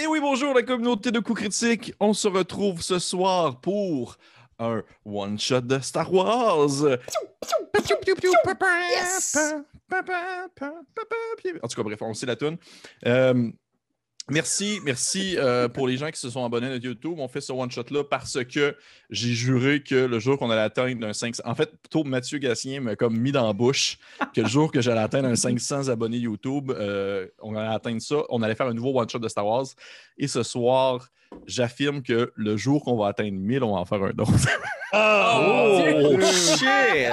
Et oui, bonjour la communauté de coups critiques. On se retrouve ce soir pour un one-shot de Star Wars. En tout cas, bref, on sait la tune. Euh, Merci, merci euh, pour les gens qui se sont abonnés à notre YouTube. On fait ce one-shot-là parce que j'ai juré que le jour qu'on allait atteindre un 500... En fait, plutôt Mathieu Gassien m'a comme mis dans la bouche que le jour que j'allais atteindre un 500 abonnés YouTube, euh, on allait atteindre ça. On allait faire un nouveau one-shot de Star Wars. Et ce soir, j'affirme que le jour qu'on va atteindre 1000, on va en faire un autre. Oh, oh shit!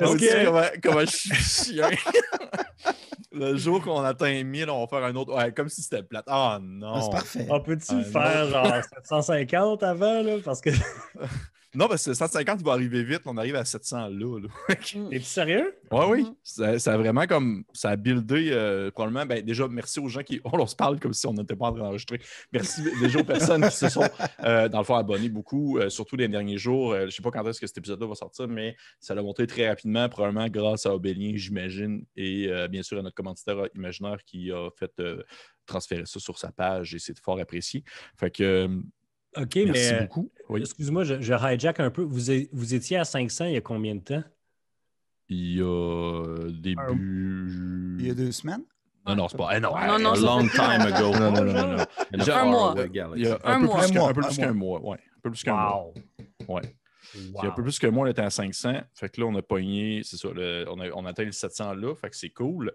OK. Comment, comment je suis chien? le jour qu'on atteint 1000, on va faire un autre. Ouais, comme si c'était plate. Ah non. Ah, c'est parfait. On peut-tu Ah, faire genre 750 avant, là? Parce que. Non, parce que 150 il va arriver vite. On arrive à 700 là. là. Es-tu sérieux? Ouais, oui. Mhm. Ça, ça a vraiment comme. Ça a buildé euh, probablement. Ben, déjà, merci aux gens qui. Oh, on se parle comme si on n'était pas en train d'enregistrer. Merci déjà aux personnes qui se sont, euh, dans le fond, abonnées beaucoup, euh, surtout les derniers jours. Euh, je ne sais pas quand est-ce que cet épisode-là va sortir, mais ça l'a monté très rapidement, probablement grâce à Obélien, j'imagine, et euh, bien sûr à notre commanditaire imaginaire qui a fait euh, transférer ça sur sa page et c'est fort apprécié. Fait que. Euh, OK, merci mais. euh, beaucoup. Oui. Excuse-moi, je, je hijack un peu. Vous, étiez à 500 il y a combien de temps? Il y a début. Il y a deux semaines? Non, non, c'est pas. eh non, Non, non, a long time ago. Non, non, non, non. non. Un mois. euh, Il y a Un un peu mois. plus qu'un- Un un peu mois, plus un qu'un mois. Ouais, un peu plus qu'un mois. Wow! Il y a un peu plus que moi, on était à 500. Fait que là, on a pogné, c'est ça, le- on, a, on a atteint les 700 là. Fait que c'est cool.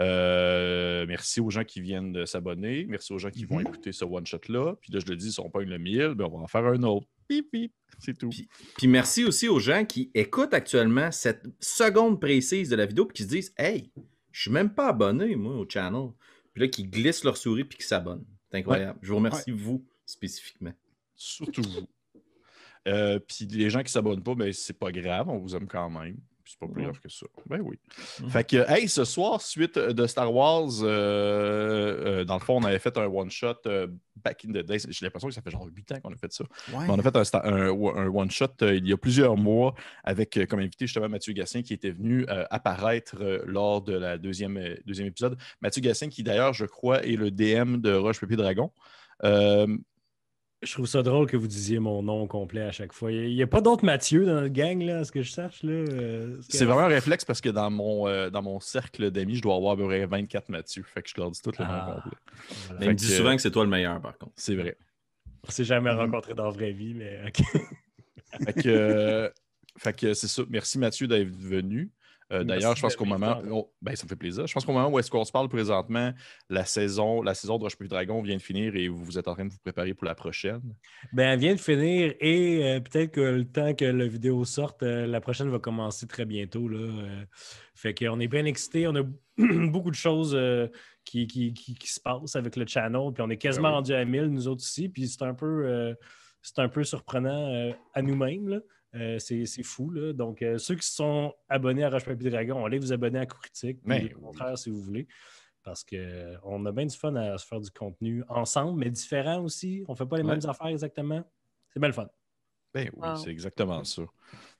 Euh, merci aux gens qui viennent de s'abonner. Merci aux gens qui vont Mhm. écouter ce one-shot-là. Puis là, je le dis, si on pogne le 1000, ben, on va en faire un autre. Pip, pip. C'est tout. Puis- Puis merci aussi aux gens qui écoutent actuellement cette seconde précise de la vidéo puis qui se disent Hey, je suis même pas abonné, moi, au channel. Puis là, qui glissent leur souris puis qui s'abonnent. C'est incroyable. Je vous remercie, vous, spécifiquement. Surtout vous. Euh, puis les gens qui ne s'abonnent pas, ben, c'est pas grave, on vous aime quand même. C'est pas plus grave que ça. Ben oui. Mhm. Fait que, hey, ce soir, suite de Star Wars, euh, euh, dans le fond, on avait fait un one-shot back in the days. J'ai l'impression que ça fait genre 8 ans qu'on a fait ça. Ouais. Mais on a fait un, sta- un- un one-shot il y a plusieurs mois avec comme invité justement Mathieu Gassin qui était venu apparaître lors de la deuxième, deuxième épisode. Mathieu Gassin qui d'ailleurs, je crois, est le DM de Roche Pépé Dragon. Euh, Je trouve ça drôle que vous disiez mon nom complet à chaque fois. Il n'y a, pas d'autres Mathieu dans notre gang, là, à ce que je sache. Là? euh, que- c'est vraiment un réflexe parce que dans mon, euh, dans mon cercle d'amis, je dois avoir à peu près 24 Mathieu. Fait que je leur dis tout le nom Ah. complet. Voilà. Mais il me dit que- souvent que c'est toi le meilleur, par contre. C'est vrai. On s'est jamais rencontrés dans la vraie vie, mais OK. Fait que, euh, fait que c'est ça. Merci Mathieu d'être venu. Euh, D'ailleurs, je pense qu'au moment. ben, ça me fait plaisir. Je pense qu'au moment où est-ce qu'on se parle présentement, la saison, la saison de Roche Dragon vient de finir et vous êtes en train de vous préparer pour la prochaine. Ben, elle vient de finir et euh, peut-être que le temps que la vidéo sorte, euh, la prochaine va commencer très bientôt. Là, fait qu'on est bien excités. On a beaucoup de choses qui, qui, qui- qui se passent avec le channel. Puis on est quasiment oui. rendu à 1000, nous autres ici. Puis c'est un peu, c'est un peu surprenant euh, à nous-mêmes. Euh, c'est fou. Là. Donc, euh, ceux qui sont abonnés à Roche Papier Dragon, allez vous abonner à Coup Critique. Mais Puis, au contraire, si vous voulez. Parce qu'on a bien du fun à se faire du contenu ensemble, mais différent aussi. On ne fait pas les Ouais. mêmes affaires exactement. C'est bien le fun. Ben oui, Wow. c'est exactement ça.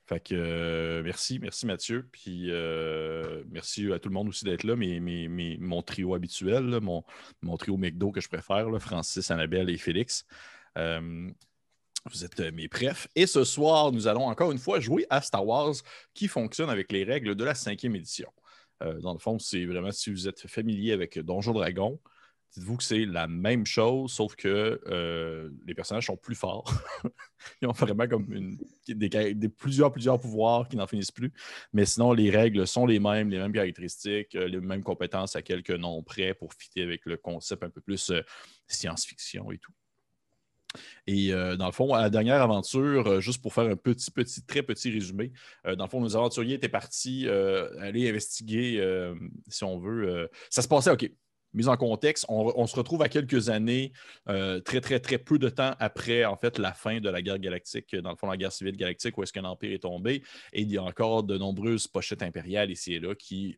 Fait que euh, merci, merci Mathieu. Puis euh, merci à tout le monde aussi d'être là. Mes, mes- mes- mon trio habituel, là, mon, mon trio McDo que je préfère, là, Francis, Annabelle et Félix. Euh, vous êtes euh, mes prefs. Et ce soir, nous allons encore une fois jouer à Star Wars qui fonctionne avec les règles de la cinquième édition. Euh, dans le fond, c'est vraiment si vous êtes familier avec Donjon Dragon, dites-vous que c'est la même chose, sauf que euh, les personnages sont plus forts. Ils ont vraiment comme des, plusieurs, plusieurs pouvoirs qui n'en finissent plus. Mais sinon, les règles sont les mêmes, les mêmes caractéristiques, les mêmes compétences à quelques noms près pour fitter avec le concept un peu plus science-fiction et tout. Et euh, dans le fond, à la dernière aventure, euh, juste pour faire un petit, petit, très petit résumé, euh, dans le fond, nos aventuriers étaient partis aller investiguer, si on veut. ça se passait, OK, mise en contexte, on, se retrouve à quelques années, très, très, très peu de temps après, en fait, la fin de la guerre galactique, dans le fond, la guerre civile galactique, où est-ce qu'un empire est tombé. Et il y a encore de nombreuses pochettes impériales ici et là qui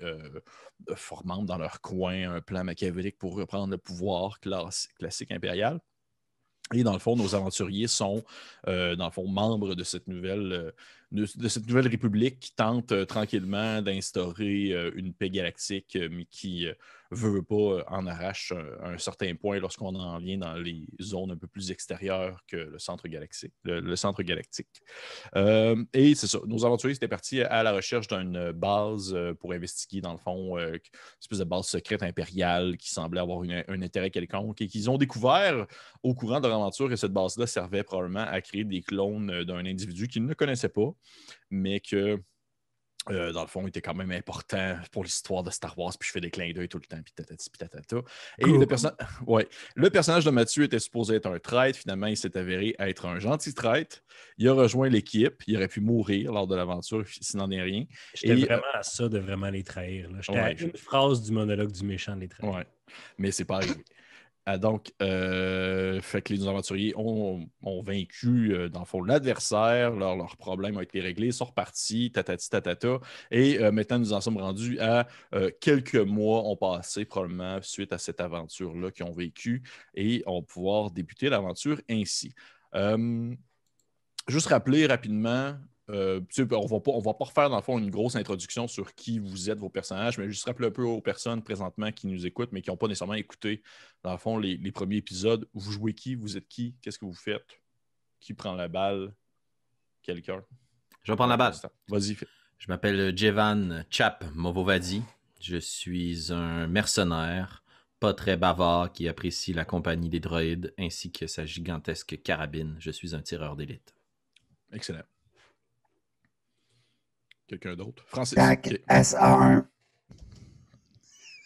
forment dans leur coin un plan machiavélique pour reprendre le pouvoir classique impérial. Et dans le fond, nos aventuriers sont, euh, dans le fond, membres de cette nouvelle, de, cette nouvelle république qui tente euh, tranquillement d'instaurer euh, une paix galactique, euh, mais qui veut, pas en arrache un certain point lorsqu'on en vient dans les zones un peu plus extérieures que le centre galactique. Le, centre galactique. et c'est ça. Nos aventuriers étaient partis à la recherche d'une base pour investiguer, dans le fond, une espèce de base secrète impériale qui semblait avoir un intérêt quelconque et qu'ils ont découvert au courant de leur aventure que cette base-là servait probablement à créer des clones d'un individu qu'ils ne connaissaient pas mais que euh, dans le fond, était quand même important pour l'histoire de Star Wars, puis je fais des clins d'œil tout le temps, puis tatati, puis tatata. Et le, ouais, le, personnage de Mathieu était supposé être un traître, finalement, il s'est avéré être un gentil traître. Il a rejoint l'équipe, il aurait pu mourir lors de l'aventure s'il n'en est rien. J'étais vraiment à ça de vraiment les trahir. J'étais à une phrase du monologue du méchant de les trahir. Ouais, mais c'est pas arrivé. Ah, donc, euh, fait que les aventuriers ont, vaincu, euh, dans le fond, l'adversaire. Leur, problème a été réglé, sont repartis, tatati tatata. Et euh, maintenant, nous en sommes rendus à quelques mois ont passé, probablement, suite à cette aventure-là qu'ils ont vécu. Et on va pouvoir débuter l'aventure ainsi. juste rappeler rapidement, euh, on va pas, va pas refaire dans le fond une grosse introduction sur qui vous êtes, vos personnages, mais juste rappeler un peu aux personnes présentement qui nous écoutent, mais qui n'ont pas nécessairement écouté, dans le fond, les, premiers épisodes. Vous jouez qui? Vous êtes qui? Qu'est-ce que vous faites? Qui prend la balle? Quelqu'un? Je vais prendre la balle. Vas-y. Je m'appelle Jevan Chap Movovadi. Je suis un mercenaire, pas très bavard, qui apprécie la compagnie des droïdes ainsi que sa gigantesque carabine. Je suis un tireur d'élite. Excellent. Quelqu'un d'autre? Francis. SA1.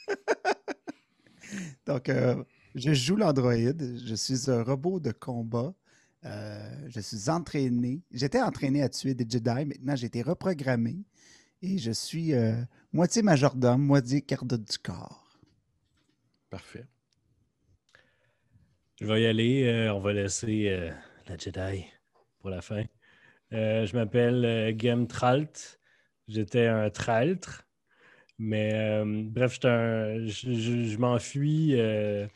Donc, euh, je joue l'androïde. Je suis un robot de combat. Euh, je suis entraîné. J'étais entraîné à tuer des Jedi. Maintenant, j'ai été reprogrammé. Et je suis euh, moitié majordome, moitié garde du corps. Parfait. Je vais y aller. on va laisser la Jedi pour la fin. je m'appelle Gem Tralt. J'étais un traître. Mais euh, bref, je, m'enfuis. Euh,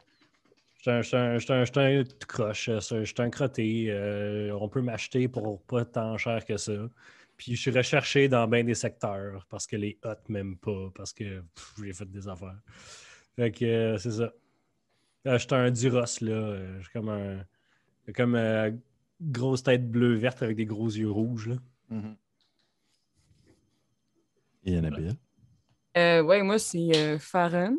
j'étais un, croche. Euh, j'étais un crotté. on peut m'acheter pour pas tant cher que ça. Puis je suis recherché dans bien des secteurs parce que les hottes m'aiment pas, parce que j'ai fait des affaires. Fait que c'est ça. j'étais un Duros, là. J'ai comme un. Comme une grosse tête bleue-verte avec des gros yeux rouges, là. Mm-hmm. Et Annabelle? Euh, oui, moi, c'est euh, Farron.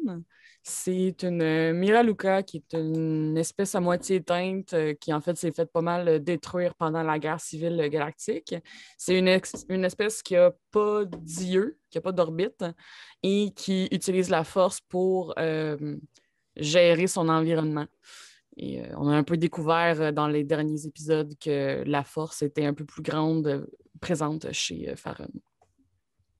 C'est une euh, Miraluka qui est une espèce à moitié éteinte qui, en fait, s'est fait pas mal détruire pendant la guerre civile galactique. C'est une, espèce qui n'a pas d'yeux, qui n'a pas d'orbite et qui utilise la force pour gérer son environnement. On a un peu découvert dans les derniers épisodes que la force était un peu plus grande présente chez Farron.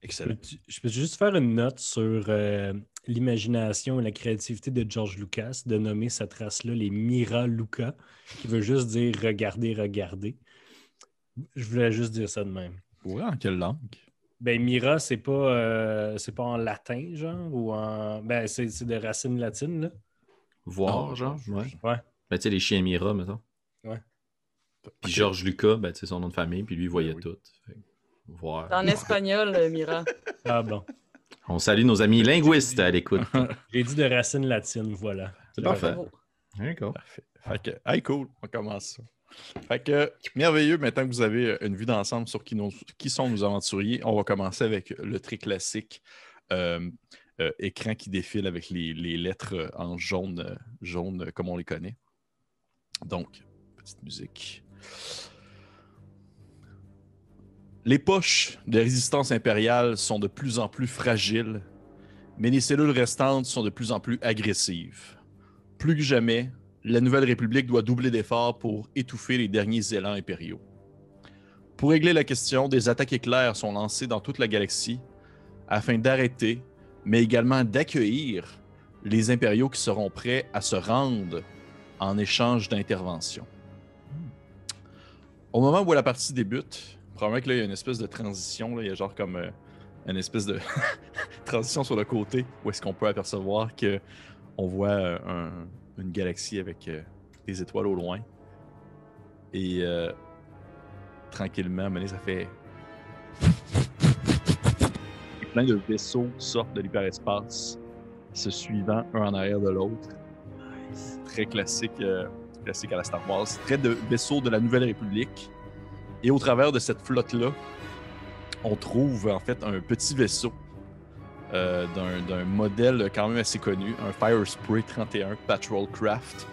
Excellent. Je peux, juste faire une note sur euh, l'imagination et la créativité de George Lucas de nommer cette race-là les Mira Luca, qui veut juste dire regarder, regarder. Je voulais juste dire ça de même. Ouais, en quelle langue? Ben, Mira, c'est pas, euh, c'est pas en latin, genre, ou en. Ben, c'est, c'est de racines latines, là. Voir, ah, genre, ouais. Ouais. Ben, tu sais, les chiens Mira, mettons. Ouais. Puis George Lucas, ben, c'est son nom de famille, puis lui, il voyait ben tout. En espagnol, euh, Mira. Ah bon. On salue nos amis linguistes à l'écoute. J'ai dit de racines latines, voilà. C'est parfait. D'accord. Parfait. hey, cool, on commence ça. Fait que, merveilleux, maintenant que vous avez une vue d'ensemble sur qui, qui, sont nos aventuriers, on va commencer avec le très classique euh, euh, écran qui défile avec les, lettres en jaune, jaune comme on les connaît. Donc, petite musique. Les poches de résistance impériale sont de plus en plus fragiles, mais les cellules restantes sont de plus en plus agressives. Plus que jamais, la Nouvelle République doit doubler d'efforts pour étouffer les derniers élans impériaux. Pour régler la question, des attaques éclairs sont lancées dans toute la galaxie afin d'arrêter, mais également d'accueillir les impériaux qui seront prêts à se rendre en échange d'intervention. Au moment où la partie débute, probablement que là, il y a une espèce de transition. Là. Il y a genre comme euh, une espèce de transition sur le côté où est-ce qu'on peut apercevoir que on voit euh, une galaxie avec euh, des étoiles au loin. Et tranquillement, ça fait Et plein de vaisseaux sortent de l'hyperespace, se suivant un en arrière de l'autre. Très classique, classique à la Star Wars. Très de vaisseaux de la Nouvelle République. Et au travers de cette flotte-là, on trouve en fait un petit vaisseau euh, d'un- modèle quand même assez connu, un Fire Spray 31 Patrol Craft,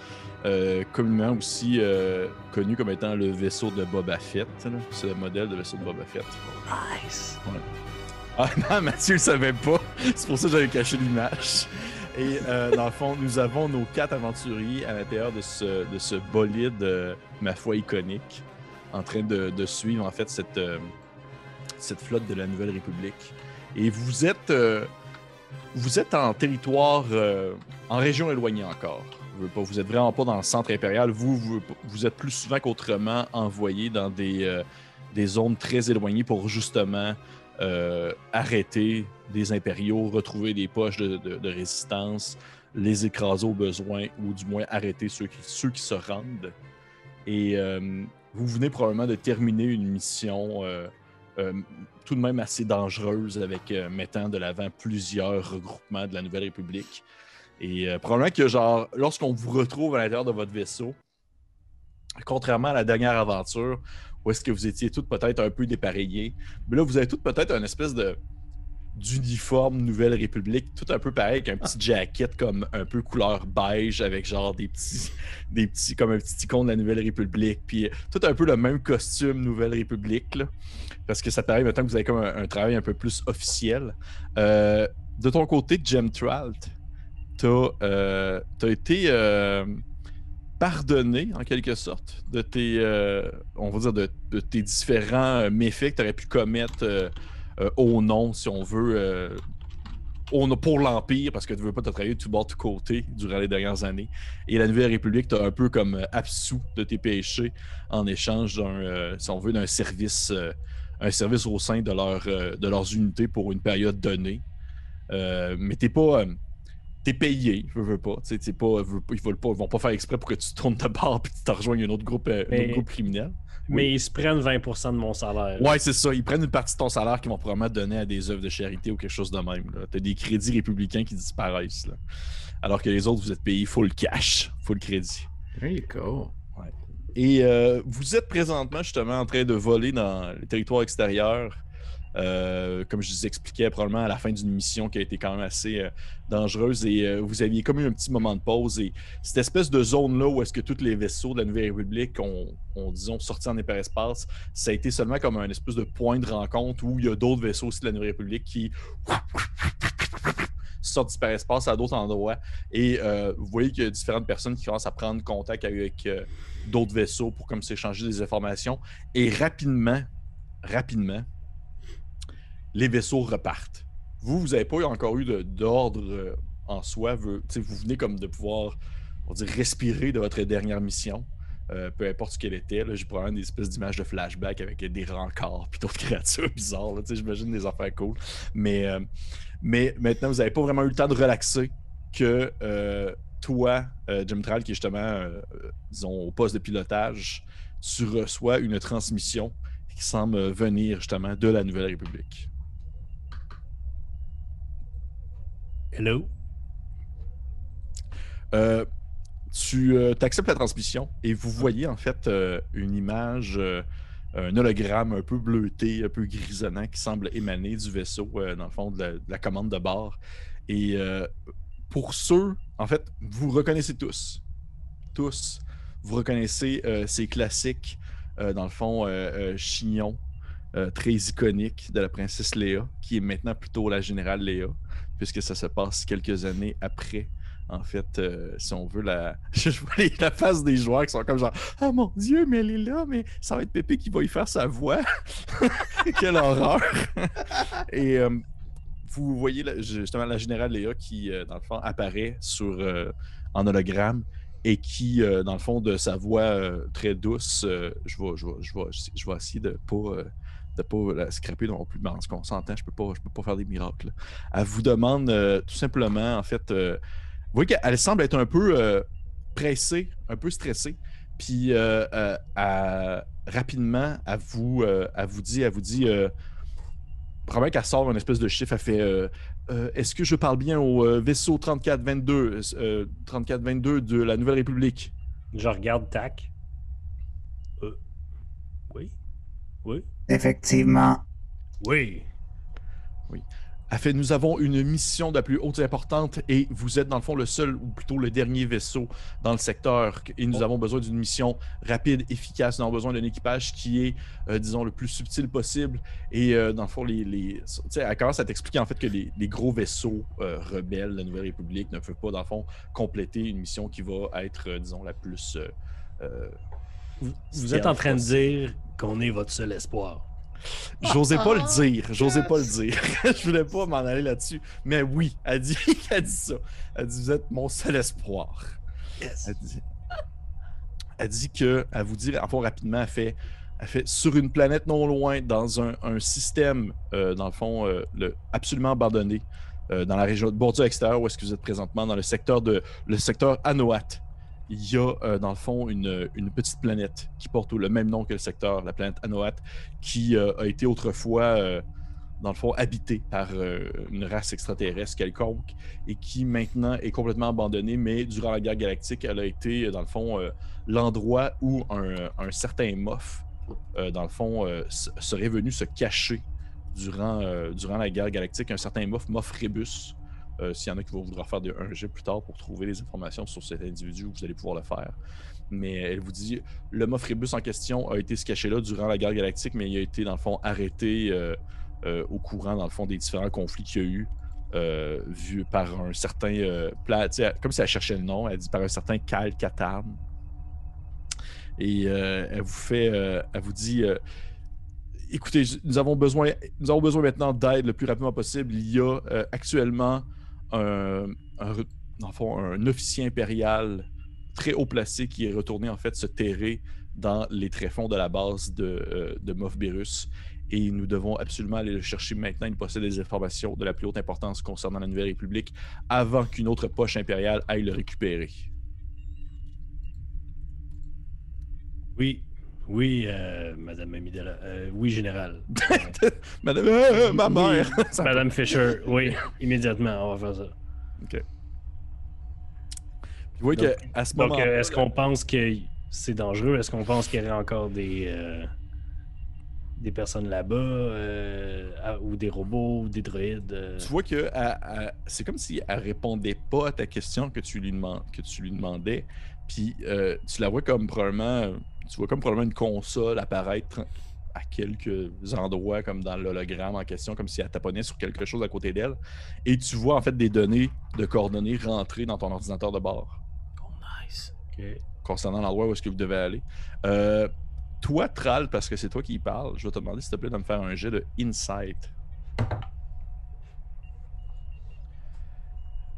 euh, communément aussi euh, connu comme étant le vaisseau de Boba Fett. C'est le modèle de vaisseau de Boba Fett. Nice. Ah non, Mathieu le savait pas. C'est pour ça que j'avais caché l'image. Et euh, dans le fond, nous avons nos quatre aventuriers à l'intérieur de ce, de ce bolide, euh, ma foi, iconique, en train de, suivre en fait cette, euh, cette flotte de la Nouvelle République. Et vous êtes, euh, vous êtes en territoire, euh, en région éloignée encore. Vous êtes vraiment pas dans le centre impérial. Vous, vous, êtes plus souvent qu'autrement envoyés dans des, des zones très éloignées pour justement arrêter des impériaux, retrouver des poches de, résistance, les écraser au besoin ou du moins arrêter ceux qui, ceux qui se rendent. Et vous venez probablement de terminer une mission euh, euh, tout de même assez dangereuse avec euh, mettant de l'avant plusieurs regroupements de la Nouvelle République. Et probablement que genre lorsqu'on vous retrouve à l'intérieur de votre vaisseau, contrairement à la dernière aventure, où est-ce que vous étiez toutes peut-être un peu dépareillés, mais là, vous avez toutes peut-être une espèce de d'uniforme Nouvelle République, tout un peu pareil, avec un petit jacket comme un peu couleur beige, avec genre des petits, des petits, comme un petit icône de la Nouvelle République, puis tout un peu le même costume Nouvelle République, parce que ça paraît maintenant que vous avez comme un, travail un peu plus officiel. Euh, de ton côté, Jem t'as euh, t'as été euh, pardonné en quelque sorte de tes, euh, on va dire, de, tes différents euh, méfaits que tu aurais pu commettre euh, au nom, si on veut, euh, nom- pour l'Empire, parce que tu veux pas te travailler de tout bord, de tout côté durant les dernières années. Et la Nouvelle République t'a un peu comme euh, absous de tes péchés en échange d'un, si on veut, d'un service, un service au sein de, leur, de leurs unités pour une période donnée. Mais t'es pas. T'es payé, je veux pas. Tu pas, veux pas- ils, veulent pas. ils vont pas faire exprès pour que tu te tournes de et que tu te rejoignes un autre groupe, euh, un autre groupe criminel. Mais ils se prennent 20% de mon salaire. Ouais, c'est ça. Ils prennent une partie de ton salaire qu'ils vont probablement donner à des œuvres de charité ou quelque chose de même. Tu as des crédits républicains qui disparaissent. là. Alors que les autres, vous êtes payés full cash, full crédit. There you go. Et euh, vous êtes présentement justement en train de voler dans le territoire extérieur. Euh, comme je vous expliquais, probablement à la fin d'une mission qui a été quand même assez euh, dangereuse. Et euh, vous aviez comme eu un petit moment de pause. Et cette espèce de zone-là où est-ce que tous les vaisseaux de la Nouvelle République ont, ont, disons, sorti en hyperespace, ça a été seulement comme un espèce de point de rencontre où il y a d'autres vaisseaux aussi de la Nouvelle République qui sortent d'hyperespace à d'autres endroits. Et vous voyez qu'il y a différentes personnes qui commencent à prendre contact avec d'autres vaisseaux pour comme s'échanger des informations. Et rapidement, rapidement, les vaisseaux repartent. Vous, vous n'avez pas encore eu d'ordre euh, en soi? Vous, vous venez comme de pouvoir, on dire, respirer de votre dernière mission. euh, peu importe ce qu'elle était, j'ai probablement des espèces d'images de flashback avec des rencarts puis d'autres créatures bizarres. J'imagine des affaires cool. Mais, euh, mais maintenant, vous n'avez pas vraiment eu le temps de relaxer que toi, Jim Tral, qui est justement, au poste de pilotage, tu reçois une transmission qui semble venir justement de la Nouvelle République. Hello? Euh, tu acceptes la transmission et vous voyez en fait euh, une image, euh, un hologramme un peu bleuté, un peu grisonnant qui semble émaner du vaisseau, euh, dans le fond, de la, de la commande de bord. Et euh, pour ceux, en fait, vous reconnaissez tous, tous, vous reconnaissez euh, ces classiques, euh, dans le fond, euh, euh, chignon, euh, très iconique de la princesse Léa, qui est maintenant plutôt la générale Léa, puisque ça se passe quelques années après en fait, euh, si on veut, la... je vois les- la face des joueurs qui sont comme genre Ah mon Dieu, mais elle est là, mais ça va être Pépé qui va y faire sa voix. Quelle horreur! Et euh, vous voyez justement la générale Léa qui, euh, dans le fond, apparaît sur, en hologramme et qui, dans le fond, de sa voix très douce, je, vais, je, vais, je, je essayer de pas. De pas la scraper non plus, mais en ce qu'on s'entend, je peux peux pas faire des miracles. Elle vous demande euh, tout simplement, en fait, euh, vous voyez qu'elle semble être un peu euh, pressée, un peu stressée. Puis rapidement, elle vous, elle vous dit, elle vous dit probablement qu'elle sort un espèce de chiffre. Elle fait Est-ce que je parle bien au euh, vaisseau 3422, euh, 3422 de la Nouvelle République? Je regarde Tac. Oui. Oui. Effectivement. Oui. Elle fait Nous avons une mission de la plus haute importante et vous êtes dans le fond le seul, ou plutôt le dernier vaisseau dans le secteur. Et nous Oh. avons besoin d'une mission rapide, efficace. Nous avons besoin d'un équipage qui est, euh, disons, le plus subtil possible. Et euh, dans le fond, les, les- tu sais, elle commence à t'expliquer en fait que les, les gros vaisseaux euh, rebelles de la Nouvelle République ne peuvent pas, dans le fond, compléter une mission qui va être, euh, disons, la plus. Vous, vous êtes en train de dire qu'on est votre seul espoir. J'osais pas le dire. J'osais pas le dire. je voulais pas m'en aller là-dessus. Mais oui, elle dit, elle dit ça. Elle dit Vous êtes mon seul espoir. Elle dit, elle dit que, elle vous dit, en fond, rapidement, elle fait, elle fait sur une planète non loin, dans un, un système, euh, dans le fond, euh, le, absolument abandonné, euh, dans la région de bordure extérieure où est-ce que vous êtes présentement, dans le secteur de le secteur Anoat. Il y a, euh, dans le fond, une, petite planète qui porte le même nom que le secteur, la planète Anoat, qui euh, a été autrefois, euh, dans le fond, habitée par une race extraterrestre quelconque et qui maintenant est complètement abandonnée, mais durant la guerre galactique, elle a été, dans le fond, l'endroit où un, un certain Moff, dans le fond, serait venu se cacher durant, durant la guerre galactique. Un certain Moff, Moff Rebus. Euh, S'il y en a qui vont vouloir faire de, un jet plus tard pour trouver les informations sur cet individu, vous allez pouvoir le faire. Mais elle vous dit, le Moff Rebus en question a été se cacher là durant la guerre galactique, mais il a été, dans le fond, arrêté euh, euh, au courant, dans le fond, des différents conflits qu'il y a eu. vu par un certain pla- tu sais, comme si elle cherchait le nom, elle dit par un certain Kyle Katarn. Et elle vous fait, elle vous dit, écoutez, nous avons besoin, maintenant d'aide le plus rapidement possible. Il y a actuellement un, un un officier impérial très haut placé qui est retourné en fait se terrer dans les tréfonds de la base de, euh, de Moff. Et nous devons absolument aller le chercher maintenant. Il possède des informations de la plus haute importance concernant la Nouvelle République avant qu'une autre poche impériale aille le récupérer. Oui. Oui, euh, Madame Amidala. Euh, oui, Général. Madame, euh, ma Oui, mère! Ça- Madame Fisher. Oui, immédiatement, on va faire ça. Vous voyez Donc- qu'à ce Donc, moment euh, est-ce qu'on pense que c'est dangereux? Est-ce qu'on pense qu'il y aurait encore des, des personnes là-bas, à- ou des robots, ou des droïdes? tu vois que c'est comme si elle répondait pas à ta question que tu lui, que tu lui demandais. Puis euh, tu la vois comme probablement. Tu vois comme probablement une console apparaître à quelques endroits, comme dans l'hologramme en question, comme si elle taponnait sur quelque chose à côté d'elle. Et tu vois en fait des données de coordonnées rentrer dans ton ordinateur de bord Oh, nice. Ok. concernant l'endroit où est-ce que vous devez aller. Euh, toi, Tral, parce que c'est toi qui y parle, je vais te demander s'il te plaît de me faire un jet de Insight.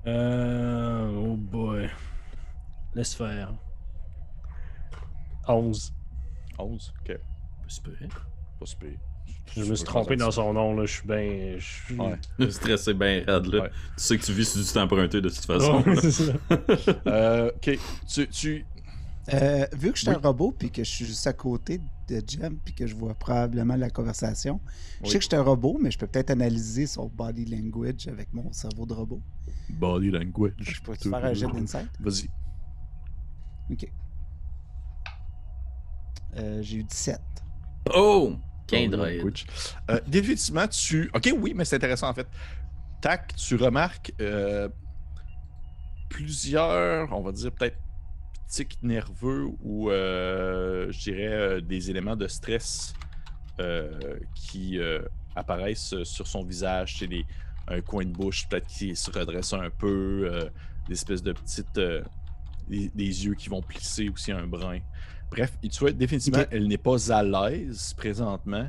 Euh, oh boy. Laisse faire. 11. 11. Ok. C'est pas vrai. Pas super. Je me suis trompé dans son nom, là. Je suis bien. je suis- Ouais. Stressé bien raide, là. Ouais. Tu sais que tu vis sur du temps emprunté de toute façon. Ouais, c'est ça. Euh, ok. Tu, tu- Euh, vu que je suis Oui. un robot puis que je suis juste à côté de Jem puis que je vois probablement la conversation, je sais que je suis un robot, mais je peux peut-être analyser son body language avec mon cerveau de robot. Body language. Je peux te faire un jet d'insight? Vas-y. Ok. Euh, J'ai eu 17. Oh! Droïde. language. Euh, définitivement, tu. Ok, oui, mais c'est intéressant en fait. Tac, tu remarques euh, plusieurs, on va dire peut-être tics nerveux ou euh, je dirais euh, des éléments de stress euh, qui euh, apparaissent sur son visage. C'est des un coin de bouche peut-être qui se redresse un peu, euh, des espèces de petites euh, des, des yeux qui vont plisser aussi un brin. Bref, et tu vois définitivement elle n'est pas à l'aise présentement.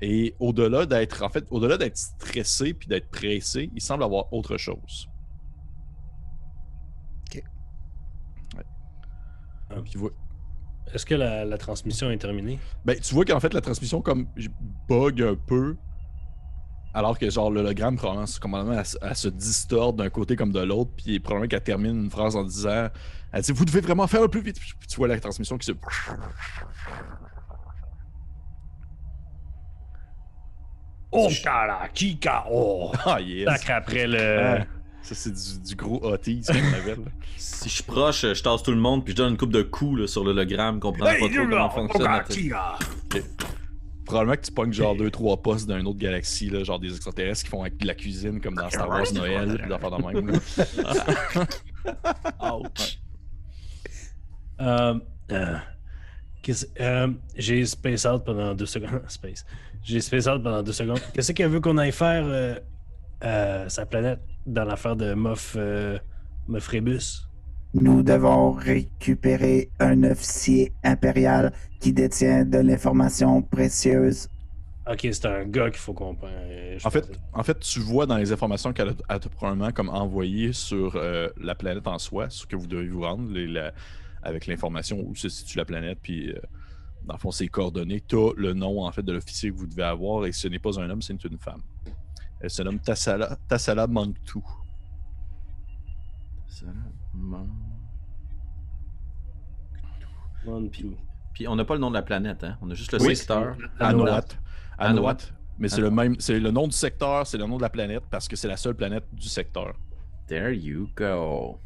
Et au-delà d'être en fait au-delà d'être stressé puis d'être pressé, il semble avoir autre chose. Ok. Ouais. Est-ce que la, la transmission est terminée? Ben, tu vois qu'en fait, la transmission comme j- bug un peu. Alors que genre l'hologramme commence complètement à, s- à se distordre d'un côté comme de l'autre, puis probablement qu'elle termine une phrase en disant Elle dit Vous devez vraiment faire le plus vite. Puis tu vois la transmission qui se. Oh, cala, kika, oh! Ah, yes. Sacre après le. Ah, ça, c'est du, du gros hotties, comme on appelle. là. Si je suis proche, je tasse tout le monde puis je donne une coupe de coups là, sur l'hologramme, comprendre pas trop comment fonctionne. Probablement que tu pognes genre 2-3 postes d'une autre galaxie, là, genre des extraterrestres qui font avec de la cuisine comme dans Star Wars Noël, pis des affaires de même. là. Ouch. Euh, euh, euh, J'ai space out pendant deux secondes. Space. J'ai space out pendant deux secondes. Qu'est-ce qu'elle veut qu'on aille faire euh, euh, sa planète dans l'affaire de Moff, euh, Moff Rebus? Nous devons récupérer un officier impérial qui détient de l'information précieuse. Ok, c'est un gars qu'il faut qu'on euh, En fait, en fait, tu vois dans les informations qu'elle a, t'a probablement comme envoyé sur euh, la planète en soi, ce que vous devez vous rendre, les- la- avec l'information où se situe la planète, puis euh, dans le fond, ses coordonnées. Tu as le nom en fait de l'officier que vous devez avoir, et ce n'est pas un homme, c'est une femme. Elle se nomme Tassala, Tassala Manktou. Ça, man. One. Puis on n'a pas le nom de la planète, hein? On a juste le Oui. secteur. Anoat. Anoat. Mais c'est le même, c'est le nom du secteur, c'est le nom de la planète parce que c'est la seule planète du secteur. There you go.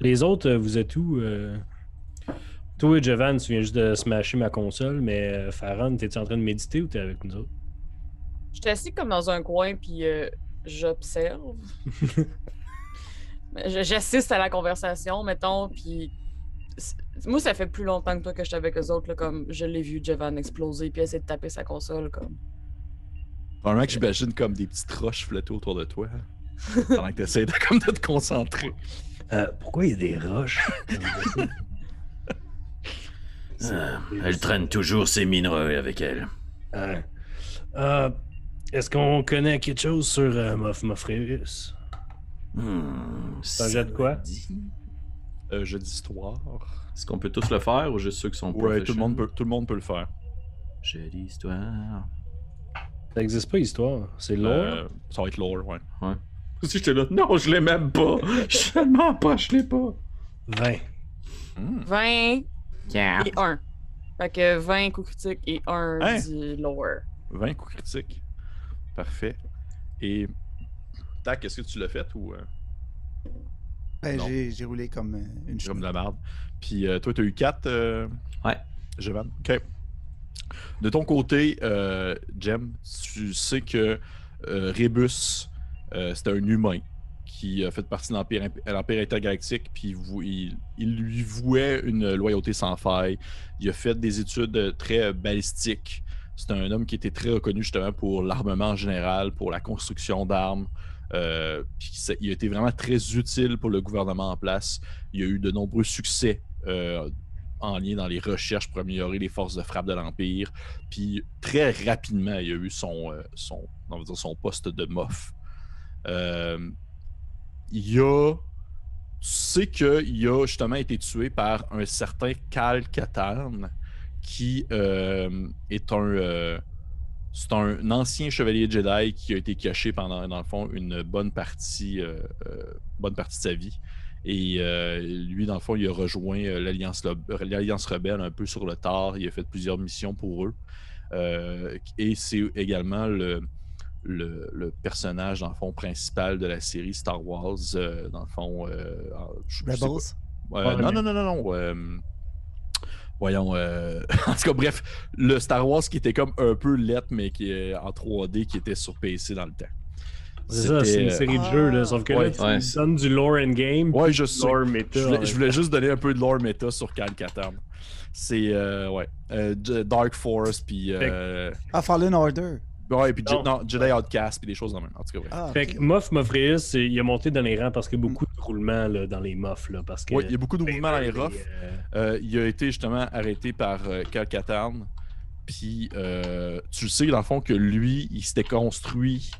Les autres, euh, vous êtes où? euh? Toi et Jovan, tu viens juste de smasher ma console, mais euh, Farron, t'es-tu en train de méditer ou t'es avec nous autres? J'étais assis comme dans un coin, puis euh, j'observe. Je- J'assiste à la conversation, mettons, puis... Moi, ça fait plus longtemps que toi que je suis avec eux autres, là, comme je l'ai vu Jovan exploser, puis essayer de taper sa console, comme... Que j'imagine comme des petites roches flotter autour de toi. hein, pendant que tu essaies de, comme de te concentrer. Euh, pourquoi il y a des roches? Ah, elle traîne toujours ses minerais avec elle. Euh, euh, Est-ce qu'on connaît quelque chose sur euh, Moff Moffreus? Hmm, un jet de quoi? dit. Euh, jeu d'histoire. Est-ce qu'on peut tous le faire ou juste ceux qui sont Ouais, tout le, monde professionnels? peut, tout le monde peut le faire. Jet d'histoire. Ça n'existe pas, histoire. C'est lore. Euh, ça va être lore, ouais. Si j'étais là, non, je l'ai même pas. Je suis tellement pas, je l'ai pas. 20. Hmm. 20 Yeah. et 1. Fait que 20 coups critiques et 1 Hein? du lower. 20 coups critiques. Parfait. Et. Tac, est-ce que tu l'as fait ou. euh, Ben, j'ai j'ai roulé comme euh, une comme chute. de la merde? Puis euh, toi, tu as eu 4. Ouais. Jevan. Ok. De ton côté, euh, Jem, tu sais que euh, Rebus, euh, c'est un humain qui a fait partie de l'Empire intergalactique, puis il, il- il lui vouait une loyauté sans faille. Il a fait des études euh, très balistiques. C'est un homme qui était très reconnu justement pour l'armement en général, pour la construction d'armes. Euh, il a été vraiment très utile pour le gouvernement en place. Il y a eu de nombreux succès euh, en lien dans les recherches pour améliorer les forces de frappe de l'Empire. Puis très rapidement, il a eu son, euh, son, on va dire son poste de. Euh, il y a. Tu sais qu'il a justement été tué par un certain Cal Katarn, qui est un. C'est un ancien chevalier Jedi qui a été caché pendant, dans le fond, une bonne partie, euh, euh, bonne partie de sa vie. Et euh, lui, dans le fond, il a rejoint l'Alliance Rebelle un peu sur le tard. Il a fait plusieurs missions pour eux. Euh, et c'est également le, le, le personnage, dans le fond, principal de la série Star Wars. euh, dans le fond, je Rebels. Euh, Ouais, non, non, non, non, non. Voyons. euh, en tout cas, bref, le Star Wars qui était comme un peu lettre, mais qui est en 3D, qui était sur PC dans le temps. C'est ça, c'est une série de jeux, là, sauf que ouais, là, tu ouais. me donnes du lore endgame. Ouais, je sais. Lore méta. Je voulais, je juste donner un peu de lore méta sur Cal Katarn. C'est, euh, ouais. Euh, Dark Force, puis. euh, Ah, Fallen Order. Ouais, puis Non. non, Jedi Outcast, puis des choses dans même. En tout cas. Ah, Fait que Moff Moffreus, il a monté dans les rangs parce qu'il y a beaucoup de roulements là, dans les Moffs. Là, parce que Ouais, il y a beaucoup de mouvements dans les Vader, roughs. euh, Euh, il a été justement arrêté par euh, Cal Katarn. Puis euh, tu sais, dans le fond, que lui, il s'était construit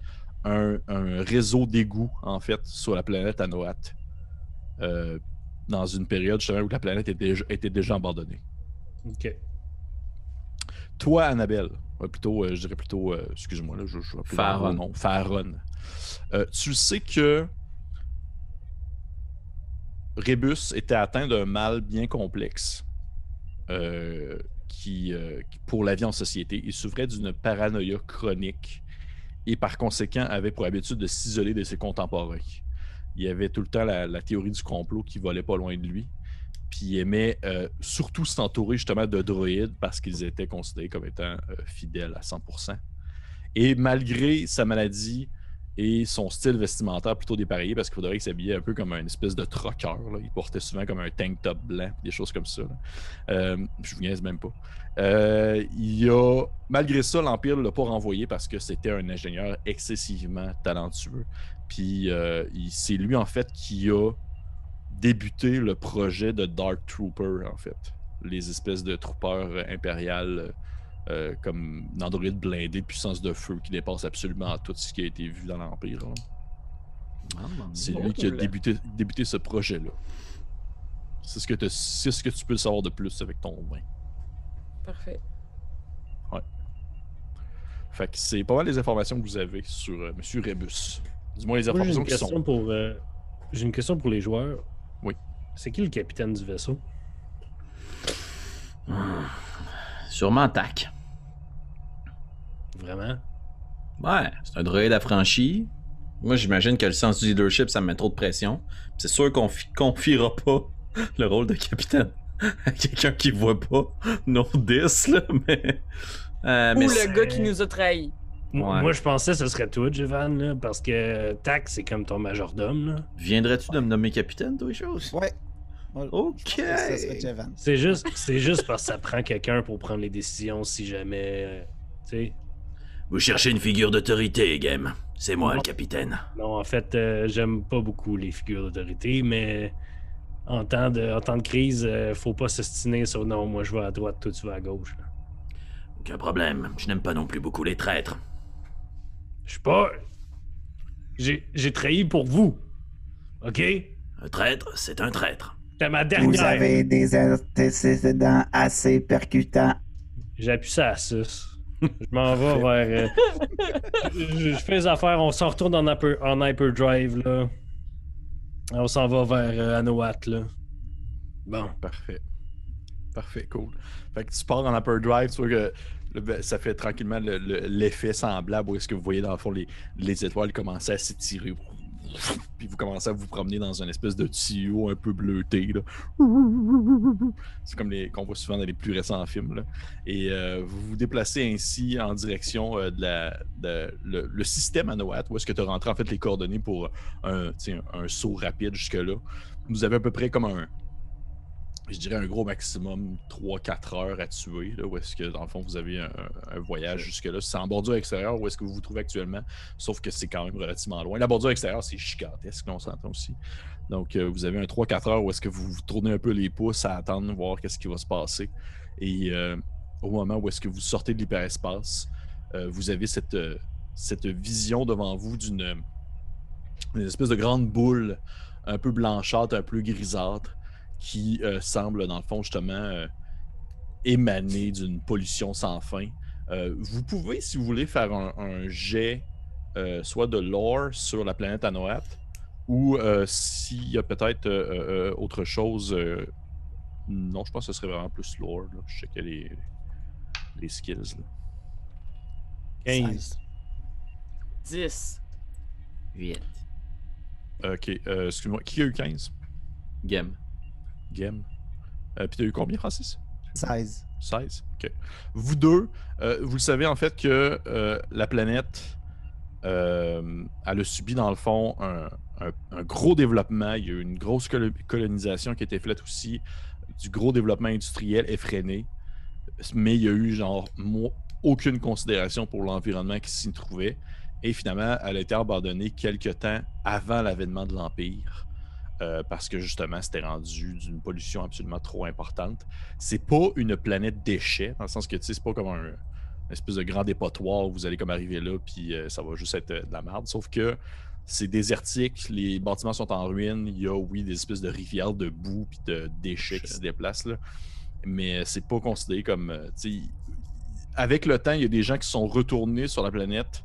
un, un réseau d'égouts, en fait, sur la planète Anoat. Euh, dans une période justement où la planète était, déjà- était déjà abandonnée. Ok. Toi, Annabelle, plutôt, euh, je dirais plutôt, euh, excuse-moi, là, je, je vais appeler nom. Euh, tu sais que Rébus était atteint d'un mal bien complexe euh, qui, euh, pour la vie en société. Il souffrait d'une paranoïa chronique et par conséquent avait pour habitude de s'isoler de ses contemporains. Il avait tout le temps la, la théorie du complot qui volait pas loin de lui. Puis il aimait euh, surtout s'entourer justement de droïdes parce qu'ils étaient considérés comme étant euh, fidèles à 100%. Et malgré sa maladie et son style vestimentaire plutôt dépareillé, parce qu'il faudrait qu'il s'habillait un peu comme une espèce de troqueur. là. Il portait souvent comme un tank top blanc, des choses comme ça. Euh, je vous niaise même pas. Euh, il a, malgré ça, l'Empire ne l'a pas renvoyé parce que c'était un ingénieur excessivement talentueux. Puis c'est lui, en fait, qui a débuté le projet de Dark Trooper, en fait. Les espèces de troopers euh, impériales euh, comme d'androïdes blindés de puissance de feu qui dépassent absolument tout ce qui a été vu dans l'Empire. C'est lui qui a débuté, débuté ce projet-là. C'est ce, que te- c'est ce que tu peux savoir de plus avec ton vin. Parfait. Fait que c'est pas mal les informations que vous avez sur euh, Monsieur Rebus. Du moins les informations qui sont. pour. euh, j'ai une question pour les joueurs. Oui. C'est qui le capitaine du vaisseau? Sûrement tac. Vraiment? Ouais, c'est un droïde affranchi. Moi, j'imagine que le sens du leadership, ça me met trop de pression. C'est sûr qu'on fi- confiera pas le rôle de capitaine à quelqu'un qui voit pas nos 10, là, mais. euh, Ou mais le c'est- gars qui nous a trahis. Moi, Ouais. moi, je pensais que ce serait toi, Jevan, là, parce que Tac, c'est comme ton majordome. Viendrais-tu de me nommer capitaine, toi, les choses? Ouais. Ok. C'est juste, c'est juste parce que ça prend quelqu'un pour prendre les décisions si jamais. euh, tu sais. Vous cherchez une figure d'autorité, Game. C'est moi, Non. le capitaine. Non, en fait, euh, j'aime pas beaucoup les figures d'autorité, mais en temps de, en temps de crise, euh, faut pas s'ostiner sur non, moi je vais à droite, toi tu vas à gauche. là. Aucun problème. Je n'aime pas non plus beaucoup les traîtres. Je suis pas. J'ai trahi pour vous. OK? Un traître, c'est un traître. C'était ma Vous dernière. avez des antécédents assez percutants. J'appuie ça à 6. Je m'en vais vers. euh, je, je fais les affaires, on s'en retourne en, hyper, en hyperdrive, là. On s'en va vers euh, là. Bon. Parfait. Parfait, cool. Fait que tu pars en upper drive, tu vois que ça fait tranquillement le- le- l'effet semblable où est-ce que vous voyez dans le fond les, les étoiles commencer à s'étirer. Puis vous commencez à vous promener dans une espèce de tuyau un peu bleuté. C'est comme les qu'on voit souvent dans les plus récents films. Et euh, vous vous déplacez ainsi en direction euh, de la, le, système Anoat, où est-ce que tu as rentré en fait les coordonnées pour un, un saut rapide jusque-là. Vous avez à peu près comme un, je dirais un gros maximum 3-4 heures à tuer, là, où est-ce que dans le fond vous avez un, un voyage jusque-là. C'est en bordure extérieure où est-ce que vous vous trouvez actuellement, sauf que c'est quand même relativement loin. La bordure extérieure, c'est gigantesque, on s'entend aussi. Donc euh, vous avez un 3-4 heures où est-ce que vous vous tournez un peu les pouces à attendre, voir qu'est-ce qui va se passer. Et euh, au moment où est-ce que vous sortez de l'hyperespace, euh, vous avez cette, cette vision devant vous d'une une espèce de grande boule un peu blanchâtre, un peu grisâtre, qui euh, semble, dans le fond, justement, euh, émaner d'une pollution sans fin. Euh, vous pouvez, si vous voulez, faire un, un jet, euh, soit de lore sur la planète Anoat, ou euh, s'il y a peut-être euh, euh, euh, autre chose. euh, non, je pense que ce serait vraiment plus lore. Là. Je checkais les, les skills. là. 15. 10. 8. Ok, euh, excuse-moi. Qui a eu 15 Game. Game. Euh, Puis t'as eu combien, Francis? 16. 16. OK. Vous deux, euh, vous le savez en fait que euh, la planète, euh, elle a subi dans le fond un, un- un gros développement. Il y a eu une grosse colo- colonisation qui a été faite aussi, du gros développement industriel effréné. Mais il y a eu genre aucune considération pour l'environnement qui s'y trouvait. Et finalement, elle a été abandonnée quelques temps avant l'avènement de l'Empire. Euh, parce que justement, c'était rendu d'une pollution absolument trop importante c'est pas une planète déchet, dans le sens que tu sais, c'est pas comme un une espèce de grand dépotoir où vous allez comme arriver là, puis euh, ça va juste être euh, de la merde. Sauf que c'est désertique, les bâtiments sont en ruine, il y a, oui, des espèces de rivières de boue puis de déchets qui se déplacent là. Mais c'est pas considéré comme. tu sais, avec le temps, il y a des gens qui sont retournés sur la planète,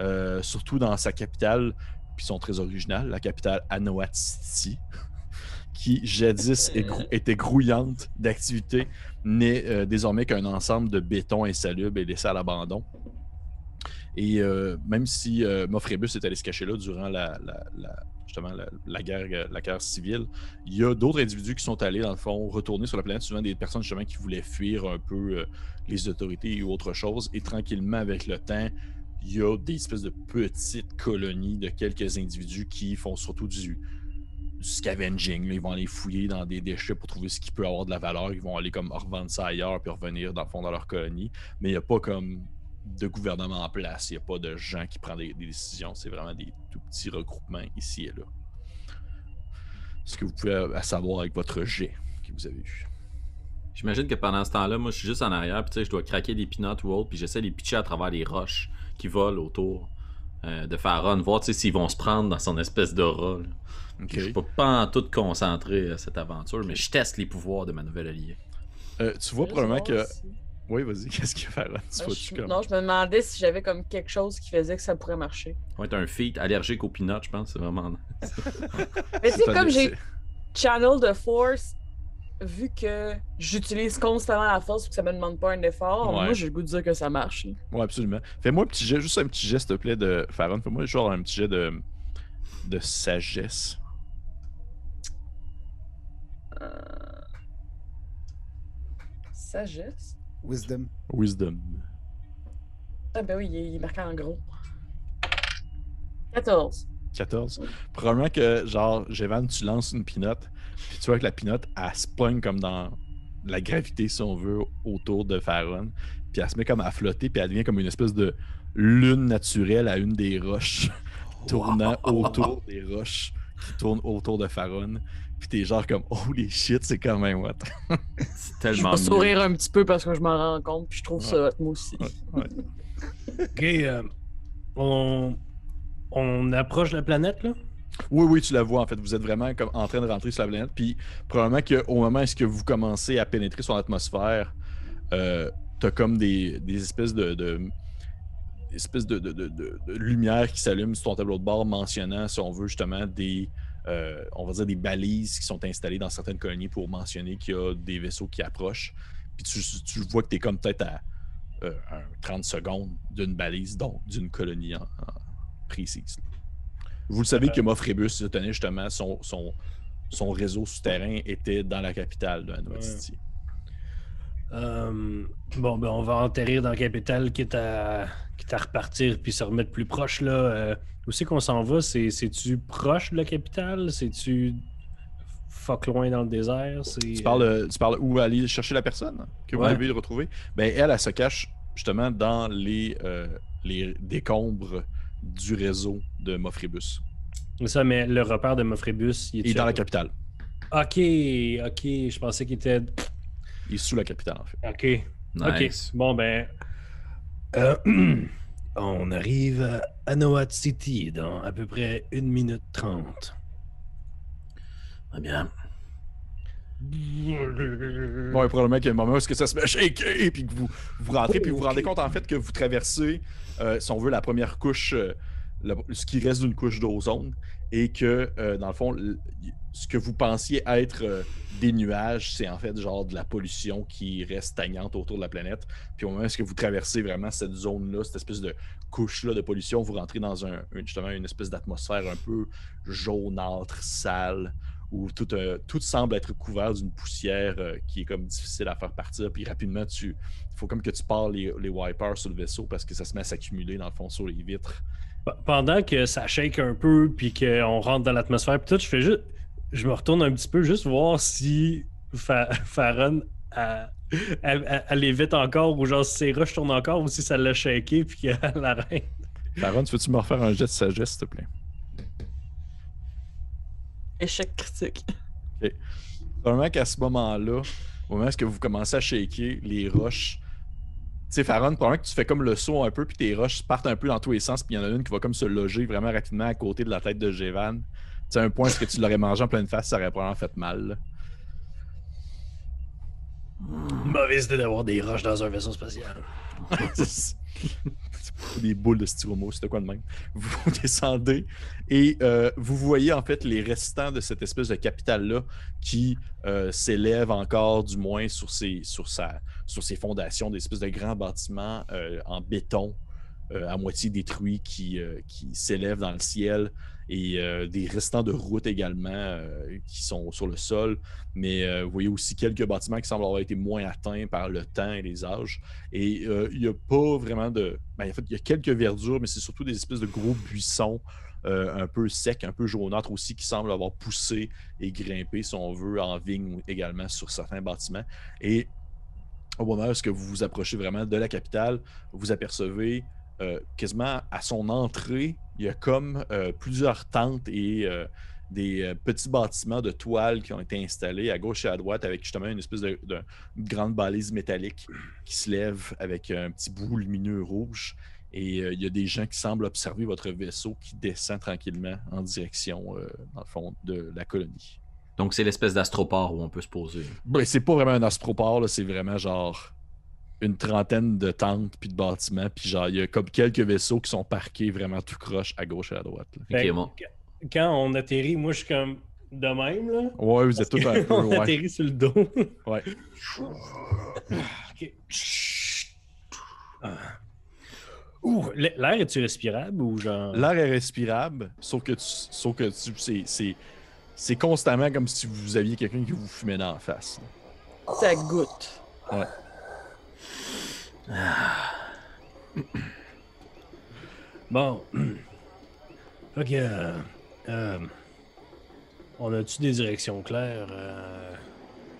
euh, surtout dans sa capitale, puis sont très originales, la capitale Anoat City qui jadis grou- était grouillante d'activité, n'est euh, désormais qu'un ensemble de béton insalubre et laissé à l'abandon. Et euh, même si euh, est allé se cacher là durant la, la- la- justement la, la guerre, euh, la guerre civile, il y a d'autres individus qui sont allés, dans le fond, retourner sur la planète, souvent des personnes justement qui voulaient fuir un peu euh, les autorités ou autre chose. Et tranquillement, avec le temps, il y a des espèces de petites colonies de quelques individus qui font surtout du, scavenging. Ils vont aller fouiller dans des déchets pour trouver ce qui peut avoir de la valeur. Ils vont aller comme revendre ça ailleurs puis revenir dans fond dans leur colonie. Mais il n'y a pas comme de gouvernement en place. Il n'y a pas de gens qui prennent des, décisions. C'est vraiment des tout petits regroupements ici et là. Ce que vous pouvez euh, savoir avec votre jet que vous avez eu? J'imagine que pendant ce temps-là, moi, je suis juste en arrière, puis tu sais, je dois craquer des peanuts ou autre, puis j'essaie de les pitcher à travers les roches qui volent autour euh, de Pharaon, voir tu sais, s'ils vont se prendre dans son espèce d'aura. là. Ok. Je suis pas, pas en tout concentré à cette aventure, mais je teste les pouvoirs de ma nouvelle alliée. Euh, tu vois probablement que. Oui, vas-y, qu'est-ce qu'il là? Tu Ah, vois-tu je- comme- Non, je me demandais si j'avais comme quelque chose qui faisait que ça pourrait marcher. Va être un feat allergique aux peanuts, je pense, c'est vraiment. Mais tu C'est sais, comme j'ai. Channel de Force, vu que j'utilise constamment la force et que ça me demande pas un effort, Ouais. moi j'ai le goût de dire que ça marche. Ouais, absolument. Fais-moi un petit jet, juste un petit jet, s'il te plaît, de Faron. Fais-moi genre un petit jet de, de sagesse. Euh, Sagesse? Wisdom. Wisdom. Ah ben oui, il est, il est marqué en gros. 14. 14. Probablement que, genre, Jevan, tu lances une pinotte, puis tu vois que la pinotte, elle se pogne comme dans la gravité, si on veut, autour de Faron. Puis elle se met comme à flotter, puis elle devient comme une espèce de lune naturelle à une des roches, tournant autour des roches qui tournent autour de Faron. Puis t'es genre comme, holy shit, c'est quand même what. C'est Je tellement. vais mieux. sourire un petit peu parce que je m'en rends compte, puis je trouve ça hot, moi aussi. Ouais. Ok, euh, on, on approche la planète, là? Oui, oui, tu la vois en fait. Vous êtes vraiment comme en train de rentrer sur la planète. Puis probablement qu'au moment où vous commencez à pénétrer son atmosphère, euh, t'as comme des, espèces de, de- lumière qui s'allument sur ton tableau de bord mentionnant, si on veut, justement, des euh, on va dire des balises qui sont installées dans certaines colonies pour mentionner qu'il y a des vaisseaux qui approchent. Puis tu, vois que tu es comme peut-être à euh, un 30 secondes d'une balise, donc d'une colonie précise. Vous le savez que Mophrébus tenait justement son, son, son réseau souterrain était dans la capitale de Ouais. City. Euh, bon, ben, on va enterrir dans la capitale, quitte à, quitte à repartir puis se remettre plus proche. Là. Euh, où c'est qu'on s'en va? C'est- C'est-tu proche de la capitale? C'est-tu fuck loin dans le désert? Tu parles, euh, tu parles où? Aller chercher la personne que vous Ouais. avez retrouvée? Ben, elle, elle se cache justement dans les, euh, les décombres du réseau de Mophrébus. C'est ça, mais le repère de Mophrébus, il est dans la capitale. Ok, ok, je pensais qu'il était. Il est sous la capitale, en fait. Ok, Nice. ok. Bon, ben. euh, on arrive à Anoat City dans à peu près 1 minute 30. Très bien. Bon, et probablement qu'il y a un moment où que ça se met à shaker, puis que vous, vous rentrez, puis vous vous rendez compte en fait que vous traversez, euh, si on veut, la première couche, euh, ce qui reste d'une couche d'ozone, et que, euh, dans le fond, ce que vous pensiez être des nuages, c'est en fait genre de la pollution qui reste stagnante autour de la planète. Puis au moment où que vous traversez vraiment cette zone-là, cette espèce de couche-là de pollution, vous rentrez dans un- justement une espèce d'atmosphère un peu jaunâtre, sale, où tout, euh, tout semble être couvert d'une poussière euh, qui est comme difficile à faire partir. Puis rapidement, tu il faut comme que tu pars les, les wipers sur le vaisseau parce que ça se met à s'accumuler dans le fond sur les vitres. Pendant que ça shake un peu, puis qu'on rentre dans l'atmosphère, puis tout, je fais juste. Je me retourne un petit peu, juste voir si Fa- Farron elle, elle, elle- elle évite encore, ou genre si ses roches tournent encore, ou si ça l'a shaké, puis qu'elle arrête. Baron, tu veux-tu me refaire un jet de sagesse, s'il te plaît? Échec critique. Probablement qu'à ce moment-là, au moment où vous commencez à shaker les roches, tu sais, Faron, probablement que tu fais comme le saut un peu, puis tes roches partent un peu dans tous les sens, puis il y en a une qui va comme se loger vraiment rapidement à côté de la tête de Jevan. Tu sais, un point, est-ce que tu l'aurais mangé en pleine face, ça aurait probablement fait mal. là. Mauvaise idée d'avoir des roches dans un vaisseau spatial. Des boules de styromo, c'était quoi de même? Vous descendez et euh, vous voyez en fait les restants de cette espèce de capitale-là qui euh, s'élève encore, du moins, sur ses, fondations, des espèces de grands bâtiments euh, en béton à moitié détruits qui s'élèvent dans le ciel et euh, des restants de route également euh, qui sont sur le sol. Mais euh, vous voyez aussi quelques bâtiments qui semblent avoir été moins atteints par le temps et les âges. Et il n'y a pas vraiment de. ben, en fait, il y a quelques verdures, mais c'est surtout des espèces de gros buissons un peu secs, un peu jaunâtres aussi, qui semblent avoir poussé et grimpé, si on veut, en vigne également sur certains bâtiments. Et au moment où vous vous approchez vraiment de la capitale, vous apercevez euh, quasiment à son entrée, il y a comme euh, plusieurs tentes et euh, des petits bâtiments de toile qui ont été installés à gauche et à droite avec justement une espèce de, grande balise métallique qui se lève avec un petit bout lumineux rouge. Et il y a des gens qui semblent observer votre vaisseau qui descend tranquillement en direction, dans le fond, de la colonie. Donc, c'est l'espèce d'astroport où on peut se poser. Ben, c'est pas vraiment un astroport, c'est vraiment genre une trentaine de tentes puis de bâtiments, puis genre il y a comme quelques vaisseaux qui sont parqués vraiment tout croche à gauche et à droite. là. Bon. Quand on atterrit, moi, je suis comme de même, là. Ouais, vous êtes tous un peu. on Ouais. atterrit sur le dos. Ouais. Ah. Ouh, l'air est-tu respirable ou genre? L'air est respirable, sauf que, tu, sauf que tu- c'est, c'est, c'est constamment comme si vous aviez quelqu'un qui vous fumait dans la face. là. Ça goûte. Bon. Fait que. euh, euh, on a-tu des directions claires? euh?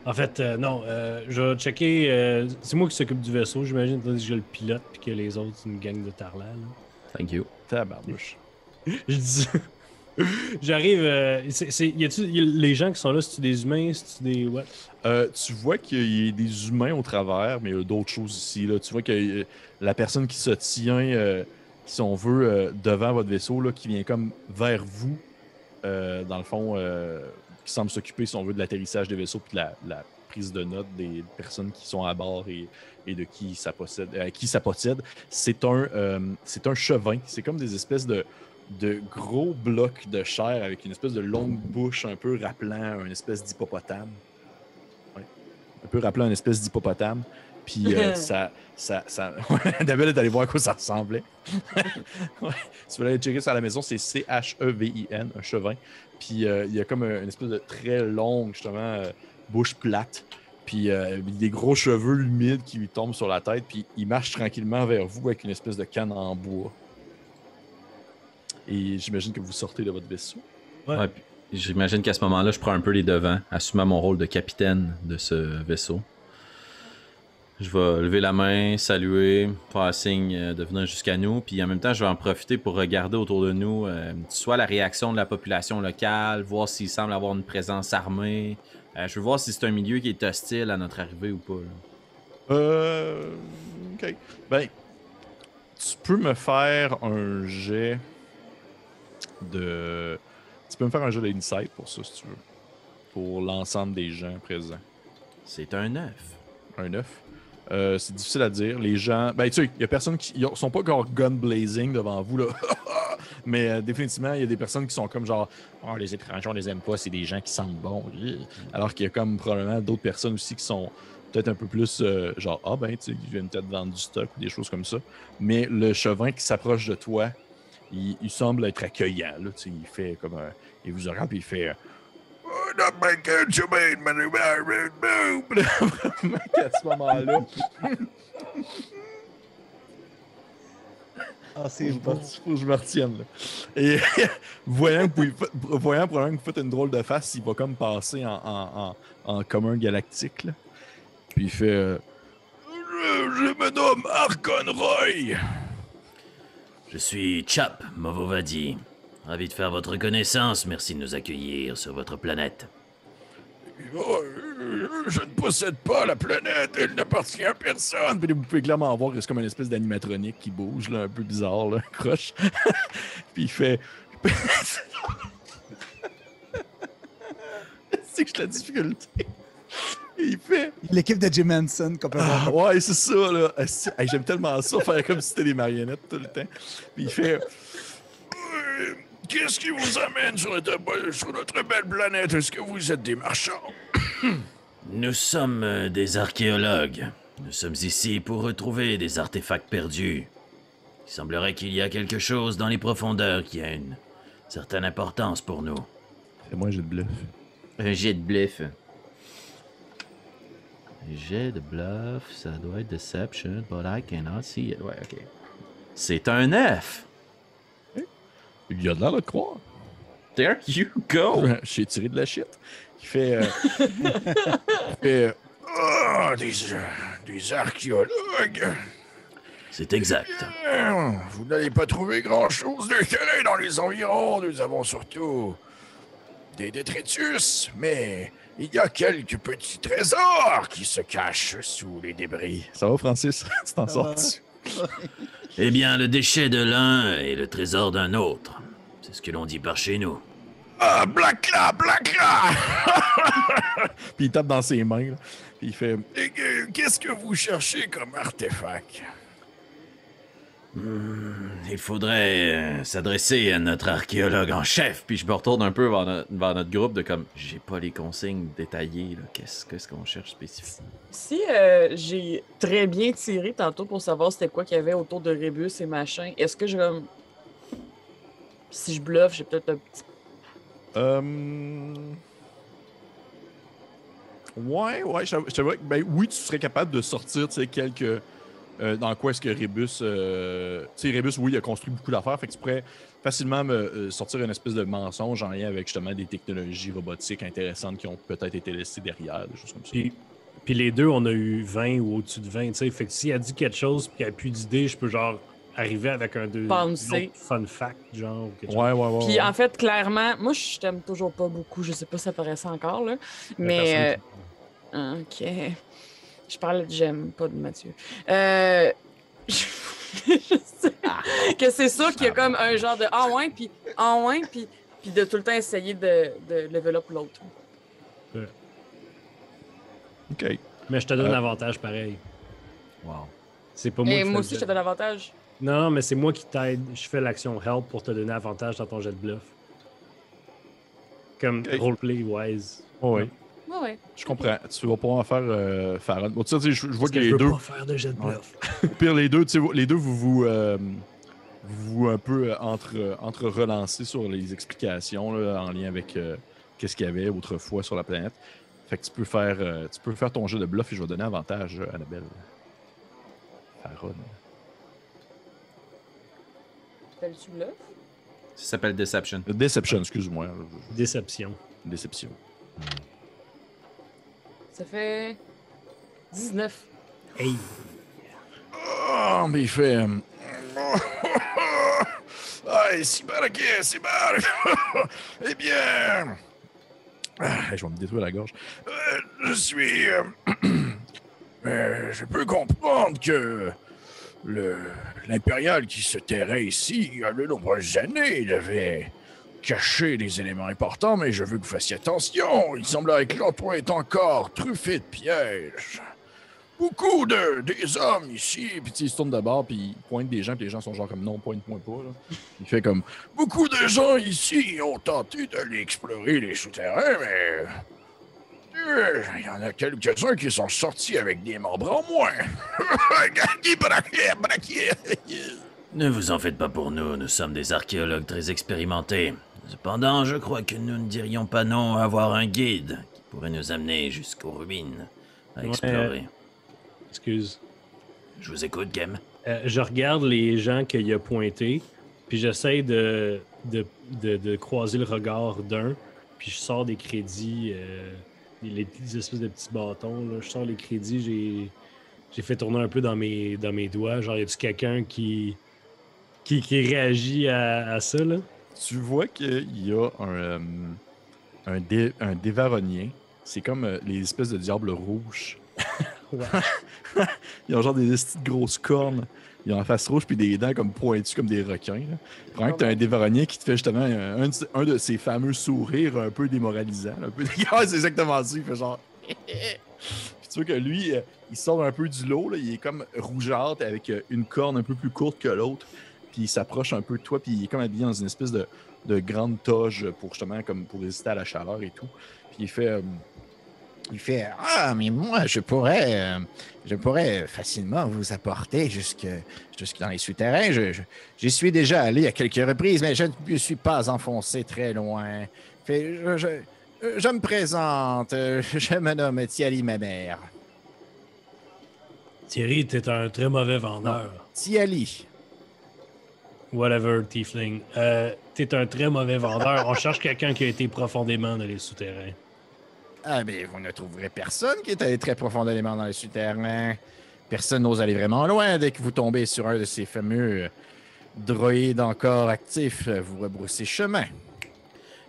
En fait, non. je vais checker. c'est moi qui s'occupe du vaisseau, j'imagine, tandis que je le pilote, puis que les autres, c'est une gang de tarlans. là. Thank you. Tabarnouche. Je dis. J'arrive. euh, c'est, c'est- y a-tu les gens qui sont là, c'est-tu des humains, c'est-tu des. Euh, tu vois qu'il y a des humains au travers, mais il y a d'autres choses ici. Là. Tu vois que euh, la personne qui se tient, euh, si on veut, devant votre vaisseau, là, qui vient comme vers vous, dans le fond, qui semble s'occuper, si on veut, de l'atterrissage des vaisseaux puis de la, prise de notes des personnes qui sont à bord et, de qui ça possède, qui ça possède. C'est un, c'est un chevin. C'est comme des espèces de, de gros blocs de chair avec une espèce de longue bouche un peu rappelant une espèce d'hippopotame un peu rappelant une espèce d'hippopotame. Puis euh, ça. ça, est allé voir à quoi ça ressemblait. ouais. Si vous voulez aller checker ça à la maison, c'est C-H-E-V-I-N, un chevin. Puis euh, il y a comme un- une espèce de très longue, justement, euh, bouche plate. Puis des gros cheveux humides qui lui tombent sur la tête. Puis il marche tranquillement vers vous avec une espèce de canne en bois. Et j'imagine que vous sortez de votre vaisseau. Ouais. J'imagine qu'à ce moment-là, je prends un peu les devants, assumant mon rôle de capitaine de ce vaisseau. Je vais lever la main, saluer, faire signe euh, de venir jusqu'à nous, puis en même temps, je vais en profiter pour regarder autour de nous, euh, soit la réaction de la population locale, voir s'il semble avoir une présence armée. Euh, je veux voir si c'est un milieu qui est hostile à notre arrivée ou pas. là. Euh. Ok. Ben, tu peux me faire un jet de. Tu peux me faire un jet d'insight pour ça, si tu veux. Pour l'ensemble des gens présents. C'est un œuf. Un 9. Euh, c'est difficile à dire. Les gens. Ben, tu sais, il y a personne qui. Ils sont pas encore gun blazing devant vous, là. Mais euh, définitivement, il y a des personnes qui sont comme genre. Oh, les étrangers, on les aime pas, c'est des gens qui sentent bon. Alors qu'il y a comme probablement d'autres personnes aussi qui sont peut-être un peu plus euh, genre. Ah, ben, tu sais, ils viennent peut-être vendre du stock ou des choses comme ça. Mais le chevin qui s'approche de toi, il, il semble être accueillant, là. Tu sais, il fait comme un. Il vous regarde puis il fait. Oh, not my vraiment qu'à ce moment-là, Ah, c'est bon. faut que je me retienne. Là. Et voyant, que vous, voyant probablement que vous faites une drôle de face, il va comme passer en, en, en, en commun galactique. là. Puis il fait euh, je, je me nomme Arcon Roy. Je suis Chap Movovadi. Ravi de faire votre connaissance. Merci de nous accueillir sur votre planète. Oh, je ne possède pas la planète, elle n'appartient à personne. Puis vous pouvez clairement voir que c'est comme une espèce d'animatronique qui bouge, là, un peu bizarre, là, croche. Puis il fait. c'est que j'ai la difficulté. Il fait. L'équipe de Jim Henson, complètement. Ah, ouais, c'est ça, là. Hey, J'aime tellement ça, faire comme si c'était des marionnettes tout le temps. Puis il fait. Qu'est-ce qui vous amène sur notre, sur notre belle planète? Est-ce que vous êtes des marchands? Nous sommes euh, des archéologues. Nous sommes ici pour retrouver des artefacts perdus. Il semblerait qu'il y a quelque chose dans les profondeurs qui a une certaine importance pour nous. C'est moi, j'ai de bluff. Un jet de bluff. Jet de bluff, ça doit être Deception, but I cannot see it. Ouais, ok. C'est un 9. Il y a de l'air de croire. There you go. J'ai tiré de la shit. Il fait. euh, il fait. euh, Ah, des, des archéologues. C'est exact. Vous n'allez pas trouver grand-chose de tel dans les environs. Nous avons surtout des détritus, mais il y a quelques petits trésors qui se cachent sous les débris. Ça va, Francis? tu t'en va. Eh bien, le déchet de l'un est le trésor d'un autre. C'est ce que l'on dit par chez nous. Ah, Blackla, Blackla! Puis il tape dans ses mains. là. Puis il fait Qu'est-ce que vous cherchez comme artefact? Il faudrait euh, s'adresser à notre archéologue en chef. Puis je me retourne un peu vers notre, vers notre groupe de comme, j'ai pas les consignes détaillées, là. Qu'est-ce qu'est-ce qu'on cherche spécifiquement? Si euh, j'ai très bien tiré tantôt pour savoir c'était quoi qu'il y avait autour de Rébus et machin, est-ce que je vais. Si je bluffe, j'ai peut-être un petit. Euh... Ouais, ouais, je je ben oui, tu serais capable de sortir, quelques... euh, dans quoi est-ce que Rébus... euh, Tu sais, Rébus, oui, il a construit beaucoup d'affaires, fait que tu pourrais facilement me euh, sortir une espèce de mensonge en lien avec justement des technologies robotiques intéressantes qui ont peut-être été laissées derrière, des choses comme ça. Puis, puis les deux, on a eu 20 ou au-dessus de 20. tu sais. Fait que s'il a dit quelque chose puis qu'il n'y a plus d'idées, je peux genre arriver avec un deux Penser. fun fact, genre. ou quelque chose. Ouais, ouais, ouais. Puis ouais. en fait, clairement, moi je t'aime toujours pas beaucoup, je sais pas si ça paraissait encore, là. Mais. euh, Ok. Je parlais de j'aime, pas de Mathieu. Euh. Je, je sais que c'est sûr qu'il y a comme un genre de ah ouais, puis ah ouais, puis, puis de tout le temps essayer de, de level up l'autre. OK. Mais je te donne Euh. l'avantage pareil. Wow. C'est pas moi Et qui moi aussi, je te donne l'avantage. Non, mais c'est moi qui t'aide. Je fais l'action help pour te donner avantage dans ton jet de bluff. Comme Ok. roleplay wise. Ouais, Je comprends. Tu vas pouvoir en faire euh, Farron. Bon, tu sais, je, je vois que les deux... pas faire de jet de bluff. Au pire, les deux, tu sais, vous- les deux, vous vous, euh, vous, un peu euh, entre, euh, entre relancez sur les explications là, en lien avec euh, qu'est-ce qu'il y avait autrefois sur la planète. Fait que tu peux faire, euh, tu peux faire ton jeu de bluff et je vais donner avantage à Annabelle. Farron. T'appelles-tu bluff? Ça s'appelle Deception. Deception, excuse-moi. Déception. Déception. Ça fait 19. Hey! Oh, mais il fait. euh, ah, c'est mal, ok, c'est mal. eh bien. Ah, je vais me détruire la gorge. Euh, je suis. euh, euh, je peux comprendre que le l'impérial qui se terrait ici il y a de nombreuses années, il avait caché des éléments importants, mais je veux que vous fassiez attention. Il semblerait que l'endroit est encore truffé de pièges beaucoup de des hommes ici. Puis il se tourne de bord, puis il pointe des gens, puis les gens sont genre comme non, pointe, pointe pas. Là. Il fait comme beaucoup de gens ici ont tenté d'aller explorer les souterrains, mais euh, il y en a quelques-uns qui sont sortis avec des membres en moins. Ne vous en faites pas pour nous, nous sommes des archéologues très expérimentés. Cependant, je crois que nous ne dirions pas non à avoir un guide qui pourrait nous amener jusqu'aux ruines à Ouais. explorer. Excuse. Je vous écoute, Game. Euh, je regarde les gens qu'il a pointés, puis j'essaie de, de, de- de croiser le regard d'un, puis je sors des crédits, euh, les, les espèces de petits bâtons. Là. Je sors les crédits, j'ai, j'ai fait tourner un peu dans mes, dans mes doigts. Genre, y a-tu quelqu'un qui, qui, qui réagit à, à ça? Là? Tu vois qu'il y a un, euh, un, dé- un dévaronien. C'est comme euh, les espèces de diables rouges. Ils ont genre des de grosses cornes. Ils ont la face rouge puis des dents comme pointues comme des requins. Vraiment que t'as un dévaronien qui te fait justement un, un de, un de ces fameux sourires un peu démoralisants. Un peu... Ah, c'est exactement ça. Il fait genre. Puis tu vois que lui, euh, il sort un peu du lot. là. Il est comme rougeâtre avec une corne un peu plus courte que l'autre. Puis il s'approche un peu de toi. Puis il est comme habillé dans une espèce de, de grande toge pour justement comme pour résister à la chaleur et tout. Puis il fait. euh, Il fait Ah, mais moi, je pourrais, euh, je pourrais facilement vous apporter jusque, jusque dans les souterrains. Je, je- j'y suis déjà allé à quelques reprises, mais je ne me suis pas enfoncé très loin. Fait, je, me présente. Je me nomme Thierry Mamère. Thierry, t'es un très mauvais vendeur. Thierry. Whatever, Tiefling. Euh, t'es un très mauvais vendeur. On cherche quelqu'un qui a été profondément dans les souterrains. Ah, mais vous ne trouverez personne qui est allé très profondément dans les souterrains. Personne n'ose aller vraiment loin dès que vous tombez sur un de ces fameux euh, droïdes encore actifs. Vous rebroussez chemin.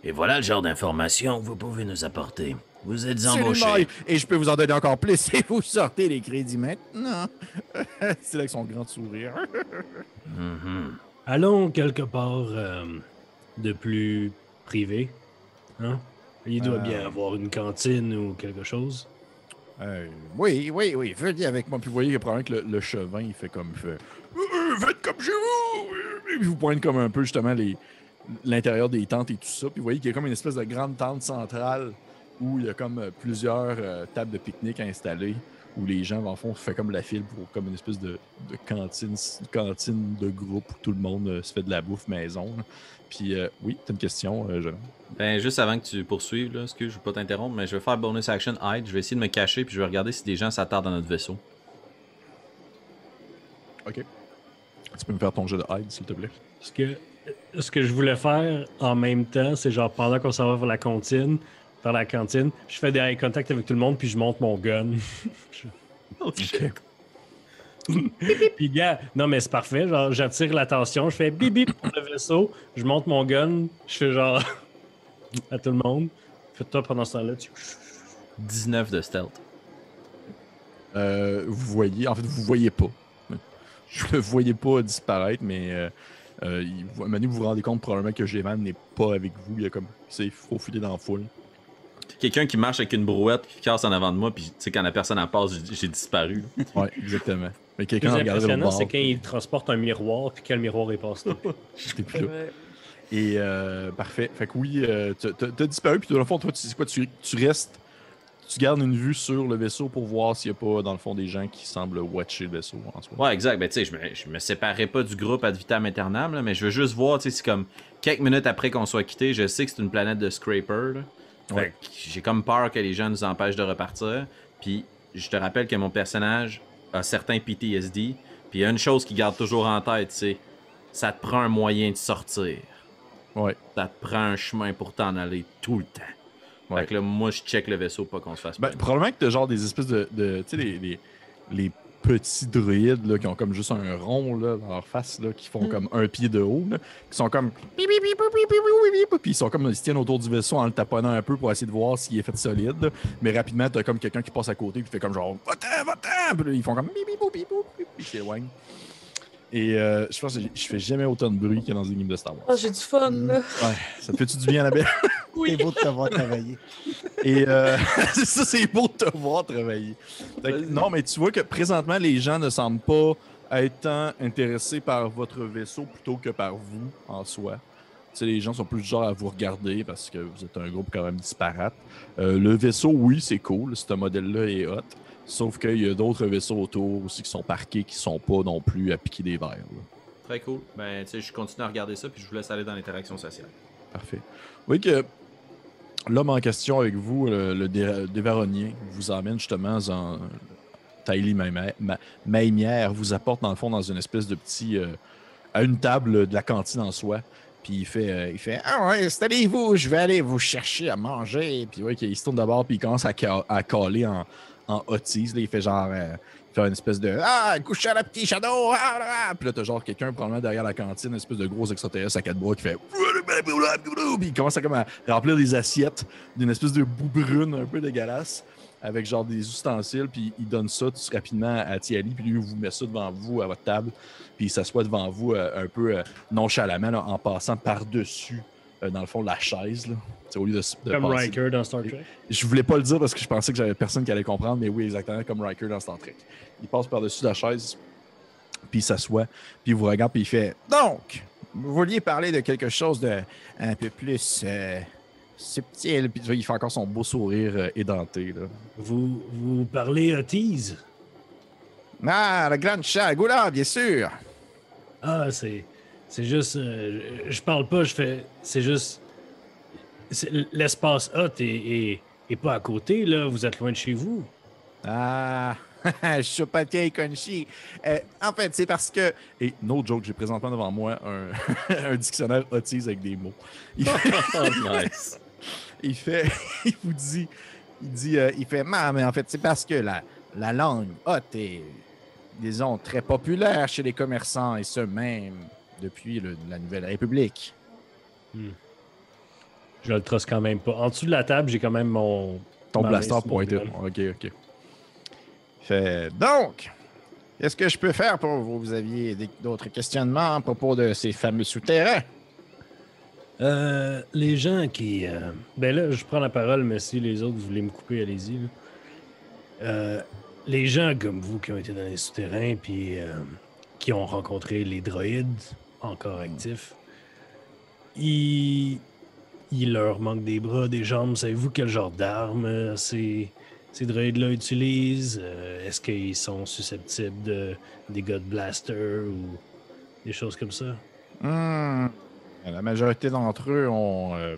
Et voilà le genre d'informations que vous pouvez nous apporter. Vous êtes embauché. Et je peux vous en donner encore plus si vous sortez les crédits maintenant. C'est là avec son grand sourire. Mhm. Allons quelque part euh, de plus privé. Hein? Il doit Euh. bien avoir une cantine ou quelque chose. Euh, oui, oui, oui. Venez avec moi. Puis vous voyez probablement que le, le chevin, il fait comme. Il fait, faites comme chez vous. Et puis vous pointe comme un peu justement les l'intérieur des tentes et tout ça. Puis vous voyez qu'il y a comme une espèce de grande tente centrale où il y a comme plusieurs euh, tables de pique-nique installées où les gens, en fond, fait comme la file pour comme une espèce de, de cantine, cantine de groupe où tout le monde euh, se fait de la bouffe maison. là. Puis euh, oui, t'as une question, euh, Jonathan? Ben, juste avant que tu poursuives, là, excuse, je veux pas t'interrompre, mais je vais faire bonus action hide. Je vais essayer de me cacher, puis je vais regarder si des gens s'attardent dans notre vaisseau. Tu peux me faire ton jeu de hide, s'il te plaît? Ce que, ce que je voulais faire en même temps, c'est genre pendant qu'on s'en va vers la cantine, vers la cantine, je fais des eye contact avec tout le monde puis je monte mon gun. puis gars, non mais c'est parfait, genre j'attire l'attention, je fais bip bip pour le vaisseau, je monte mon gun, je fais genre à tout le monde. Fais-toi pendant ce temps-là, tu 19 de stealth. Euh, vous voyez, en fait, vous voyez pas. Je le voyais pas disparaître, mais euh, euh, il- vous- donné, vous vous rendez compte probablement que Géman n'est pas avec vous. Il y a comme, c'est faufilé dans la foule. Quelqu'un qui marche avec une brouette, qui casse en avant de moi, puis tu sais, quand la personne en passe, j'ai- disparu. Ouais, exactement. Mais Le quelqu'un plus le impressionnant, bord. c'est quand il transporte un miroir puis quand le miroir est passé. J'étais plus là. Ouais. Et euh, parfait. Fait que oui, euh, t'as- disparu, puis dans le fond, toi, tu sais quoi, tu, tu restes, tu gardes une vue sur le vaisseau pour voir s'il n'y a pas, dans le fond, des gens qui semblent watcher le vaisseau en soi. Ouais, exact. Ben, tu sais, je me, je me séparais pas du groupe ad vitam aeternam, là, mais je veux juste voir, tu sais, c'est comme quelques minutes après qu'on soit quitté, je sais que c'est une planète de scraper. là. Ouais. j'ai comme peur que les gens nous empêchent de repartir. Puis je te rappelle que mon personnage a certains PTSD. Puis il y a une chose qu'il garde toujours en tête, c'est ça te prend un moyen de sortir. Ouais. Ça te prend un chemin pour t'en aller tout le temps. Ouais. Fait que là, moi, je check le vaisseau, pas qu'on se fasse Ben, probablement que t'as genre des espèces de. de tu sais, les, les, les petits druides là, qui ont comme juste un rond là, dans leur face, là, qui font comme un pied de haut, là, qui sont comme. Puis ils sont comme. Ils se tiennent autour du vaisseau en le taponnant un peu pour essayer de voir s'il est fait solide. là. Mais rapidement, t'as comme quelqu'un qui passe à côté, qui fait comme genre. Va-t'en, va-t'en! Puis là, ils font comme. Bip, bip, bip, bip, bip, puis ils s'éloignent. Et euh, je pense que je fais jamais autant de bruit que dans une game de Star Wars. Oh, j'ai du fun, là. Ouais, ça te fait-tu du bien, Annabelle? C'est beau de te voir travailler. Et euh, c'est ça, c'est beau de te voir travailler. Non, mais tu vois que présentement, les gens ne semblent pas être tant intéressés par votre vaisseau plutôt que par vous en soi. Tu sais, les gens sont plus du genre à vous regarder parce que vous êtes un groupe quand même disparate. Euh, le vaisseau, oui, c'est cool. Ce modèle-là est hot. Sauf qu'il y a d'autres vaisseaux autour aussi qui sont parqués qui sont pas non plus à piquer des verres. là. Très cool. Ben, tu sais, je continue à regarder ça, puis je vous laisse aller dans l'interaction sociale. Parfait. Vous voyez que l'homme en question avec vous, le, le dé- dévaronien, vous emmène justement dans. Tylee Maimière Ma- Maimière vous apporte dans le fond dans une espèce de petit. euh, à une table de la cantine en soi. Puis il fait, euh, il fait Ah ouais, installez-vous, je vais aller vous chercher à manger. Puis ouais, il se tourne d'abord, puis il commence à, ca- à caler en, en hotties. là. Il fait genre. euh, il fait une espèce de Ah, couche à la petite shadow. Ah, ah, ah. Puis là, t'as genre quelqu'un probablement derrière la cantine, une espèce de gros extraterrestre à quatre bras qui fait. Puis il commence à, comme remplir des assiettes d'une espèce de boue brune un peu dégueulasse avec genre des ustensiles. Puis il donne ça tout rapidement à Thierry. Puis lui, il vous met ça devant vous à votre table. Puis il s'assoit devant vous euh, un peu euh, nonchalamment en passant par-dessus, euh, dans le fond, la chaise. Là. Tu sais, Au lieu de, de Comme passer- Riker dans Star Trek. je voulais pas le dire parce que je pensais que j'avais personne qui allait comprendre, mais oui, exactement comme Riker dans Star Trek. Il passe par-dessus la chaise, puis il s'assoit, puis il vous regarde, puis il fait Donc, vous vouliez parler de quelque chose de un peu plus euh, subtil. Puis il fait encore son beau sourire euh, édenté. Là. Vous, vous parlez Otis? Ah, le grand chat, Goula, bien sûr. Ah, c'est. C'est juste. euh, je, parle pas, je fais. C'est juste. c'est- L'espace hot est, est, est pas à côté, là. Vous êtes loin de chez vous. Ah, je suis pas Konshi. Euh, en fait, c'est parce que. Et no joke, j'ai présentement devant moi un, un dictionnaire Otis avec des mots. Il nice. il fait, il vous dit, il dit, euh, il fait, Ah, mais en fait, c'est parce que la, la langue haute est, disons, très populaire chez les commerçants et ce même depuis le- la Nouvelle République. Je le trosse quand même pas. En dessous de la table, j'ai quand même mon. Ton blaster pointé. Ok, ok. Fait, donc, qu'est-ce que je peux faire pour vous? Vous aviez d'autres questionnements à propos de ces fameux souterrains? Euh, les gens qui. euh, Ben là, je prends la parole, mais si les autres voulez me couper, allez-y. Euh, les gens comme vous qui ont été dans les souterrains puis euh, qui ont rencontré les droïdes encore actifs, il leur manque des bras, des jambes. Savez-vous quel genre d'armes euh, ces, ces droïdes-là utilisent? Euh, Est-ce qu'ils sont susceptibles de des God Blaster ou des choses comme ça? Hmm. La majorité d'entre eux ont, euh,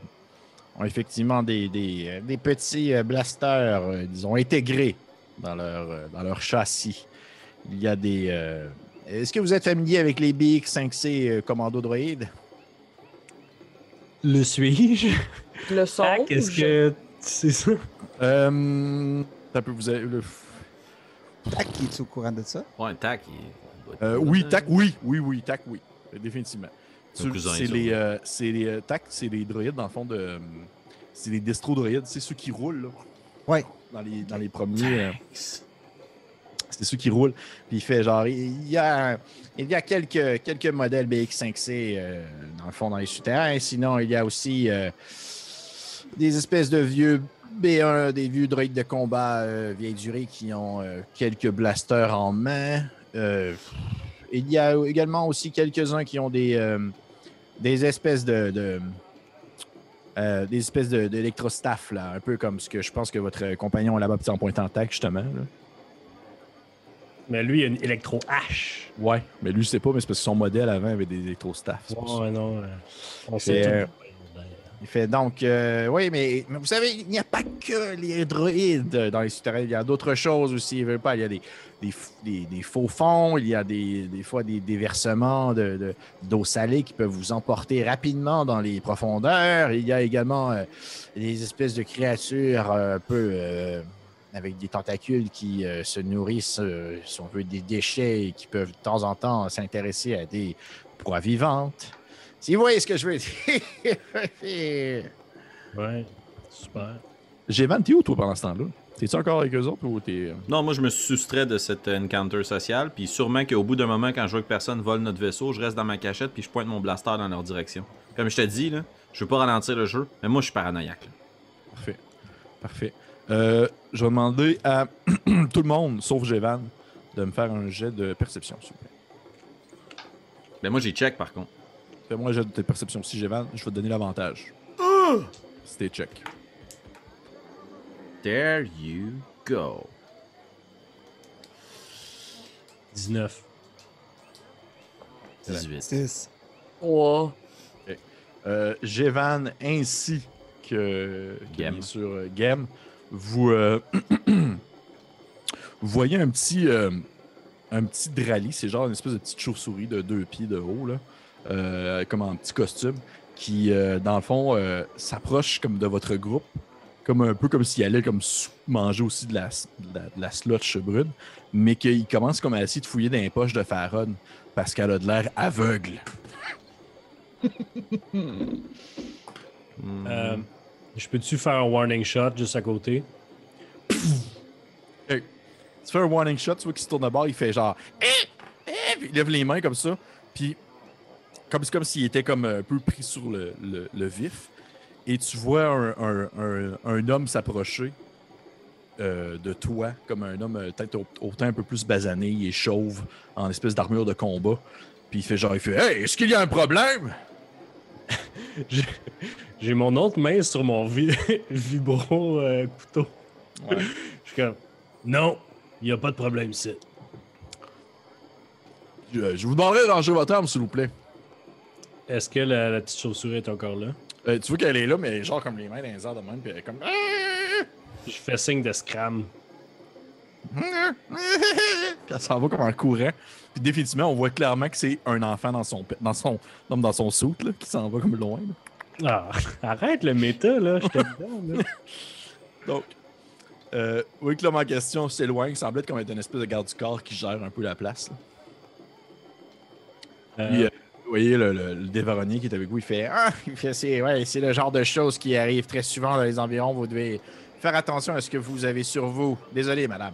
ont effectivement des, des, des petits blasters, euh, disons, intégrés dans leur, dans leur châssis. Il y a des. Est-ce que vous êtes familier avec les BX-5C euh, Commando Droïde? Le suis-je? Le son. Ah, Qu'est-ce que c'est ça? Euh, ça peut vous. Le... Tac, est au courant de ça? Ouais, tac. il Euh, oui, hein. tac, oui, oui, oui, tac, oui, définitivement. C'est les, euh, c'est les euh, tac, c'est les droïdes dans le fond de, c'est les destro-droïdes, c'est ceux qui roulent là, Ouais. dans les, dans les premiers. euh, c'est ceux qui roulent. Puis il fait genre, il y a, il y a quelques, quelques modèles BX5C euh, dans le fond dans les souterrains. Sinon, il y a aussi euh, des espèces de vieux B1, des vieux droïdes de combat euh, vieille durée qui ont euh, quelques blasters en main. Il y a également aussi quelques-uns qui ont des, des espèces de. de- des espèces de- là, un peu comme ce que je pense que votre compagnon là-bas, petit en pointant tac, justement. Mais lui, il a une électro-hache. Ouais, mais lui, sais pas, mais c'est parce que son modèle avant avait des électrostaffs. c'est ça. Ouais, non. euh, on C'est, sait euh, tout. Il fait donc, euh, oui, mais, mais vous savez, il n'y a pas que les droïdes dans les souterrains. Il y a d'autres choses aussi. Il veut pas. Il y a des, des, f- des- des faux fonds. Il y a des, des fois des de- d'eau salée qui peuvent vous emporter rapidement dans les profondeurs. Il y a également euh, des espèces de créatures euh, un peu euh, avec des tentacules qui euh, se nourrissent, euh, si on veut, des déchets et qui peuvent de temps en temps s'intéresser à des proies vivantes. Si vous voyez ce que je veux dire. Ouais, super. Gévan, t'es où, toi, pendant ce temps-là? T'es-tu encore avec eux autres ou t'es. euh, Non, moi, je me suis soustrait de cet encounter social. Puis sûrement qu'au bout d'un moment, quand je vois que personne vole notre vaisseau, je reste dans ma cachette puis je pointe mon blaster dans leur direction. Comme je te dis, là, je veux pas ralentir le jeu, mais moi, je suis paranoïaque. là. Parfait. Parfait. Euh, je vais demander à tout le monde, sauf Gévan, de me faire un jet de perception, s'il vous plaît. Ben moi, j'ai check par contre. Fais-moi un jet de perception aussi, Gévan. Je vais te donner l'avantage. C'était check. There you go. 19. 18. 6. Ouais. Euh, Gévan ainsi que, que bien sûr euh, Gem, vous, euh, vous voyez un petit, euh, un petit drali, c'est genre une espèce de petite chauve-souris de deux pieds de haut, là, euh, comme en petit costume, qui, dans le fond, s'approche comme de votre groupe, comme un peu comme s'il allait comme manger aussi de la, de la, de la slotch brune, mais qu'il commence comme à essayer de fouiller dans les poches de Farron parce qu'elle a de l'air aveugle. Hmm. Je peux-tu faire un warning shot juste à côté? Tu fais un warning shot, tu vois qu'il se tourne de bord, il fait genre. Eh! Eh! Puis il lève les mains comme ça. Puis, comme, c'est comme s'il était comme un peu pris sur le, le- le vif. Et tu vois un, un- un- un homme s'approcher euh, de toi, comme un homme peut-être au- autant un peu plus basané, il est chauve, en espèce d'armure de combat. Puis il fait genre, il fait Hey, est-ce qu'il y a un problème? J'ai mon autre main sur mon vi- vibro euh, couteau. Ouais. Je suis comme, non, il n'y a pas de problème ici. Je, je vous demanderai de ranger votre arme, s'il vous plaît. Est-ce que la, la petite chaussure est encore là? Euh, tu vois qu'elle est là, mais genre comme les mains dans les airs de même, puis elle est comme. Je fais signe de scram. Puis elle s'en va comme en courant. Puis définitivement, on voit clairement que c'est un enfant dans son dans son dans son soute là, qui s'en va comme loin. là. Ah, arrête le méta, là. J'étais dedans, là. Donc, euh, oui, que l'homme en question s'éloigne, il semble être comme être une espèce de garde du corps qui gère un peu la place. là. Euh, Puis, euh, vous voyez le, le, le dévaronnier qui est avec vous, il fait Ah, il fait, c'est ouais, c'est le genre de choses qui arrive très souvent dans les environs. Vous devez faire attention à ce que vous avez sur vous. Désolé, madame.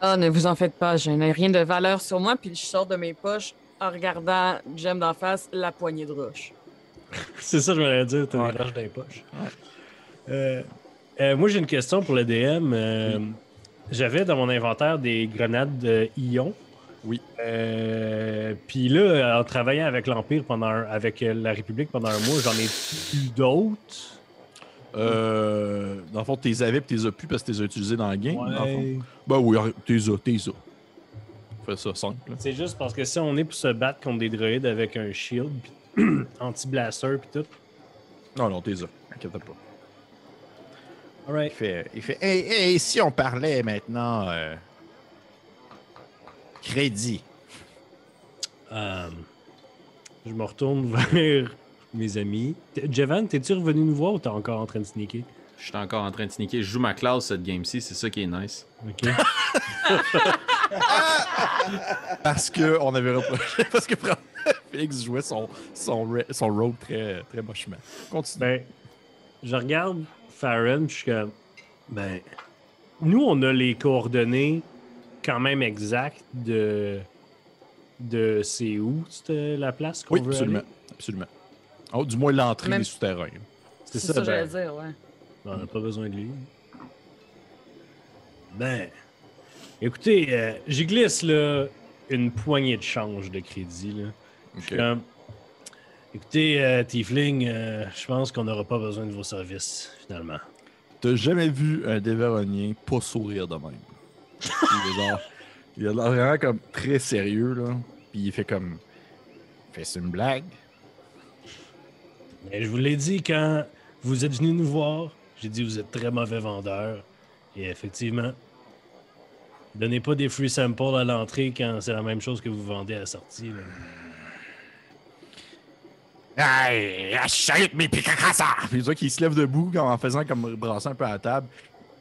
Ah, ne vous en faites pas, je n'ai rien de valeur sur moi, puis je sors de mes poches en regardant Jem d'en face la poignée de roche. C'est ça, je voulais dire, t'as Ouais. des roches dans les poches. Euh, euh, moi, j'ai une question pour le DM. Euh, J'avais dans mon inventaire des grenades de ion. Oui. Puis là, en travaillant avec l'Empire pendant un- avec la République pendant un mois, j'en ai plus d'autres. Euh, dans le fond, t'es avais puis t'es as plus parce que t'es as utilisés dans le game. dans le fond. Ouais. Ben oui, t'es as, t'es as. Fais ça simple. C'est juste parce que si on est pour se battre contre des droïdes avec un shield, puis anti-blaster, puis tout. Non, non, t'es as. Inquiète pas. Alright. Il fait, il fait hey, hey, si on parlait maintenant euh, crédit. Euh, je me retourne vers mes amis. Jevan, t'es-tu revenu nous voir ou t'es encore en train de sneaker? Je suis encore en train de sneaker. Je joue ma classe cette game-ci, c'est ça qui est nice. Ok. Parce que on avait reproché. Parce que Félix jouait son, son, son rôle très, très mochement. Continue. ben, je regarde Farron, puis je suis comme, ben, nous, on a les coordonnées quand même exactes de, de c'est où c'était la place qu'on oui, veut absolument. aller? absolument. Oh, du moins l'entrée Même- des souterrains. C'est C'est ça, ça, ben, j'allais dire, ouais. On n'a pas besoin de lui. Ben, écoutez, euh, j'y glisse là une poignée de change de crédit. Là. Écoutez, euh, Tiefling, euh, je pense qu'on n'aura pas besoin de vos services, finalement. T'as jamais vu un déveronien pas sourire de même? il, est genre, il a l'air vraiment comme très sérieux, là. Puis il fait comme. C'est une blague. Mais je vous l'ai dit quand vous êtes venu nous voir, j'ai dit vous êtes très mauvais vendeur. Et effectivement, donnez pas des free samples à l'entrée quand c'est la même chose que vous vendez à la sortie. là. Hey, achète mes picacassa! Puis tu vois qu'il se lève debout en faisant comme brasser un peu à la table.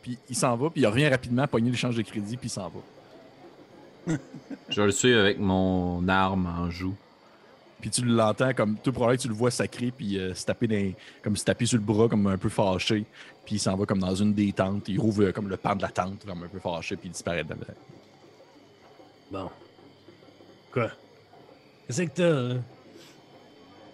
Puis il s'en va, puis il revient rapidement, pogner l'échange de crédit, puis il s'en va. Je le suis avec mon arme en joue. Puis tu l'entends comme tout probablement que tu le vois sacré, puis euh, se taper dans, comme se taper sur le bras, comme un peu fâché. Puis il s'en va comme dans une des tentes. Il rouvre euh, comme le pan de la tente, comme un peu fâché, puis il disparaît dedans. Bon. Quoi? Qu'est-ce que t'as, là?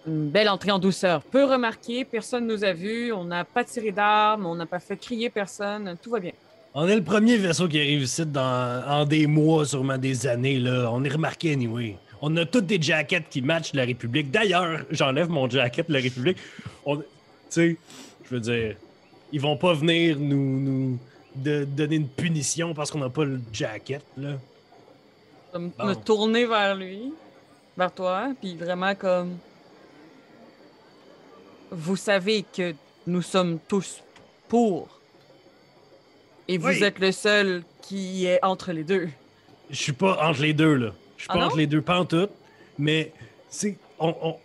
Une belle entrée en douceur. Peu remarqué, personne nous a vus, on n'a pas tiré d'armes, on n'a pas fait crier personne, tout va bien. On est le premier vaisseau qui arrive ici dans, en des mois, sûrement des années, là. On est remarqué, anyway. On a toutes des jackets qui matchent la République. D'ailleurs, j'enlève mon jacket de la République. Tu sais, je veux dire, ils vont pas venir nous, nous de- donner une punition parce qu'on n'a pas le jacket, là. Je vais me- Bon. me tourner vers lui, vers toi, puis vraiment comme. Vous savez que nous sommes tous pour. Et vous Oui. êtes le seul qui est entre les deux. Je suis pas entre les deux, là. Je suis Ah pas non? entre les deux, pas en tout. Mais, c'est. On, on-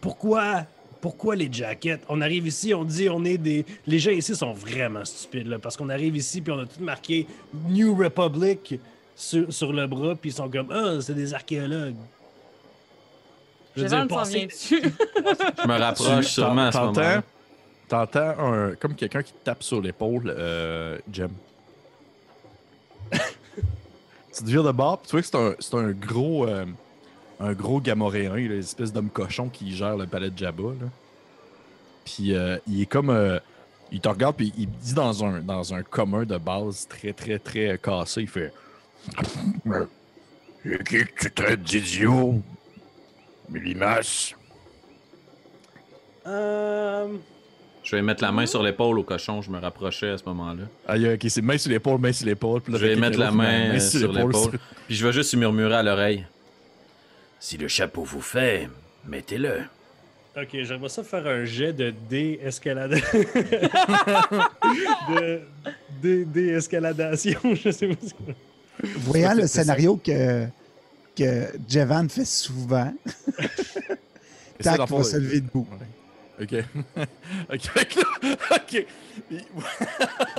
Pourquoi. Pourquoi les jackets? On arrive ici, on dit on est des. Les gens ici sont vraiment stupides, là, parce qu'on arrive ici, puis on a tout marqué New Republic sur, sur le bras, puis ils sont comme Ah, c'est des archéologues. Je vient dessus. Je me rapproche Tu- sûrement à ce t'entends- moment T'entends un, comme quelqu'un qui te tape sur l'épaule, euh, Jem. tu te vires de bord, puis tu vois que c'est un, c'est un gros euh, un gros gamoréen, une espèce d'homme cochon qui gère le palais de Jabba. Là. Puis euh, il est comme. euh, il te regarde, puis il dit dans un, dans un commun de base très, très, très cassé, il fait. Et qui que tu traites d'idiot? Milimas? Euh, Je vais mettre la main sur l'épaule au cochon, je me rapprochais à ce moment-là. Ah, il y a- ok, c'est main sur l'épaule, main sur l'épaule. Je vais mettre la main main sur l'épaule. Puis je vais juste lui murmurer à l'oreille. Si le chapeau vous fait, mettez-le. Ok, j'aimerais ça faire un jet de dé-escalade. de dé- dé-escaladation, je sais pas. ce que- Voyant le scénario que, que Jevan fait souvent, Tac fond, va se lever debout. Ok. ok. ok. Il-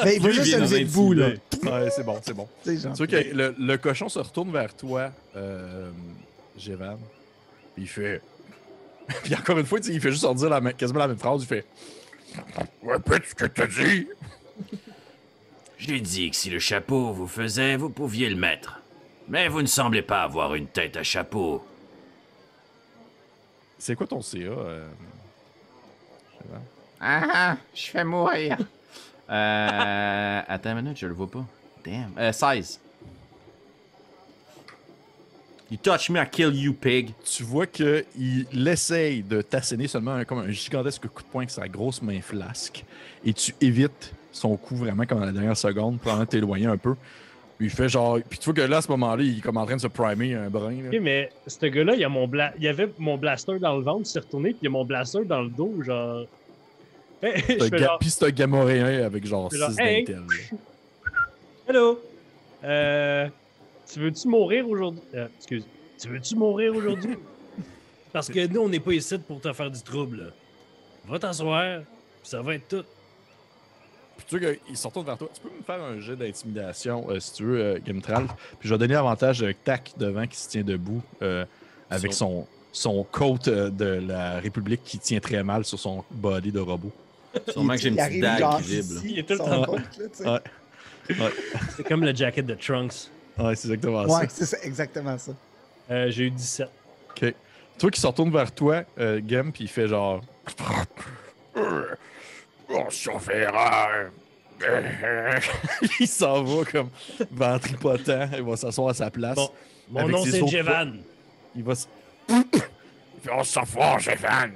Mais il va juste se lever debout, là. Ouais, c'est bon, c'est bon. Tu vois que le, le cochon se retourne vers toi, euh, Jévan. Puis il fait. Puis encore une fois, il fait juste redire la même- quasiment la même phrase. Il fait. Répète ce que t'as dit. J'ai dit que si le chapeau vous faisait, vous pouviez le mettre. Mais vous ne semblez pas avoir une tête à chapeau. C'est quoi ton CA, euh? Ah ah, je fais mourir. euh. Attends une minute, je le vois pas. Damn. Euh, 16. You touch me, I kill you, pig. Tu vois qu'il essaye de t'asséner seulement un- comme un gigantesque coup de poing avec sa grosse main flasque. Et tu évites son coup vraiment comme à la dernière seconde pour t'éloigner un peu. Puis il fait genre. Puis tu vois que là, à ce moment-là, il est comme en train de se primer un brin. là. Ok, mais ce gars-là, il, a mon bla... il avait mon blaster dans le ventre, il s'est retourné, puis il a mon blaster dans le dos, genre. Hey, je C'est un fais ga- genre, Puis c'est un gamoréen avec genre C'est genre, 6 hey. d'intel. Hello! Euh, tu veux-tu mourir aujourd'hui? Euh, excuse. Tu veux-tu mourir aujourd'hui? Parce que nous, on n'est pas ici pour te faire du trouble. Va t'asseoir, ça va être tout. Puis tu vois qu'il se retourne vers toi. Tu peux me faire un jet d'intimidation euh, si tu veux, euh, Gimtral. Puis je vais donner l'avantage avec Tac devant qui se tient debout euh, avec son, son coat euh, de la République qui tient très mal sur son body de robot. Sûrement que j'ai une petite dague qui vibre. Il est tout le temps- là, tu sais. Ouais. C'est comme le jacket de Trunks. Ouais, c'est exactement Ouais, ça. c'est ça, exactement ça. Euh, J'ai eu 17. Ok. Toi qui se retourne vers toi, euh, Gem, puis il fait genre. Oh, chauffeur! il s'en va comme ventripotent. Il va s'asseoir à sa place. Bon, mon Avec nom ses c'est autres Jevan. Il va se. il fait On s'en fout, Stéphane!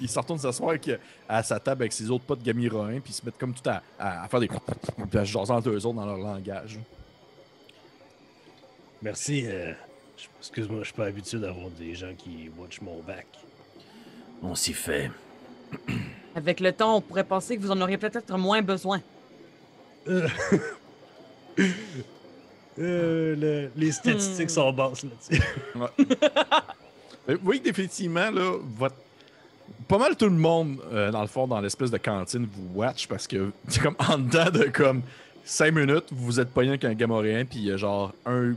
il se retourne s'asseoir à sa table avec ses autres potes gamiroins, puis ils se mettent comme tout à, à, à faire des. Puis à se jaser entre eux autres dans leur langage. Merci. euh, je- Excuse-moi, je suis pas habitué d'avoir des gens qui watch mon back. On s'y fait. Avec le temps, on pourrait penser que vous en auriez peut-être moins besoin. Euh, euh, le- les statistiques Hmm. sont basses là-dessus. Euh, Oui, définitivement, là, votre- pas mal tout le monde, euh, dans le fond, dans l'espèce de cantine, vous watch parce que c'est comme en dedans de comme 5 minutes, vous vous êtes pogné avec un gamoréen, puis il y a genre un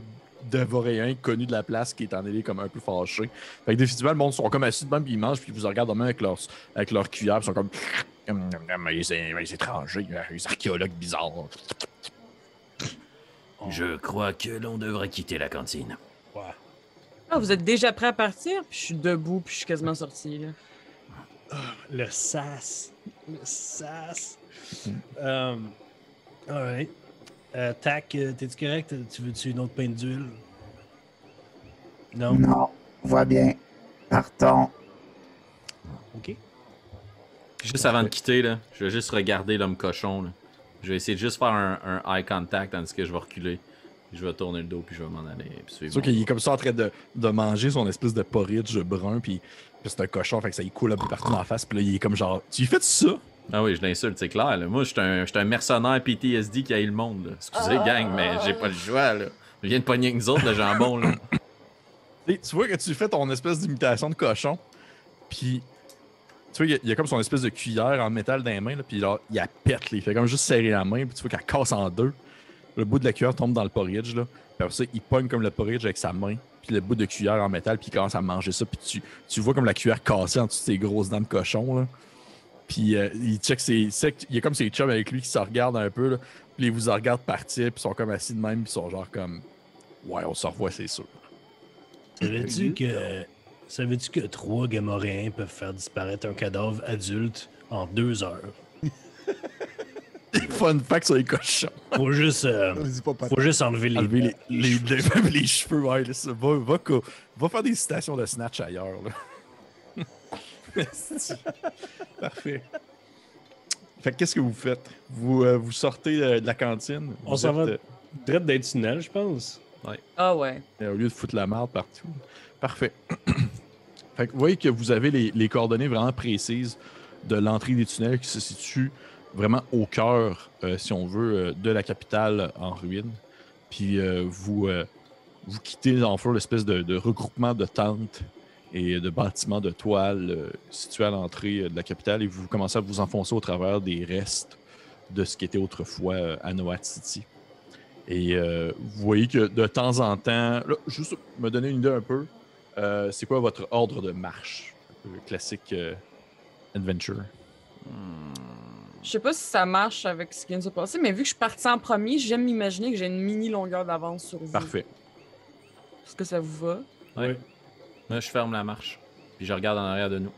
devoréen connu de la place qui est en allé comme un peu fâché. Fait que définitivement, le monde sont comme assis de même, puis ils mangent, puis ils vous regardent de même avec leur, avec leur cuillère, puis ils sont comme. Les, les étrangers, les archéologues bizarres. Je crois que l'on devrait quitter la cantine. Ouais. Ah, vous êtes déjà prêt à partir? Puis je suis debout, puis je suis quasiment sorti. Là. Le sas. Le sas. Euh, alright. Euh, tac, euh, t'es-tu correct? Tu veux-tu une autre pinte d'huile? Non? Non, va bien. Partons. Ok. Juste avant de quitter, là, je vais juste regarder l'homme cochon. Là. Je vais essayer de juste faire un, un eye contact tandis que je vais reculer. Je vais tourner le dos puis je vais m'en aller. C'est sûr qu'il est comme ça en train de, de manger son espèce de porridge brun, puis, puis c'est un cochon, fait que ça il coule un peu partout la face, puis là, il est comme genre, tu fais ça? Ah oui, je l'insulte, c'est clair. Là. Moi, je suis un, un mercenaire PTSD qui a eu le monde. là. Excusez, gang, mais j'ai pas le choix. Là. Je viens de pogner avec nous autres, le jambon. Là. Et tu vois que tu fais ton espèce d'imitation de cochon, puis tu vois, il y a- il y, a comme son espèce de cuillère en métal dans les mains, là, puis là, il la pète, là, il fait comme juste serrer la main, puis tu vois qu'elle casse en deux. Le bout de la cuillère tombe dans le porridge, là. Puis après ça, il pogne comme le porridge avec sa main, puis le bout de cuillère en métal, puis il commence à manger ça, puis tu, tu vois comme la cuillère cassée en dessous de ses grosses dents de cochon, là. Puis euh, il check ses, sec- il y a comme ses chums avec lui qui se regardent un peu, là. Puis ils vous regardent partir, puis ils sont comme assis de même, puis ils sont genre comme... Ouais, on se revoit, c'est sûr. Savais-tu que. Savais-tu que trois gamoréens peuvent faire disparaître un cadavre adulte en deux heures? Fun fact sur les cochons. Faut juste, euh, Vas-y, pas pas. faut juste enlever les, Enlever les, les les, cheveux. les- cheveux, ouais, là, ça. Va, va, faire des citations de Snatch ailleurs, là. Parfait. Fait que qu'est-ce que vous faites? Vous, euh, vous sortez euh, de la cantine? On s'en va êtes, direct d'un tunnel, je pense. Ah ouais. euh, au lieu de foutre la merde partout. Parfait. fait que vous voyez que vous avez les, les coordonnées vraiment précises de l'entrée des tunnels qui se situe vraiment au cœur, euh, si on veut, euh, de la capitale en ruine. Puis euh, vous, euh, vous quittez en fait l'espèce de, de regroupement de tentes et de bâtiments de toile euh, situés à l'entrée euh, de la capitale et vous commencez à vous enfoncer au travers des restes de ce qui était autrefois euh, Anoat City. Et euh, vous voyez que de temps en temps, là, juste me donner une idée un peu, euh, c'est quoi votre ordre de marche? Un peu classique euh, adventure? Je sais pas si ça marche avec ce qui vient de se passer, mais vu que je suis partie en premier, j'aime m'imaginer que j'ai une mini longueur d'avance sur vous. Parfait. Est-ce que ça vous va? Ouais. Là, je ferme la marche. Puis je regarde en arrière de nous.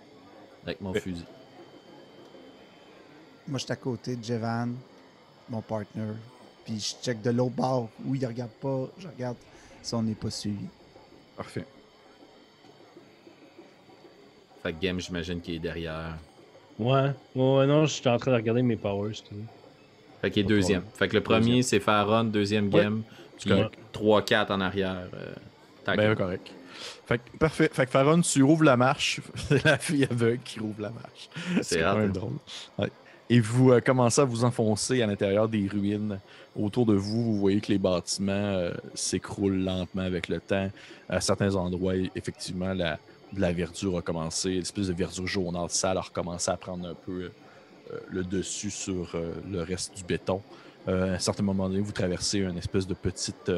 Avec mon Ouais. fusil. Moi, je suis à côté de Jevan, mon partner. Puis je check de l'autre bord. où il regarde pas, je regarde si on n'est pas suivi. Parfait. Fait que Game, j'imagine qu'il est derrière. Ouais. Ouais, ouais, non, je suis en train de regarder mes powers. tout. Fait qu'il est deuxième. problème. Fait que le premier, c'est Faron, deuxième Ouais. Game. Puis correct. 3-4 en arrière. euh. Ben, correct. Fait que, parfait. Fait que Faron, tu rouvres la marche. C'est la fille aveugle qui rouvre la marche. C'est même hein. drôle. Ouais. Et vous euh, commencez à vous enfoncer à l'intérieur des ruines. Autour de vous, vous voyez que les bâtiments euh, s'écroulent lentement avec le temps. À certains endroits, effectivement, la, la verdure a commencé. L'espèce de verdure jaunâtre sale a recommencé à prendre un peu euh, le dessus sur le reste du béton. À un certain moment donné, vous traversez une espèce de petite.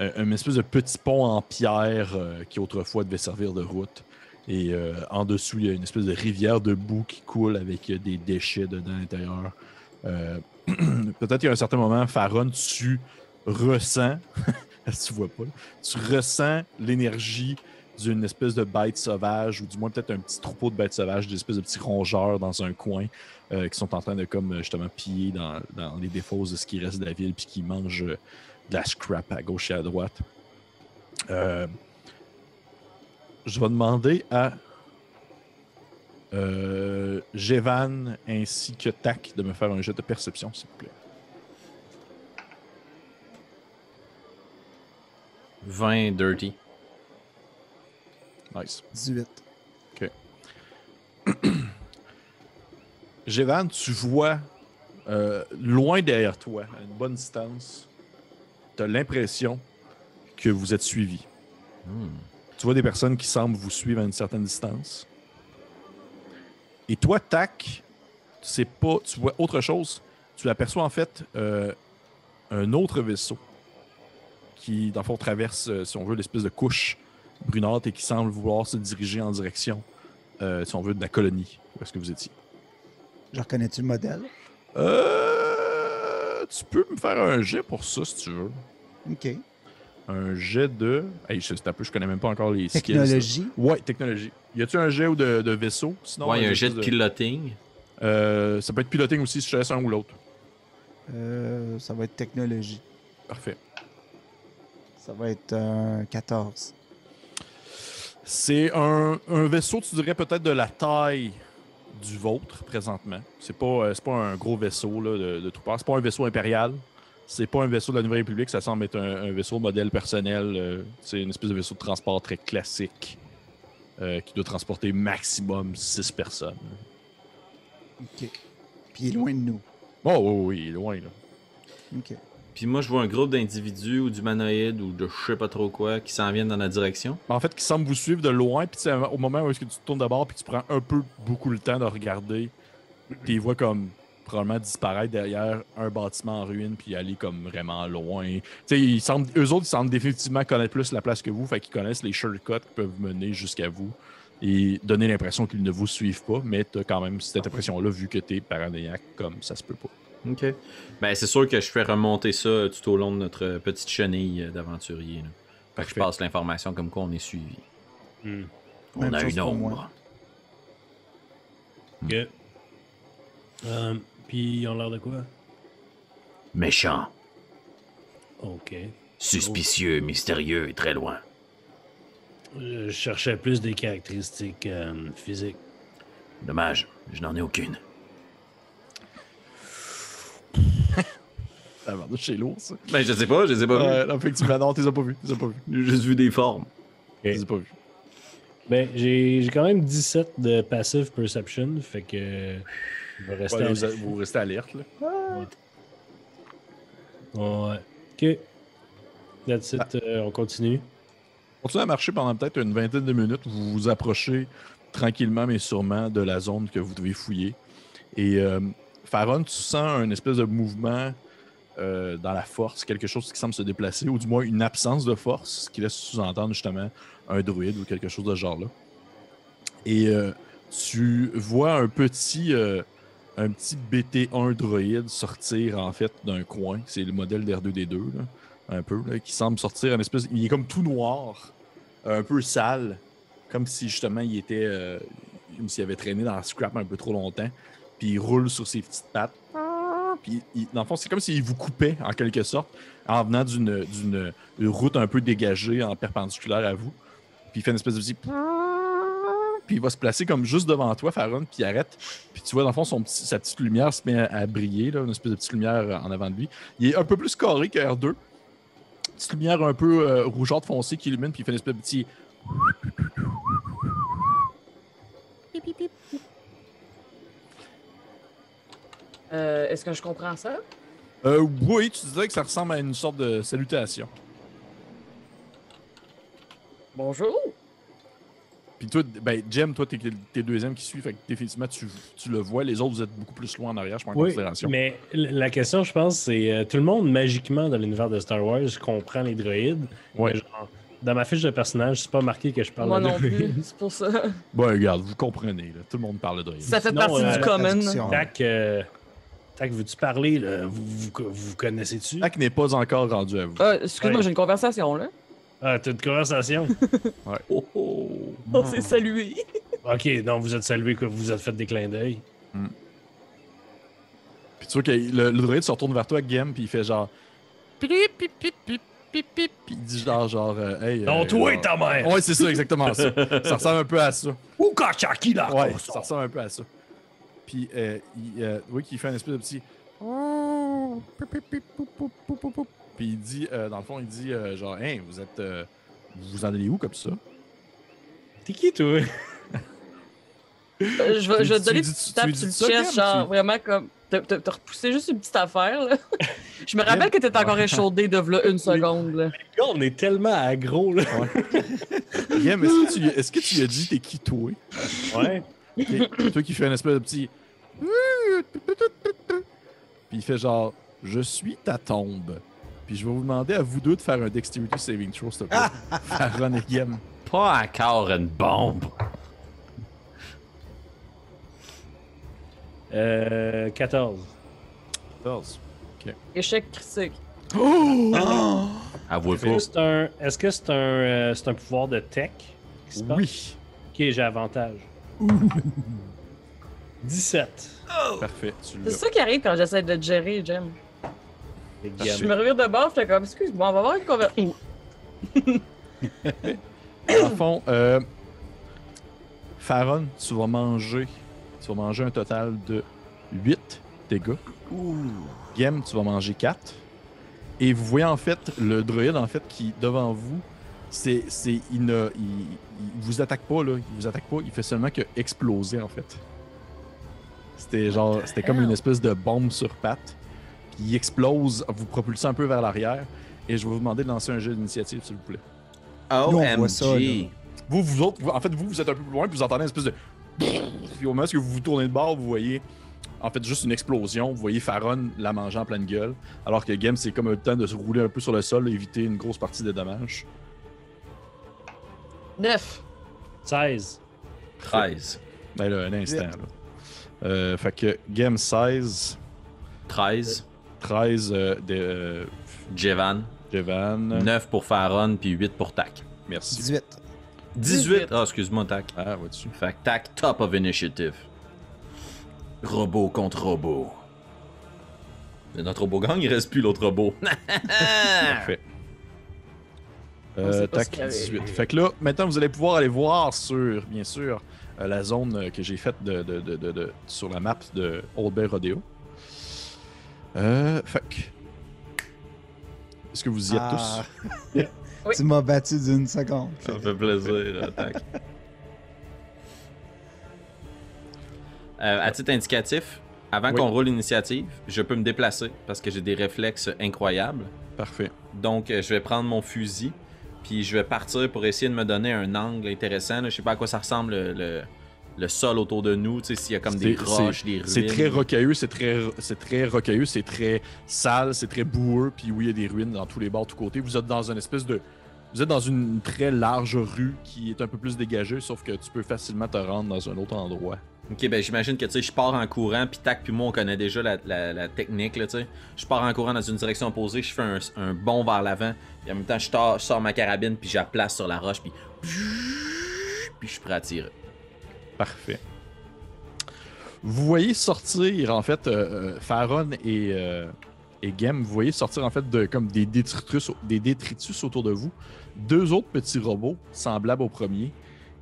Euh, un, un espèce de petit pont en pierre euh, qui autrefois devait servir de route. Et euh, en dessous, il y a une espèce de rivière de boue qui coule avec euh, des déchets dedans à l'intérieur. Peut-être qu'à un certain moment, Faron, tu ressens, tu vois pas, tu ressens l'énergie d'une espèce de bête sauvage, ou du moins peut-être un petit troupeau de bêtes sauvages, des espèces de petits rongeurs dans un coin, qui sont en train de comme justement piller dans, dans les défauts de ce qui reste de la ville, puis qui mangent de la scrap à gauche et à droite. Euh, je vais demander à euh, Jevan ainsi que Tac de me faire un jet de perception, s'il vous plaît. 20 dirty. Nice. 18. Jevan, tu vois euh, loin derrière toi, à une bonne distance, tu as l'impression que vous êtes suivi. Hmm. Tu vois des personnes qui semblent vous suivre à une certaine distance. Et toi, Tac, tu sais pas, tu vois autre chose. Tu aperçois en fait euh, un autre vaisseau qui, dans le fond, traverse, euh, si on veut, l'espèce de couche brunâtre et qui semble vouloir se diriger en direction, euh, si on veut, de la colonie où est-ce que vous étiez. Je reconnais-tu le modèle? Euh, tu peux me faire un jet pour ça si tu veux. OK. Un jet de. Hey, je, c'est un peu, je connais même pas encore les skills. là. Technologie. Ouais, technologie. Y a-tu un jet ou de, de vaisseau Sinon, ouais, il y a un jet de piloting. Euh, ça peut être piloting aussi si je te laisse un ou l'autre. Euh, ça va être technologie. Parfait. Ça va être un 14. C'est un, un vaisseau, tu dirais peut-être de la taille du vôtre présentement. C'est pas, euh, pas un gros vaisseau là, de, de troupeurs. C'est pas un vaisseau impérial. C'est pas un vaisseau de la Nouvelle République. Ça semble être un, un vaisseau modèle personnel. euh, c'est une espèce de vaisseau de transport très classique euh, qui doit transporter maximum 6 personnes. OK. Puis il est loin de nous. Oh, oui, oui, il est loin. Là. OK. Puis moi, je vois un groupe d'individus ou d'humanoïdes ou de je sais pas trop quoi qui s'en viennent dans la direction. En fait, qui semble vous suivre de loin, puis au moment où est-ce que tu tournes d'abord, puis tu prends un peu beaucoup le temps de regarder, puis ils voient comme probablement disparaître derrière un bâtiment en ruine, puis aller comme vraiment loin. Ils semblent, eux autres, ils semblent définitivement connaître plus la place que vous, fait qu'ils connaissent les shortcuts qui peuvent mener jusqu'à vous et donner l'impression qu'ils ne vous suivent pas, mais tu as quand même cette impression-là vu que tu es paranoïaque, comme ça se peut pas. Ok. Ben, c'est sûr que je fais remonter ça tout au long de notre petite chenille d'aventuriers. là. Fait que je passe l'information comme quoi on est suivi. Hmm. On Même a une ombre. Ok. Euh, puis, ils ont l'air de quoi? Méchant, Ok. suspicieux, mystérieux et très loin. Je cherchais plus des caractéristiques euh, physiques. Dommage, je n'en ai aucune. Ah, merde, chez lourd, ça. Ben, je sais pas, je les ai pas Ouais, non, effectivement, non, tu les as pas vus. Pas vus. vus. J'ai juste vu des formes. As pas vus. Ben, j'ai j'ai quand même 17 de passive perception, fait que. Je vais rester Ouais, vous, restez alerte, là. Ouais. Ok. That's it, euh, on continue. Continuez à marcher pendant peut-être une vingtaine de minutes. Vous vous approchez tranquillement mais sûrement de la zone que vous devez fouiller. Et euh, Faron, tu sens un espèce de mouvement euh, dans la force, quelque chose qui semble se déplacer, ou du moins une absence de force, ce qui laisse sous-entendre justement un druide ou quelque chose de ce genre-là. Et euh, tu vois un petit, euh, un petit BT1 droïde sortir en fait d'un coin. C'est le modèle d'R2D2, là, un peu, qui semble sortir en espèce. Il est comme tout noir, un peu sale, comme si justement il était. comme s'il avait traîné dans la scrap un peu trop longtemps. Puis il roule sur ses petites pattes. Puis il- dans le fond, c'est comme s'il vous coupait en quelque sorte en venant d'une route un peu dégagée en perpendiculaire à vous. Puis il fait une espèce de petit. Puis il va se placer comme juste devant toi, Faron, puis il arrête. Puis tu vois, dans le fond, son sa petite lumière se met à, briller, là, une espèce de petite lumière en avant de lui. Il est un peu plus carré que R2. Petite lumière un peu euh, rougeâtre foncée qui illumine, puis il fait une espèce de petit. Euh, Est-ce que je comprends ça? Euh, oui, tu dirais que ça ressemble à une sorte de salutation. Bonjour. Puis toi, ben, Jem, toi, t'es t'es le deuxième qui suit, fait que définitivement, tu, tu le vois. Les autres, vous êtes beaucoup plus loin en arrière, je prends en Oui, considération. mais la question, je pense, c'est euh, tout le monde, magiquement, dans l'univers de Star Wars, comprend les droïdes. Ouais. Mais genre, dans ma fiche de personnage, c'est pas marqué que je parle Moi de non droïdes. plus, c'est pour ça. Bon, regarde, vous comprenez, là. Tout le monde parle de droïde. Ça fait Sinon, partie euh, du la common. Tac, euh, tac, veux-tu parler? Là? Vous, vous, vous connaissez-tu? Tac n'est pas encore rendu à vous. Ah, Excuse-moi, Ouais. j'ai une conversation là. Ah, t'as une conversation? Oh oh! On s'est salué. ok, donc vous êtes salué, que vous êtes fait des clins d'œil. Puis tu vois que le, le se retourne vers toi, Gem, puis il fait genre. Pip, pip, pip, pip, pip, pip. Puis il dit genre, genre, euh, hey. Non, euh, toi et ta mère! Ouais, c'est ça, exactement ça. ça ressemble un peu à ça. Ou Kachaki, là! Ouais, ça ressemble un peu à ça. Puis, euh, il, euh, oui, qu'il fait un espèce de petit. Puis il dit, euh, dans le fond, il dit, euh, genre, hey, vous êtes. euh, vous en allez où comme ça? T'es qui, toi? Euh, je vais, je te donner dis- une petite tape sur le chest, genre tu- vraiment comme. T'as repoussé juste une petite affaire, là. Je me rappelle que t'étais encore échaudé de là une seconde, là. Gars, on est tellement aggro, là. Gem, est-ce que, tu, lui- est-ce que tu lui as dit, t'es qui toi? Ouais. Ok, toi qui fais un espèce de petit. Puis il fait genre, je suis ta tombe. Puis je vais vous demander à vous deux de faire un dexterity saving throw, s'il te plaît. Aaron et Gem. Pas encore une bombe. Euh, 14. 14. Échec critique. Avouez Est-ce pas. que c'est un, est-ce que c'est un, euh, c'est un pouvoir de tech qui se passe? Oui. Ok, j'ai avantage. 17. Parfait, tu C'est ça qui arrive quand j'essaie de te gérer, Jem. Je me revire de bord, j'étais comme, excuse-moi, on va avoir une conversation. Dans le fond, euh, Faron, tu vas manger. Tu vas manger un total de 8 dégâts. Gem, tu vas manger 4. Et vous voyez en fait le druide en fait qui devant vous, c'est c'est il il, il vous attaque pas là, il vous attaque pas, il fait seulement que exploser en fait. C'était genre c'était comme une espèce de bombe sur pattes. Puis il explose, vous propulsez un peu vers l'arrière et je vais vous demander de lancer un jeu d'initiative s'il vous plaît. Nous, on voit ça, OMG. Vous, vous autres, vous- en fait, vous, vous êtes un peu plus loin, puis vous entendez une espèce de. Puis au moment où vous vous tournez de bord, vous voyez, en fait, juste une explosion. Vous voyez Faron la manger en pleine gueule. Alors que Game, c'est comme le temps de se rouler un peu sur le sol, éviter une grosse partie des dommages. Neuf. 16. 13. Ben là, un instant, là. Euh, fait que Game 16, 13. 13 euh, de euh, Jevan. Jevan. 9 pour Faron, puis 8 pour Tac. Merci. 18. 18. Ah, excuse-moi, Tac. Ah, vois-tu? Fait que Tac, top of initiative. Robot contre robot. Notre robot gang, il reste plus l'autre robot. Parfait. Euh, tac, avait. 18. Fait que là, maintenant, vous allez pouvoir aller voir sur, bien sûr, euh, la zone euh, que j'ai faite de, de- de- de- de- sur la map de Old Bay Rodeo. Euh, fait que- Est-ce que vous y êtes Ah. Oui. Tu m'as battu d'une seconde. Ça me fait plaisir, attaque. Euh, à titre indicatif, avant Oui. qu'on roule l'initiative, je peux me déplacer parce que j'ai des réflexes incroyables. tous? Parfait. Donc, je vais prendre mon fusil, puis je vais partir pour essayer de me donner un angle intéressant. là. Je sais pas à quoi ça ressemble le, le- le sol autour de nous, tu sais, s'il y a comme des roches, des ruines. C'est très rocailleux, c'est très, très rocailleux, c'est très sale, c'est très boueux, puis oui, il y a des ruines dans tous les bords, tous côtés. Vous êtes dans une espèce de. Vous êtes dans une très large rue qui est un peu plus dégagée, sauf que tu peux facilement te rendre dans un autre endroit. Ok, ben j'imagine que tu sais, je pars en courant, puis tac, puis moi on connaît déjà la, la- la technique, là, tu sais. Je pars en courant dans une direction opposée, je fais un, un bond vers l'avant, en même temps je, sors ma carabine, puis je la place sur la roche, puis. Puis je suis prêt à tirer. Parfait. Vous voyez sortir, en fait, euh, euh, et, euh, et Gem, vous voyez sortir, en fait, de, comme des détritus, des détritus autour de vous. Deux autres petits robots, semblables au premier,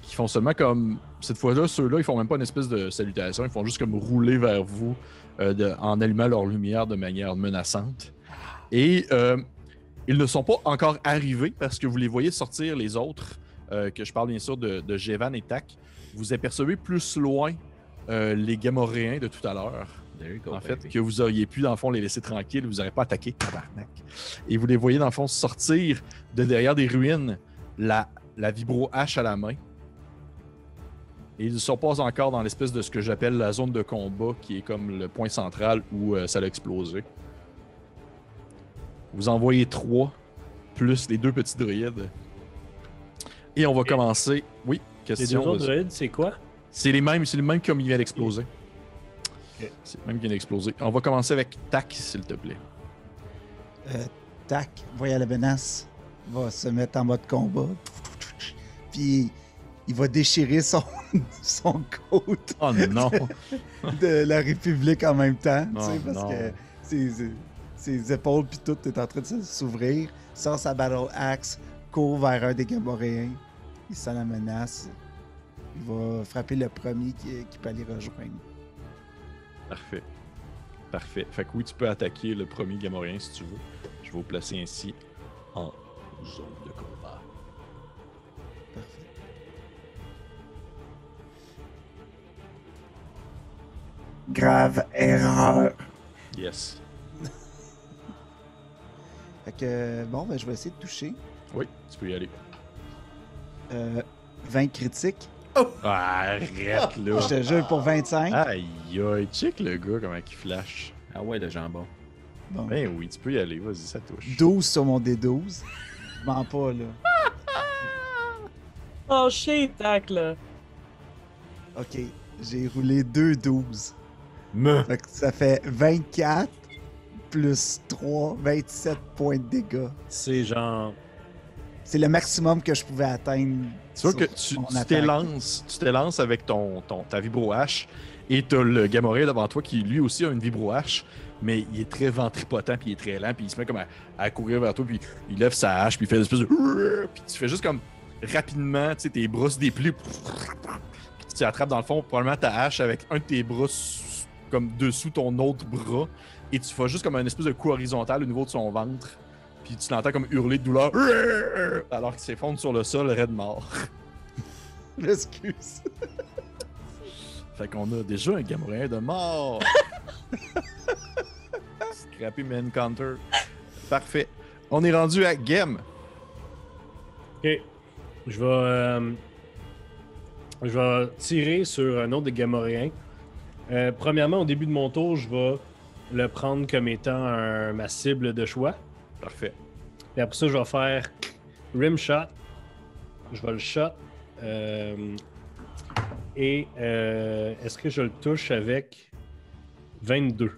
qui font seulement comme. Cette fois-là, ceux-là, ils font même pas une espèce de salutation, ils font juste comme rouler vers vous euh, en allumant leur lumière de manière menaçante. Et euh, ils ne sont pas encore arrivés parce que vous les voyez sortir, les autres, euh, que je parle bien sûr de, de Jevan et Tak. Vous apercevez plus loin euh, les Gamoréens de tout à l'heure, go, en fait, baby. que vous auriez pu, dans le fond, les laisser tranquilles, vous n'aurez pas attaqué, tabarnak. Et vous les voyez, dans le fond, sortir de derrière des ruines, la, la vibro hache à la main. Et ils ne sont pas encore dans l'espèce de ce que j'appelle la zone de combat, qui est comme le point central où euh, ça a explosé. Vous en voyez trois, plus les deux petits druides. Et on va commencer. Oui, Les deux question. autres druides, c'est quoi? C'est les mêmes, c'est les mêmes comme il vient d'exploser. C'est le même qui vient d'exploser. On va commencer avec Tac, s'il te plaît. Euh, tac, voyez la menace. Va se mettre en mode combat. Puis il va déchirer son, son Oh non! de la République en même temps. tu sais, Oh parce non. que ses épaules puis tout est en train de s'ouvrir. Sort sa battle axe, court vers un des Gamoréens. Il sent la menace. Il va frapper le premier qui, qui peut aller rejoindre. Parfait. Parfait. Fait que oui, tu peux attaquer le premier Gamorien si tu veux. Je vais vous placer ainsi en zone de combat. Parfait. Grave erreur. Yes. Fait que, bon, ben, je vais essayer de toucher. Oui, tu peux y aller. Euh, 20 critiques. Ah, arrête là! Je te jure pour 25. Aïe aïe, check le gars comment il flash. Ah ouais, le jambon. Bon. Ben oui, tu peux y aller, vas-y, ça touche. 12 sur mon D12. Je mens pas, là. Oh, shit, tac, là. Ok, j'ai roulé 2 12. Me. Fait que ça fait 24 plus 3, 27 points de dégâts. C'est genre. C'est le maximum que je pouvais atteindre. C'est sûr sur que tu tu t'élances, tu t'élances avec ton, ton, ta vibro hache et t'as le Gamoré devant toi qui lui aussi a une vibro hache, mais il est très ventripotent puis il est très lent puis il se met comme à, à courir vers toi puis il lève sa hache puis il fait une espèce de puis tu fais juste comme rapidement, tu sais, tes bras se déplient puis tu attrapes dans le fond probablement ta hache avec un de tes bras comme dessous ton autre bras et tu fais juste comme un espèce de coup horizontal au niveau de son ventre puis tu l'entends comme hurler de douleur alors qu'il s'effondre sur le sol raide mort. Excuse. Fait qu'on a déjà un Gamoréen de mort. Scrappy Man Counter. Parfait. On est rendu à Game. Ok. Je vais. euh, je vais tirer sur un autre des Gamoréens. Euh, premièrement, au début de mon tour, je vais le prendre comme étant un- ma cible de choix. Parfait. Et après ça, je vais faire rim shot. Je vais le shot. Euh, et euh, est-ce que je le touche avec 22?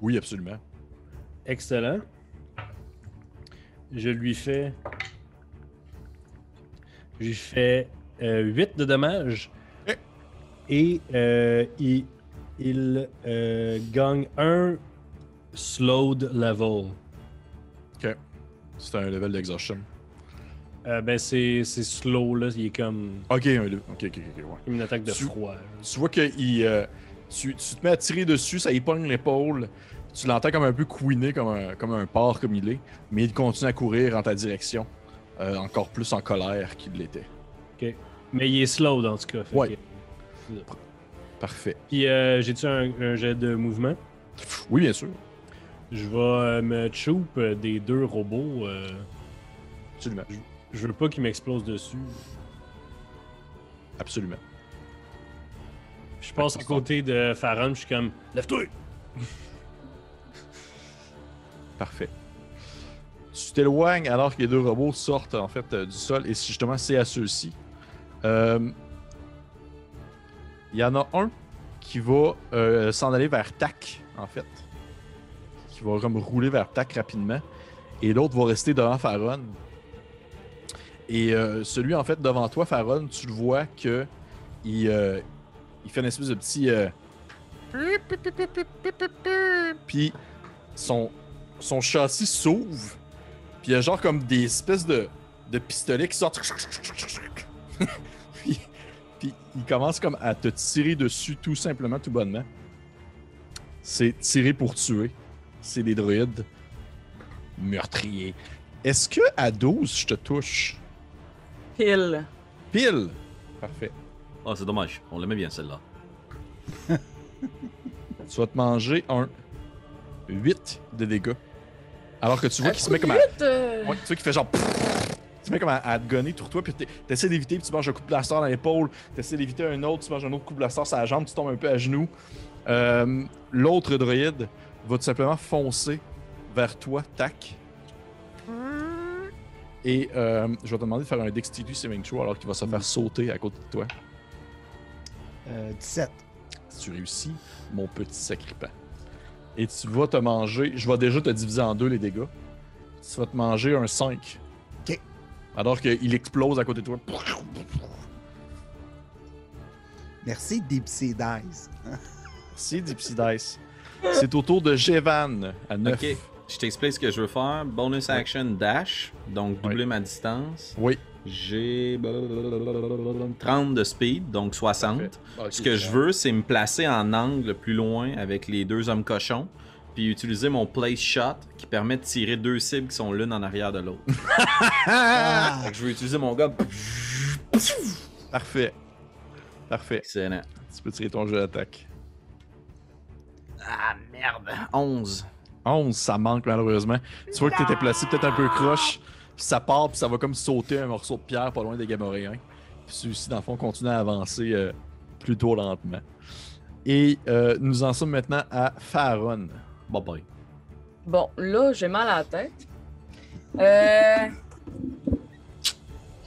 Oui, absolument. Excellent. Je lui fais. Je lui fais 8 de dommages. Eh. Et euh, il, il euh, gagne un slowed level. C'est un level d'exhaustion. Euh, ben, c'est slow, là. Il est comme Ok, un. Ok, ok, ok, ouais. comme une attaque de Tu- froid. là. Tu vois que il, euh, tu, tu te mets à tirer dessus, ça y pogne l'épaule. Tu l'entends comme un peu couiner, comme un, comme un porc comme il est. Mais il continue à courir en ta direction. euh, encore plus en colère qu'il l'était. Mais il est slow, dans tout cas. fait Ouais. que- Parfait. Puis, euh, j'ai-tu un, un jet de mouvement? Oui, bien sûr. Je vais euh, me choop euh, des deux robots. euh, Absolument. je veux pas qu'ils m'explosent dessus. Absolument. Je passe à côté de Farron, je suis comme Lève-toi! Parfait. Tu t'éloignes alors que les deux robots sortent en fait euh, du sol et justement c'est à ceux-ci. Euh, Il y en a un qui va euh, s'en aller vers Tac en fait. Qui va comme rouler vers Tac rapidement. Et l'autre va rester devant Faron. Et euh, celui en fait devant toi, Faron, tu le vois que il, euh, il fait une espèce de petit. euh, Puis son, son châssis s'ouvre. Puis il y a genre comme des espèces de, de pistolets qui sortent. puis il commence comme à te tirer dessus tout simplement, tout bonnement. C'est tirer pour tuer. C'est des droïdes meurtriers. Est-ce que à 12, je te touche? Pile. Pile! Parfait. Ah, c'est dommage. On l'aimait bien, celle-là. Tu vas te manger un 8 de dégâts. Alors que tu vois qu'il se met comme à, euh, Ouais, tu vois qu'il fait genre. Tu mets comme à, à te gonner sur toi, puis t'es- t'essaies d'éviter, puis tu manges un coup de blaster dans l'épaule, t'essaies d'éviter un autre, tu manges un autre coup de blaster sur la jambe, tu tombes un peu à genoux. Euh, L'autre droïde va tout simplement foncer vers toi, tac. Et euh, je vais te demander de faire un Dexterity Saving Throw alors qu'il va se faire sauter à côté de toi. Euh, 17. Si tu réussis, mon petit sacripant. Et tu vas te manger, je vais déjà te diviser en deux les dégâts. Tu vas te manger un 5. Alors qu'il explose à côté de toi. Merci, Deep Sea Dice. C'est Dipsy Dice. C'est au tour de Jevan à 9. Ok, je t'explique ce que je veux faire. Bonus action dash, donc doubler ma distance. Oui. J'ai 30 de speed, donc 60. Parfait. Ok, Ce que je veux, c'est me placer en angle plus loin avec les deux hommes cochons, puis utiliser mon place shot qui permet de tirer deux cibles qui sont l'une en arrière de l'autre. Ah! Je veux utiliser mon gars. Parfait. Parfait. Excellent. Tu peux tirer ton jeu d'attaque. Ah merde. 11. 11, ça manque malheureusement. Tu vois que t'étais placé peut-être un peu croche. Puis ça part, puis ça va comme sauter un morceau de pierre pas loin des Gamoréens. Puis celui-ci, dans le fond, continue à avancer euh, plutôt lentement. Et euh, nous en sommes maintenant à Faron. Bye bye. Bon, là, j'ai mal à la tête. Euh...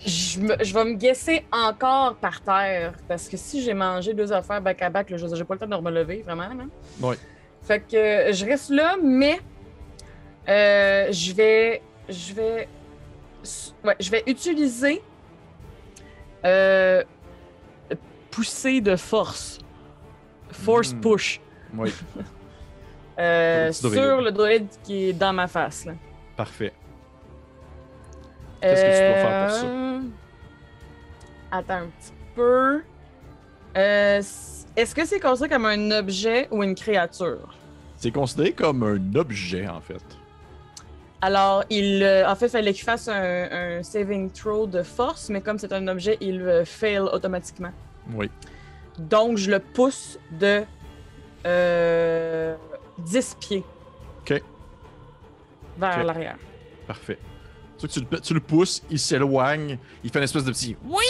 Je, me- je vais me guesser encore par terre. Parce que si j'ai mangé deux affaires back-à-back, là, je veux dire, j'ai pas le temps de me relever, vraiment. Là. Ouais. Fait que euh, je reste là, mais euh, je vais. Je vais. Ouais, je vais utiliser. Euh, poussée de force. Force Hmm. push. Oui, euh, droïde. sur le droïde qui est dans ma face. Là. parfait. Qu'est-ce que tu dois faire pour ça? Euh, Attends un petit peu. Euh, Est-ce que c'est considéré comme un objet ou une créature? C'est considéré comme un objet, en fait. Alors, il, euh, en fait, il fallait qu'il fasse un, un saving throw de force, mais comme c'est un objet, il euh, fail automatiquement. Oui. Donc, je le pousse de euh, 10 pieds. Ok. Vers l'arrière. Parfait. Tu, le, tu le pousses, il s'éloigne, il fait une espèce de petit oui,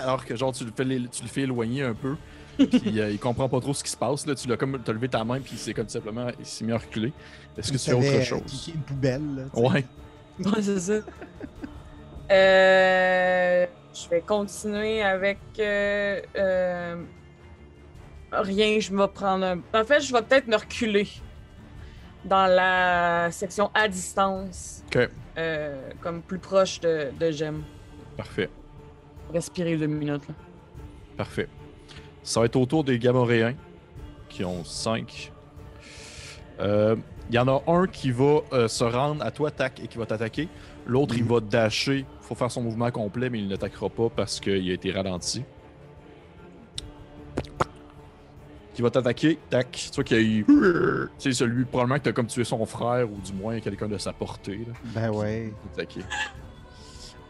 alors que genre tu le fais, tu le fais éloigner un peu, puis euh, il comprend pas trop ce qui se passe là. Tu l'as comme t'as levé ta main puis c'est comme simplement il s'est mis à reculer. Est-ce que tu fais autre chose? une poubelle. là. Ouais. Ouais, c'est ça. Euh, je vais continuer avec euh, euh, rien. Je vais prendre un. En fait, je vais peut-être me reculer dans la section à distance, Ok. euh, comme plus proche de, de Gem. Parfait. Respirer deux minutes. Là. Parfait. Ça va être au tour des Gamoréens qui ont 5. Il y en a un qui va euh, se rendre à toi, tac, et qui va t'attaquer. L'autre, il Mhm. va dasher. Il faut faire son mouvement complet, mais il n'attaquera pas parce qu'il a été ralenti. Qui va t'attaquer, tac. Tu vois qu'il y a eu. Tu sais, celui, probablement que t'as comme tué son frère ou du moins quelqu'un de sa portée. Là. Ben ouais. Attaqué.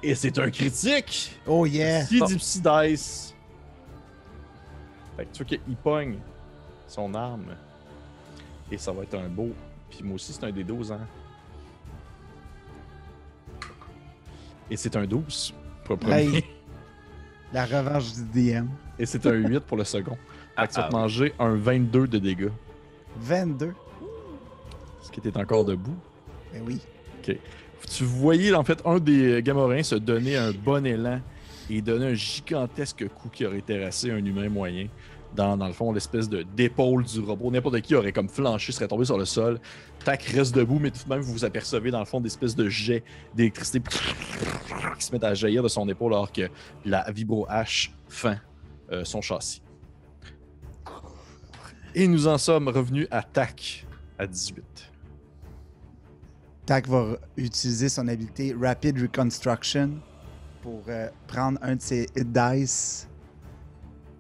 Et c'est un critique! Oh yeah! Qui dit Psy Dice? Fait que tu vois qu'il pogne son arme. Et ça va être un beau. Puis moi aussi, c'est un des 12 ans. Et c'est un 12 pour le premier. Hey. La revanche du DM. Et c'est un 8 pour le second. Fait que tu vas te manger un 22 de dégâts. 22. Ce qui était encore debout? Ben oui. Tu voyais en fait un des Gamorins se donner un bon élan et donner un gigantesque coup qui aurait terrassé un humain moyen. Dans, dans le fond, l'espèce de d'épaule du robot. N'importe qui aurait comme flanché, serait tombé sur le sol. Tac, reste debout, mais tout de même, vous vous apercevez dans le fond d'espèces de jets d'électricité qui se mettent à jaillir de son épaule alors que la vibro H fend euh, son châssis. Et nous en sommes revenus à TAC à 18. Tac va utiliser son habilité Rapid Reconstruction pour euh, prendre un de ses hit dice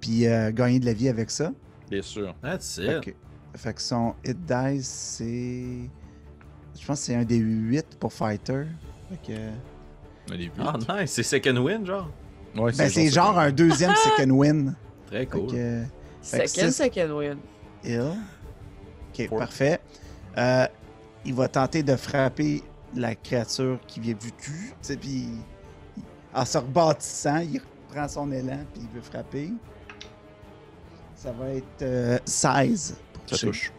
puis euh, gagner de la vie avec ça. Bien sûr. That's Fait it. que, fait que son hit dice, c'est. Je pense que c'est un des 8 pour Fighter. Fait que- Ah, nice. C'est second win, genre? Ouais, Ben, c'est genre un deuxième second win. Très Fait cool. que, Fait que Second, six- second win. Ok, Four. parfait. Euh, il va tenter de frapper la créature qui vient du cul. Puis en se rebâtissant, il prend son élan puis il veut frapper. Ça va être euh, 16 pour Ça toucher. touche.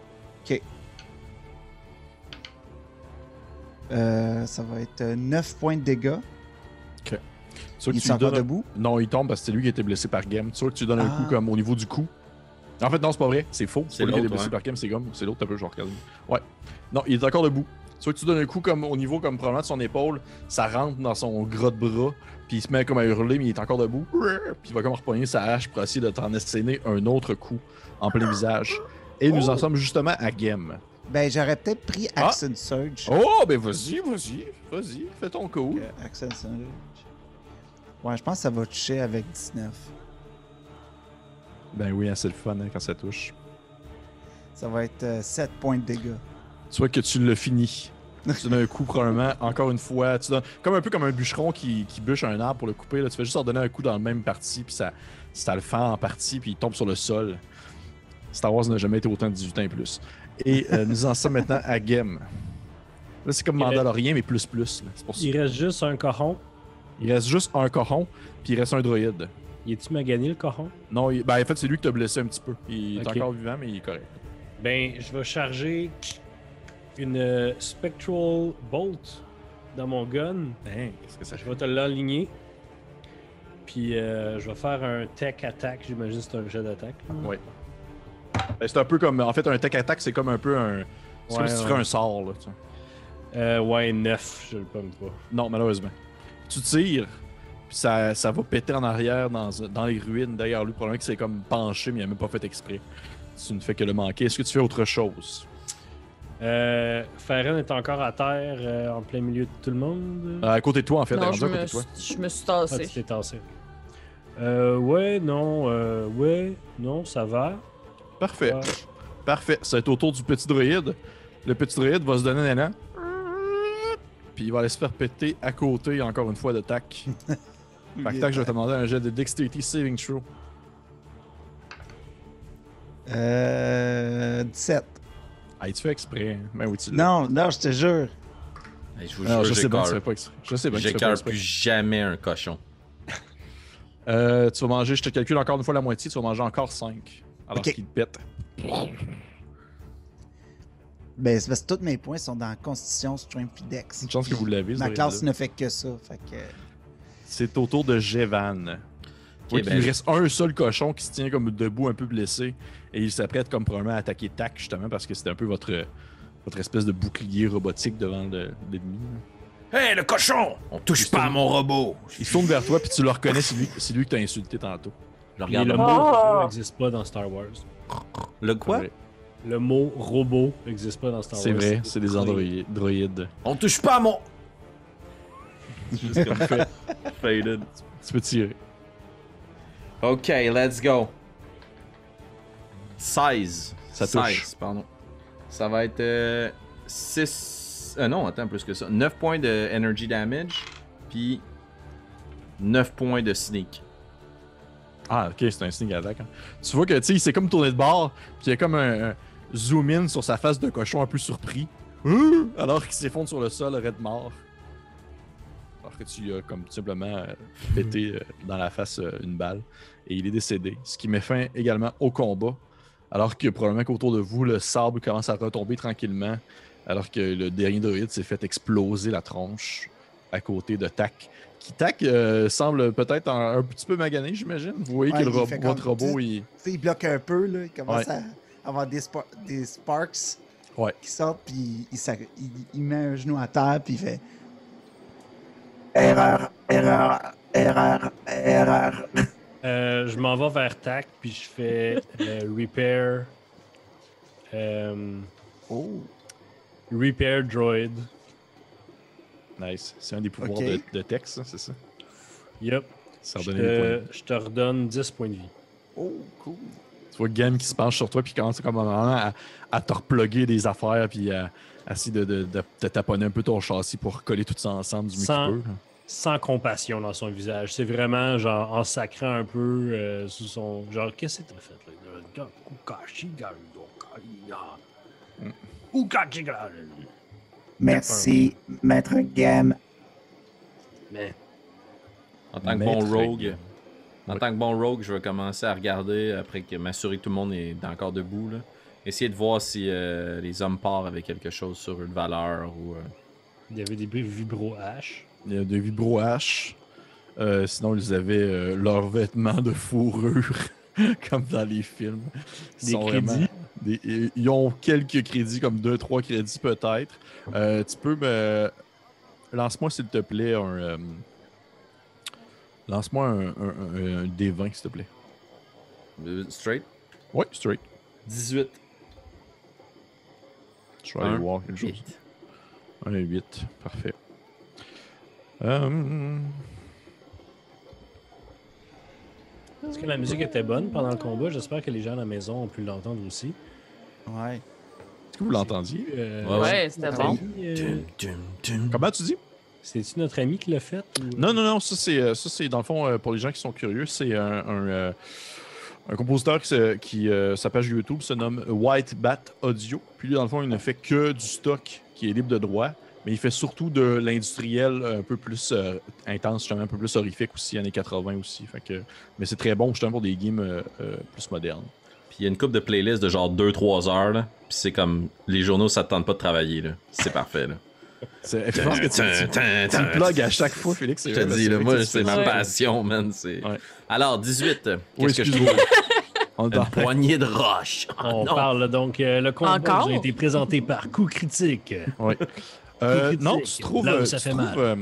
Euh, ça va être euh, 9 points de dégâts. Vois Il que est tu lui encore donnes un- debout. Non, il tombe parce que c'est lui qui a été blessé par Game. Tu vois que tu lui donnes un Ah. coup comme au niveau du cou. En fait, non, c'est pas vrai. C'est faux. C'est C'est lui qui a été l'autre, ouais. par Game, c'est comme. C'est l'autre, t'as peu, genre, regarde. Ouais. Non, il est encore debout. Vois que tu donnes un coup comme au niveau comme probablement de son épaule, ça rentre dans son gras de bras, puis il se met comme à hurler, mais il est encore debout. Puis il va comme repogner sa hache pour essayer de t'en asséner un autre coup en plein visage. Et nous en sommes justement à Game. Ben, j'aurais peut-être pris Ah. Accent Surge. Oh, ben vas-y, vas-y, vas-y, fais ton coup. Euh, Accent Surge. Ouais, je pense que ça va toucher avec 19. Ben oui, hein, c'est le fun hein, quand ça touche. Ça va être 7 points de dégâts. Tu vois que tu l'as fini. Tu donnes un coup probablement, encore une fois. Tu donnes, comme un peu comme un bûcheron qui, qui bûche un arbre pour le couper. Là, tu fais juste leur donner un coup dans le même partie, puis ça, ça le fend en partie, puis il tombe sur le sol. Star Wars n'a jamais été autant de 18 ans et plus. Et euh, nous en sommes maintenant à Game. Là, c'est comme Mandalorian, mais plus plus. là. C'est pour ça. Il reste juste un coron. Il reste juste un coron, puis il reste un droïde. Il est-tu magané, le coron? Non, il- ben, en fait, c'est lui qui t'a blessé un petit peu. Il est encore vivant, mais il est correct. Ben, je vais charger une euh, Spectral Bolt dans mon gun. Hein, qu'est-ce que ça Je fait? vais te l'aligner. Puis euh, je vais faire un tech attack. J'imagine que c'est un jet d'attaque. Ouais. Ben, c'est un peu comme. En fait, un tech attack, c'est comme un peu un. C'est comme si tu ouais. ferais un sort, là. tu sais. Euh, ouais, 9, je le pomme pas. Non, malheureusement. Tu tires, puis ça, ça va péter en arrière dans, dans les ruines derrière lui. Probablement que c'est comme penché, mais il a même pas fait exprès. Tu ne fais que le manquer. Est-ce que tu fais autre chose? Euh, Farron est encore à terre euh, en plein milieu de tout le monde. Euh, à côté de toi, en fait. Non, je à côté me, de toi. suis- je me suis Ah, tassé. tu t'es tassé. Euh, ouais, non, euh, ouais, non, ça va. Parfait. Ouais. Parfait. Ça va être autour du petit droïde. Le petit droïde va se donner un élan. Puis il va aller se faire péter à côté, encore une fois, de tac. Fait que tac, je vais te demander un jet de Dexterity Saving Throw. Euh, 17. Ah, tu fais exprès. hein? Ben oui, tu l'as. Non, non, je te jure. Hey, je vous Non, jure, je sais bien que tu fais pas exprès. Je sais bien que tu fais pas plus jamais un cochon. Euh, tu vas manger, je te calcule encore une fois la moitié, tu vas manger encore 5. Alors Ok. qu'il te pète. Ben, c'est parce que tous mes points sont dans Constitution, Strength puis Dex. Une chance que vous l'avez. Ma classe ne fait que ça. Fait que... C'est au tour de Jevan. Il ben, je- reste un seul cochon qui se tient comme debout, un peu blessé. Et il s'apprête comme probablement à attaquer Tac, justement, parce que c'était un peu votre, votre espèce de bouclier robotique devant le- l'ennemi. Hé, le cochon! On touche pas à mon robot! Il se tourne vers toi, puis tu le reconnais, c'est lui, c'est lui que t'as insulté tantôt. Je regarde le mot n'existe pas dans Star Wars. Le quoi? Le mot robot n'existe pas dans Star Wars. C'est vrai, c'est des androïdes. droïdes. On touche pas à mon. Juste comme fait. Faded. Tu peux tirer. Ok, let's go. 16. Ça 16, touche. pardon. Ça va être 6. Euh, non, attends, plus que ça. 9 points de energy damage. Puis 9 points de sneak. Ah, ok, c'est un sneak attack. hein. Tu vois que, tu sais, il s'est comme tourné de bord, puis il y a comme un, un zoom in sur sa face de cochon un peu surpris. Ouh! Alors qu'il s'effondre sur le sol, raide mort. Que tu lui as comme tout simplement euh, pété euh, dans la face euh, une balle. Et il est décédé. Ce qui met fin également au combat. Alors que probablement qu'autour de vous, le sable commence à retomber tranquillement. Alors que le dernier droïde s'est fait exploser la tronche à côté de Tac. Qui Tac semble peut-être un, un petit peu magané, j'imagine. Vous voyez Ouais, que le ro- votre robot, il. Il bloque un peu, là. Il commence Ouais. à avoir des, spa- des sparks Ouais. qui sortent, puis il, il- il met un genou à terre, puis il fait Erreur, erreur, erreur, erreur. Euh, je m'en vais vers TAC, puis je fais euh, Repair. euh, Oh, repair Droid. Nice. C'est un des pouvoirs de, de texte, ça, c'est ça? Yep. Ça Je te, je te redonne 10 points de vie. oh, cool. Tu vois Game qui se penche sur toi, puis commence comme un moment à, à te reploguer des affaires, puis à, à essayer de, de, de, de taponner un peu ton châssis pour coller tout ça ensemble du mieux Sans- peut. Sans compassion dans son visage. C'est vraiment genre en sacrant un peu euh, sous son. Genre, qu'est-ce que t'as fait là? Merci, Maître Game. Mais En tant que Maître bon rogue. En Ouais. tant que bon rogue, je vais commencer à regarder après que m'assurer que tout le monde est encore debout. Là. Essayer de voir si euh, les hommes partent avec quelque chose sur eux de valeur ou. euh, il y avait des vibro H. Il y a des vibro H. Euh, sinon, ils avaient euh, leurs vêtements de fourrure, comme dans les films. Ils Des crédits? vraiment- des- ils ont quelques crédits, comme 2-3 crédits peut-être. Euh, tu peux me. Lance-moi, s'il te plaît, un. Lance-moi un, un, un- un D20, s'il te plaît. euh, straight? Ouais, straight. 18. Je vais aller voir quelque chose. Huit. Un et 8, parfait. Euh, Est-ce que la musique était bonne pendant le combat? J'espère que les gens à la maison ont pu l'entendre aussi. Ouais. Est-ce que vous l'entendiez? Euh, Ouais, Ouais, c'était bon. euh. Comment tu dis? C'est-tu notre ami qui l'a fait? ou- Non, non, non, ça c'est, euh, ça, c'est dans le fond, euh, pour les gens qui sont curieux, c'est un, un, euh, un compositeur qui, se- qui, euh, sa page YouTube se nomme White Bat Audio. Puis lui, dans le fond, il ne fait que du stock qui est libre de droit, mais il fait surtout de l'industriel un peu plus euh, intense, justement, un peu plus horrifique aussi, années 80 aussi. Fait que, mais c'est très bon, justement, pour des games euh, euh, plus modernes. Puis il y a une coupe de playlists de genre 2-3 heures. Là. Puis c'est comme. Les journaux, ça te tente pas de travailler. là. C'est parfait. Là. C'est- Je pense que tu, tu, plugs à chaque fois, Félix. c'est Je te dis, là, moi, c'est ma passion, man. Alors, 18. euh, Oui, Qu'est-ce que je trouve? On est Une poignée de roche. On parle donc, euh, le combat a été présenté par Coup Critique. Ouais. Euh, critique, non, tu trouves. euh, ça fait mal.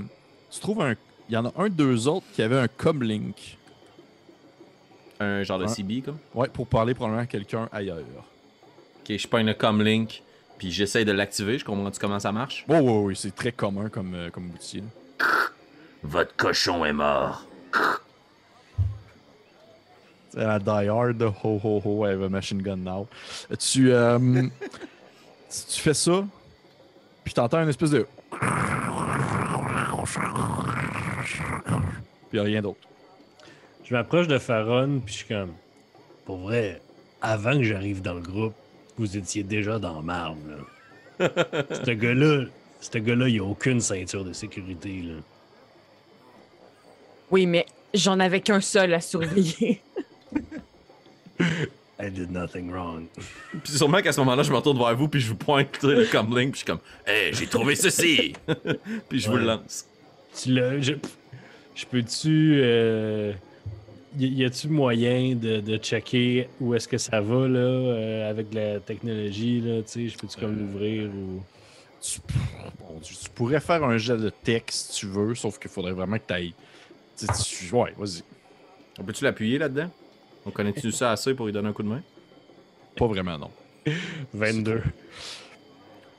tu trouves un. Il y en a un, deux autres qui avaient un comlink. Un genre de. CB, comme? Ouais, pour parler probablement à quelqu'un ailleurs. Ok, je pogne le comlink. Puis j'essaye de l'activer. Je comprends comment ça marche? Oh, ouais, ouais, c'est très commun comme, euh, comme outil. là. Votre cochon est mort. C'est la Die Hard, de ho ho ho, I have a machine gun now. Tu, euh, tu fais ça, puis t'entends une espèce de. Puis y a rien d'autre. Je m'approche de Faron, puis je suis comme, pour vrai, avant que j'arrive dans le groupe, vous étiez déjà dans marbre. Là. ce gars-là, ce gars-là, il a aucune ceinture de sécurité. Là. Oui, mais j'en avais qu'un seul à surveiller. I did nothing wrong. Puis sûrement qu'à ce moment-là, je me retourne vers vous. Puis je vous pointe le comlink. Puis je suis comme. Hey, j'ai trouvé ceci. Puis je vous le lance. Tu l'as. Je, je peux-tu. Euh, y, a-tu moyen de, de checker où est-ce que ça va, là, euh, avec la technologie, là, tu sais, je peux-tu comme l'ouvrir ou? Tu, bon, tu, tu pourrais faire un jet de texte si tu veux, sauf qu'il faudrait vraiment que t'ailles. Tu, tu- ouais, vas-y. On peut-tu l'appuyer là-dedans? On connaît-tu ça assez pour lui donner un coup de main? Pas vraiment, non. 22.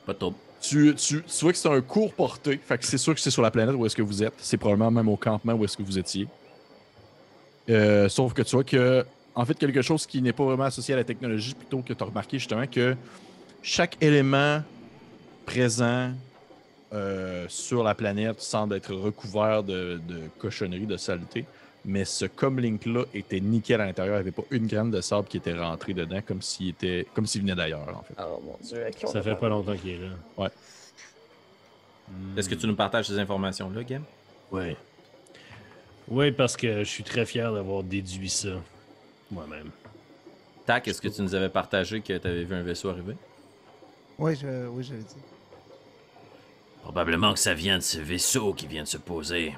Pas de trouble. Tu, tu, tu vois que c'est un court porté. Fait que c'est sûr que c'est sur la planète où est-ce que vous êtes. C'est probablement même au campement où est-ce que vous étiez. Euh, sauf que tu vois que, en fait, quelque chose qui n'est pas vraiment associé à la technologie, plutôt que tu as remarqué justement que chaque élément présent euh, sur la planète semble être recouvert de, de cochonneries, de saleté. Mais ce comlink-là était nickel à l'intérieur. Il n'y avait pas une graine de sable qui était rentrée dedans, comme s'il était, comme s'il venait d'ailleurs, en fait. Oh mon dieu, à qui on Ça a fait pas longtemps qu'il est là. Ouais. Hmm. Est-ce que tu nous partages ces informations-là, Game? Oui. Oui, parce que je suis très fier d'avoir déduit ça moi-même. Tac, est-ce que tu nous avais partagé que tu avais vu un vaisseau arriver? Oui, je, oui, je l'ai dit. Probablement que ça vient de ce vaisseau qui vient de se poser.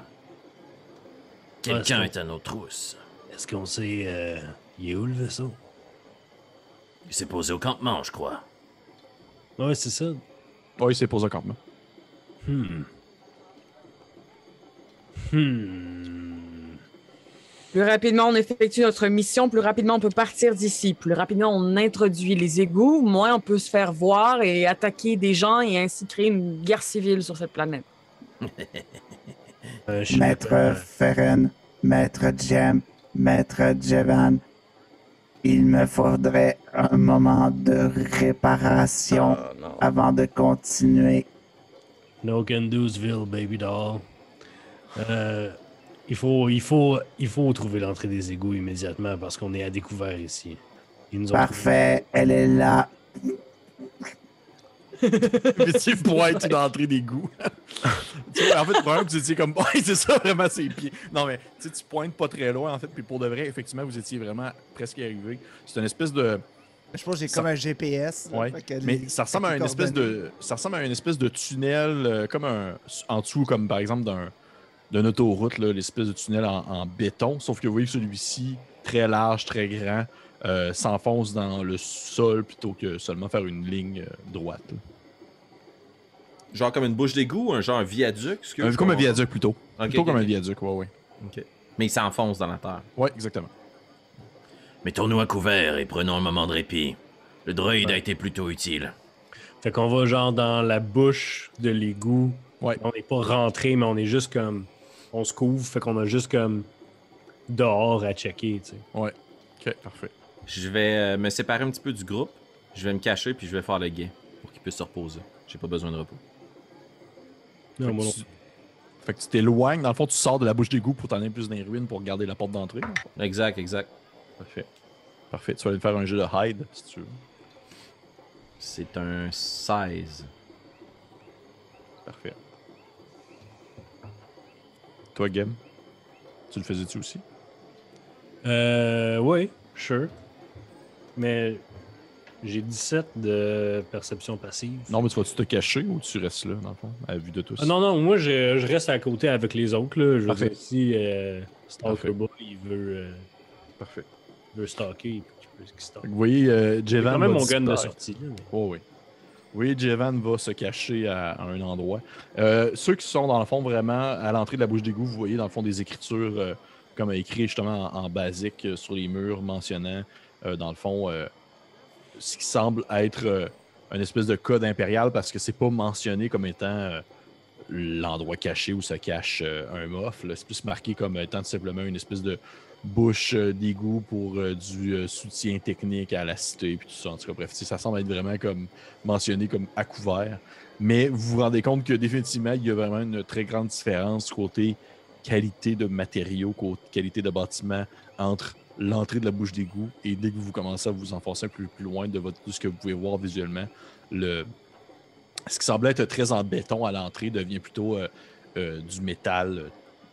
Quelqu'un Ouais, est à nos trousses. Est-ce qu'on sait. Euh, il est où le vaisseau? Il s'est posé au campement, je crois. Ouais, c'est ça. Oui, c'est pour un campement. Hmm. Hmm. Plus rapidement on effectue notre mission, plus rapidement on peut partir d'ici. Plus rapidement on introduit les égouts, moins on peut se faire voir et attaquer des gens et ainsi créer une guerre civile sur cette planète. Euh, Maître d'accord. Feren, Maître Jem, Maître Jevan, il me faudrait un moment de réparation Oh, non. avant de continuer. No can do'sville, baby doll. Euh, il, faut, il, faut, il faut trouver l'entrée des égouts immédiatement parce qu'on est à découvert ici. Ils nous ont Parfait, elle est là. Effectivement, pour être une entrée d'égout. tu vois, en fait, le problème, vous étiez comme. Ouais, c'est ça, vraiment, ses pieds. Non, mais tu sais, tu pointes pas très loin, en fait, puis pour de vrai, effectivement, vous étiez vraiment presque arrivé. C'est une espèce de. Je pense que j'ai Ça- comme un GPS. là, Ouais. Mais les- ça ressemble à une espèce de. Ça ressemble à une espèce de tunnel, euh, comme un. En dessous, comme par exemple d'un. D'une autoroute, là, l'espèce de tunnel en, en béton. Sauf que vous voyez que celui-ci, très large, très grand, euh, s'enfonce dans le sol plutôt que seulement faire une ligne euh, droite. là. Genre comme une bouche d'égout, un genre un viaduc? ce que Euh, je comme un viaduc plutôt. Ok, plutôt comme un viaduc, ouais, ouais. Ok. Mais il s'enfonce dans la terre. Ouais, exactement. Mettons-nous à couvert et prenons un moment de répit. Le droïde a été plutôt utile. Fait qu'on va genre dans la bouche de l'égout. Ouais. On n'est pas rentré, mais on est juste comme. On se couvre, fait qu'on a juste comme. Dehors à checker, tu sais. Ouais. Ok, parfait. Je vais euh, me séparer un petit peu du groupe. Je vais me cacher puis je vais faire le guet pour qu'il puisse se reposer. J'ai pas besoin de repos. Non, fait, moi que non. tu... fait que tu t'éloignes. Dans le fond, tu sors de la bouche d'égout pour t'en aller plus dans les ruines pour garder la porte d'entrée. Exact, exact. Parfait. Parfait. Tu vas aller faire un jeu de hide si tu veux. C'est un 16. Parfait. Toi, Game, tu le faisais-tu aussi? Euh, oui, sure. Mais j'ai 17 de perception passive. Non, mais tu vas-tu te cacher ou tu restes là, dans le fond, à la vue de tous? Ah, non, non, moi je, je reste à côté avec les autres. Là. Je veux Parfait. dire, si euh, Stalker. Boy il veut, euh, Parfait. veut stalker, il peut qu'il stalk. Fait que Vous voyez, euh, J'ai quand même mon gun de sortie. là, mais- Oh, oui. Oui, Jevan va se cacher à, un endroit. Euh, ceux qui sont dans le fond vraiment à l'entrée de la bouche d'égout, vous voyez dans le fond des écritures euh, comme écrit justement en, basique euh, sur les murs mentionnant dans le fond ce qui semble être euh, un espèce de code impérial parce que c'est pas mentionné comme étant l'endroit caché où se cache euh, un mof. là. C'est plus marqué comme étant tout simplement une espèce de bouche euh, d'égout pour euh, du soutien technique à la cité puis tout ça. En tout cas, bref, ça semble être vraiment comme mentionné comme à couvert. Mais vous vous rendez compte que définitivement, il y a vraiment une très grande différence côté qualité de matériaux, côté qualité de bâtiment entre l'entrée de la bouche d'égout et dès que vous commencez à vous enfoncer un peu plus loin de, votre, de ce que vous pouvez voir visuellement, le, ce qui semblait être très en béton à l'entrée devient plutôt euh, euh, du métal, euh,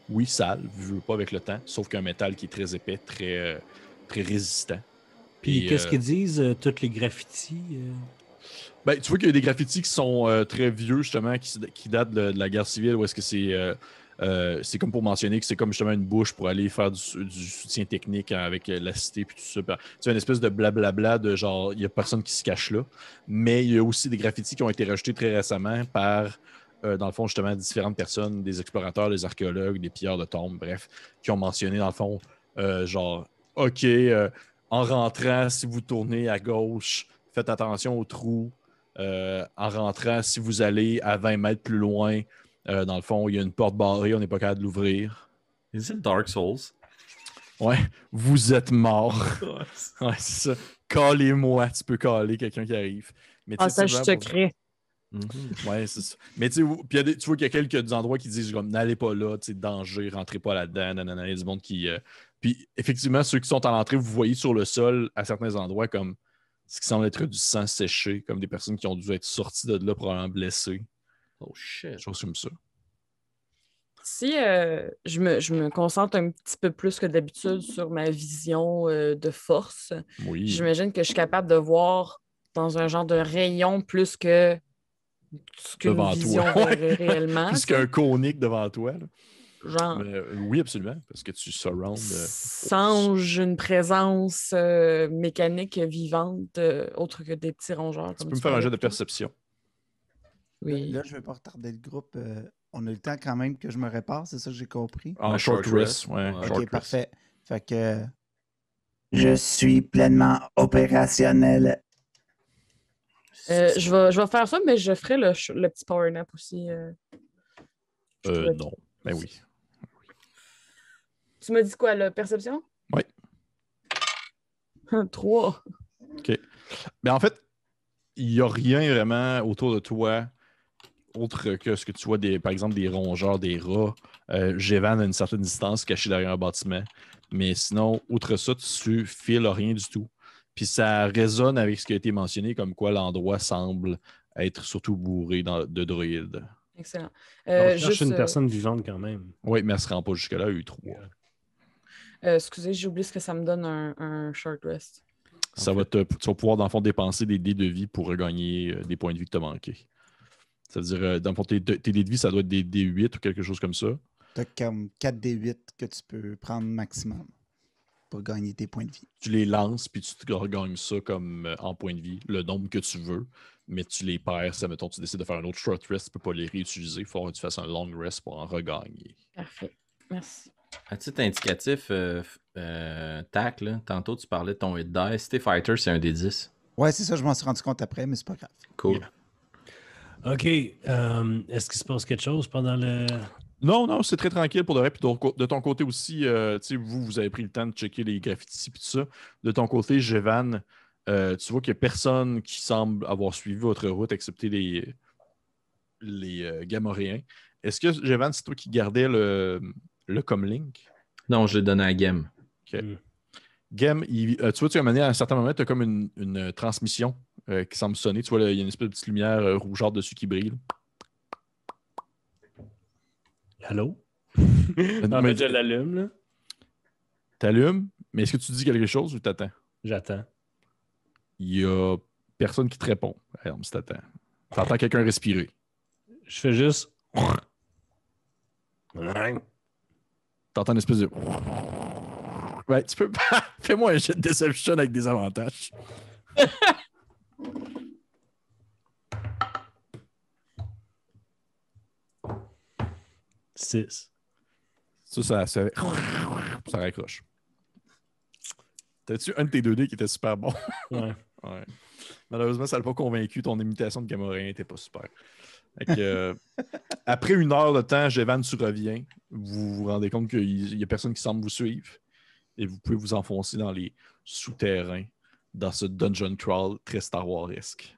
oui, sale, veux pas avec le temps, sauf qu'un métal qui est très épais, très, très résistant. Puis qu'est-ce qu'ils disent, toutes les graffitis? Ben, tu vois qu'il y a des graffitis qui sont euh, très vieux, justement, qui, datent de, de la guerre civile, où est-ce que c'est. euh, euh, c'est comme pour mentionner que c'est comme justement une bouche pour aller faire du, sou- du soutien technique avec euh, la cité puis tout ça. Sais, une espèce de blablabla de genre, il n'y a personne qui se cache là. Mais il y a aussi des graffitis qui ont été rajoutés très récemment par, euh, dans le fond, justement, différentes personnes, des explorateurs, des archéologues, des pilleurs de tombes, bref, qui ont mentionné, dans le fond, genre, OK, en rentrant, si vous tournez à gauche, faites attention aux trous. En rentrant, si vous allez à 20 mètres plus loin, euh, dans le fond, il y a une porte barrée, on n'est pas capable de l'ouvrir. Is it Dark Souls? Ouais, vous êtes mort. ouais, c'est ça. Calez-moi, tu peux caler quelqu'un qui arrive. Mais, Passage c'est vraiment pour- secret. Mhm. Ouais, c'est ça. Mais tu sais, des- tu vois qu'il y a quelques endroits qui disent comme n'allez pas là, tu sais, danger, rentrez pas là-dedans, nanana, il y a du monde qui. euh, Puis effectivement, ceux qui sont à l'entrée, vous voyez sur le sol à certains endroits comme ce qui semble être du sang séché, comme des personnes qui ont dû être sorties de là probablement blessées. Oh shit. Comme ça. Si euh, je, me, je me concentre un petit peu plus que d'habitude sur ma vision euh, de force, Oui. j'imagine que je suis capable de voir dans un genre de rayon plus que ce qu'une Devant vision toi. réellement. Plus qu'un conique devant toi. là. Genre, Mais, euh, oui, absolument, parce que tu surround. euh, sans une présence euh, mécanique vivante euh, autre que des petits rongeurs. tu comme peux me faire un jeu de perception. Oui. Là, je ne vais pas retarder le groupe. euh, on a le temps quand même que je me répare, c'est ça que j'ai compris? En Un short, short rest. ouais, short ok, rest. parfait. Fait que je suis pleinement opérationnel. Euh, je, vais, je vais faire ça, mais je ferai le, le petit power nap aussi. euh. Euh, non. Ben oui. Tu m'as dit quoi, la perception? Oui. Trois. Mais en fait, il n'y a rien vraiment autour de toi autre que ce que tu vois, des, par exemple, des rongeurs, des rats. Euh, Jévan à une certaine distance caché derrière un bâtiment. Mais sinon, outre ça, tu files rien du tout. Puis ça résonne avec ce qui a été mentionné, comme quoi l'endroit semble être surtout bourré dans- de droïdes. Excellent. On Euh, cherche juste, une euh, personne vivante quand même. Oui, mais elle ne se rend pas jusque-là, il y a eu trois. euh, excusez, j'ai oublié ce que ça me donne un, un short rest. Ça va te, tu vas pouvoir, dans le fond, dépenser des dés de vie pour regagner euh, des points de vie que tu as manqués. Ça veut dire, euh, dans le fond, tes, tes dés de vie, ça doit être des D8 ou quelque chose comme ça. Tu as comme 4 des 8 que tu peux prendre maximum pour gagner tes points de vie. Tu les lances, puis tu te regagnes ça comme euh, en points de vie, le nombre que tu veux, mais tu les perds. Ça, mettons, tu décides de faire un autre short rest, tu peux pas les réutiliser. Il faut que tu fasses un long rest pour en regagner. Parfait. Merci. À titre indicatif, euh, euh, Tac, là, tantôt tu parlais de ton hit dice. Tes fighter, c'est un des 10. Ouais, c'est ça, je m'en suis rendu compte après, mais c'est pas grave. Cool. OK. euh, Est-ce qu'il se passe quelque chose pendant le. Non, non, c'est très tranquille pour de vrai. Puis de, ton côté aussi, euh, tu sais, vous, vous avez pris le temps de checker les graffitis et tout ça. De ton côté, Jevan, euh, tu vois qu'il n'y a personne qui semble avoir suivi votre route excepté les, les euh, Gamoréens. Est-ce que, Jevan, c'est toi qui gardais le, le comlink? Non, je l'ai donné à Game. Gem, il- euh, tu vois, tu as mené à un certain moment, tu as comme une, une, transmission euh, qui semble sonner. Tu vois, il y a une espèce de petite lumière euh, rougeâtre dessus qui brille. Allô? Mais- Non, mais je l'allume, là. T'allumes, mais est-ce que tu dis quelque chose ou t'attends? J'attends. Il y a personne qui te répond. Herm, si t'attends. T'entends quelqu'un respirer. Je fais juste. T'entends une espèce de. Ouais, tu peux. Fais-moi un jet de deception avec des avantages. Six. Ça, ça, ça, ça raccroche. T'as-tu un de tes 2D qui était super bon? Ouais. Ouais. Malheureusement, ça l'a pas convaincu. Ton imitation de Gamorin n'était pas super. Que, euh, après une heure de temps, Jevan, tu reviens. Vous vous rendez compte qu'il n'y a personne qui semble vous suivre. Et vous pouvez vous enfoncer dans les souterrains dans ce dungeon crawl très Star Wars-esque.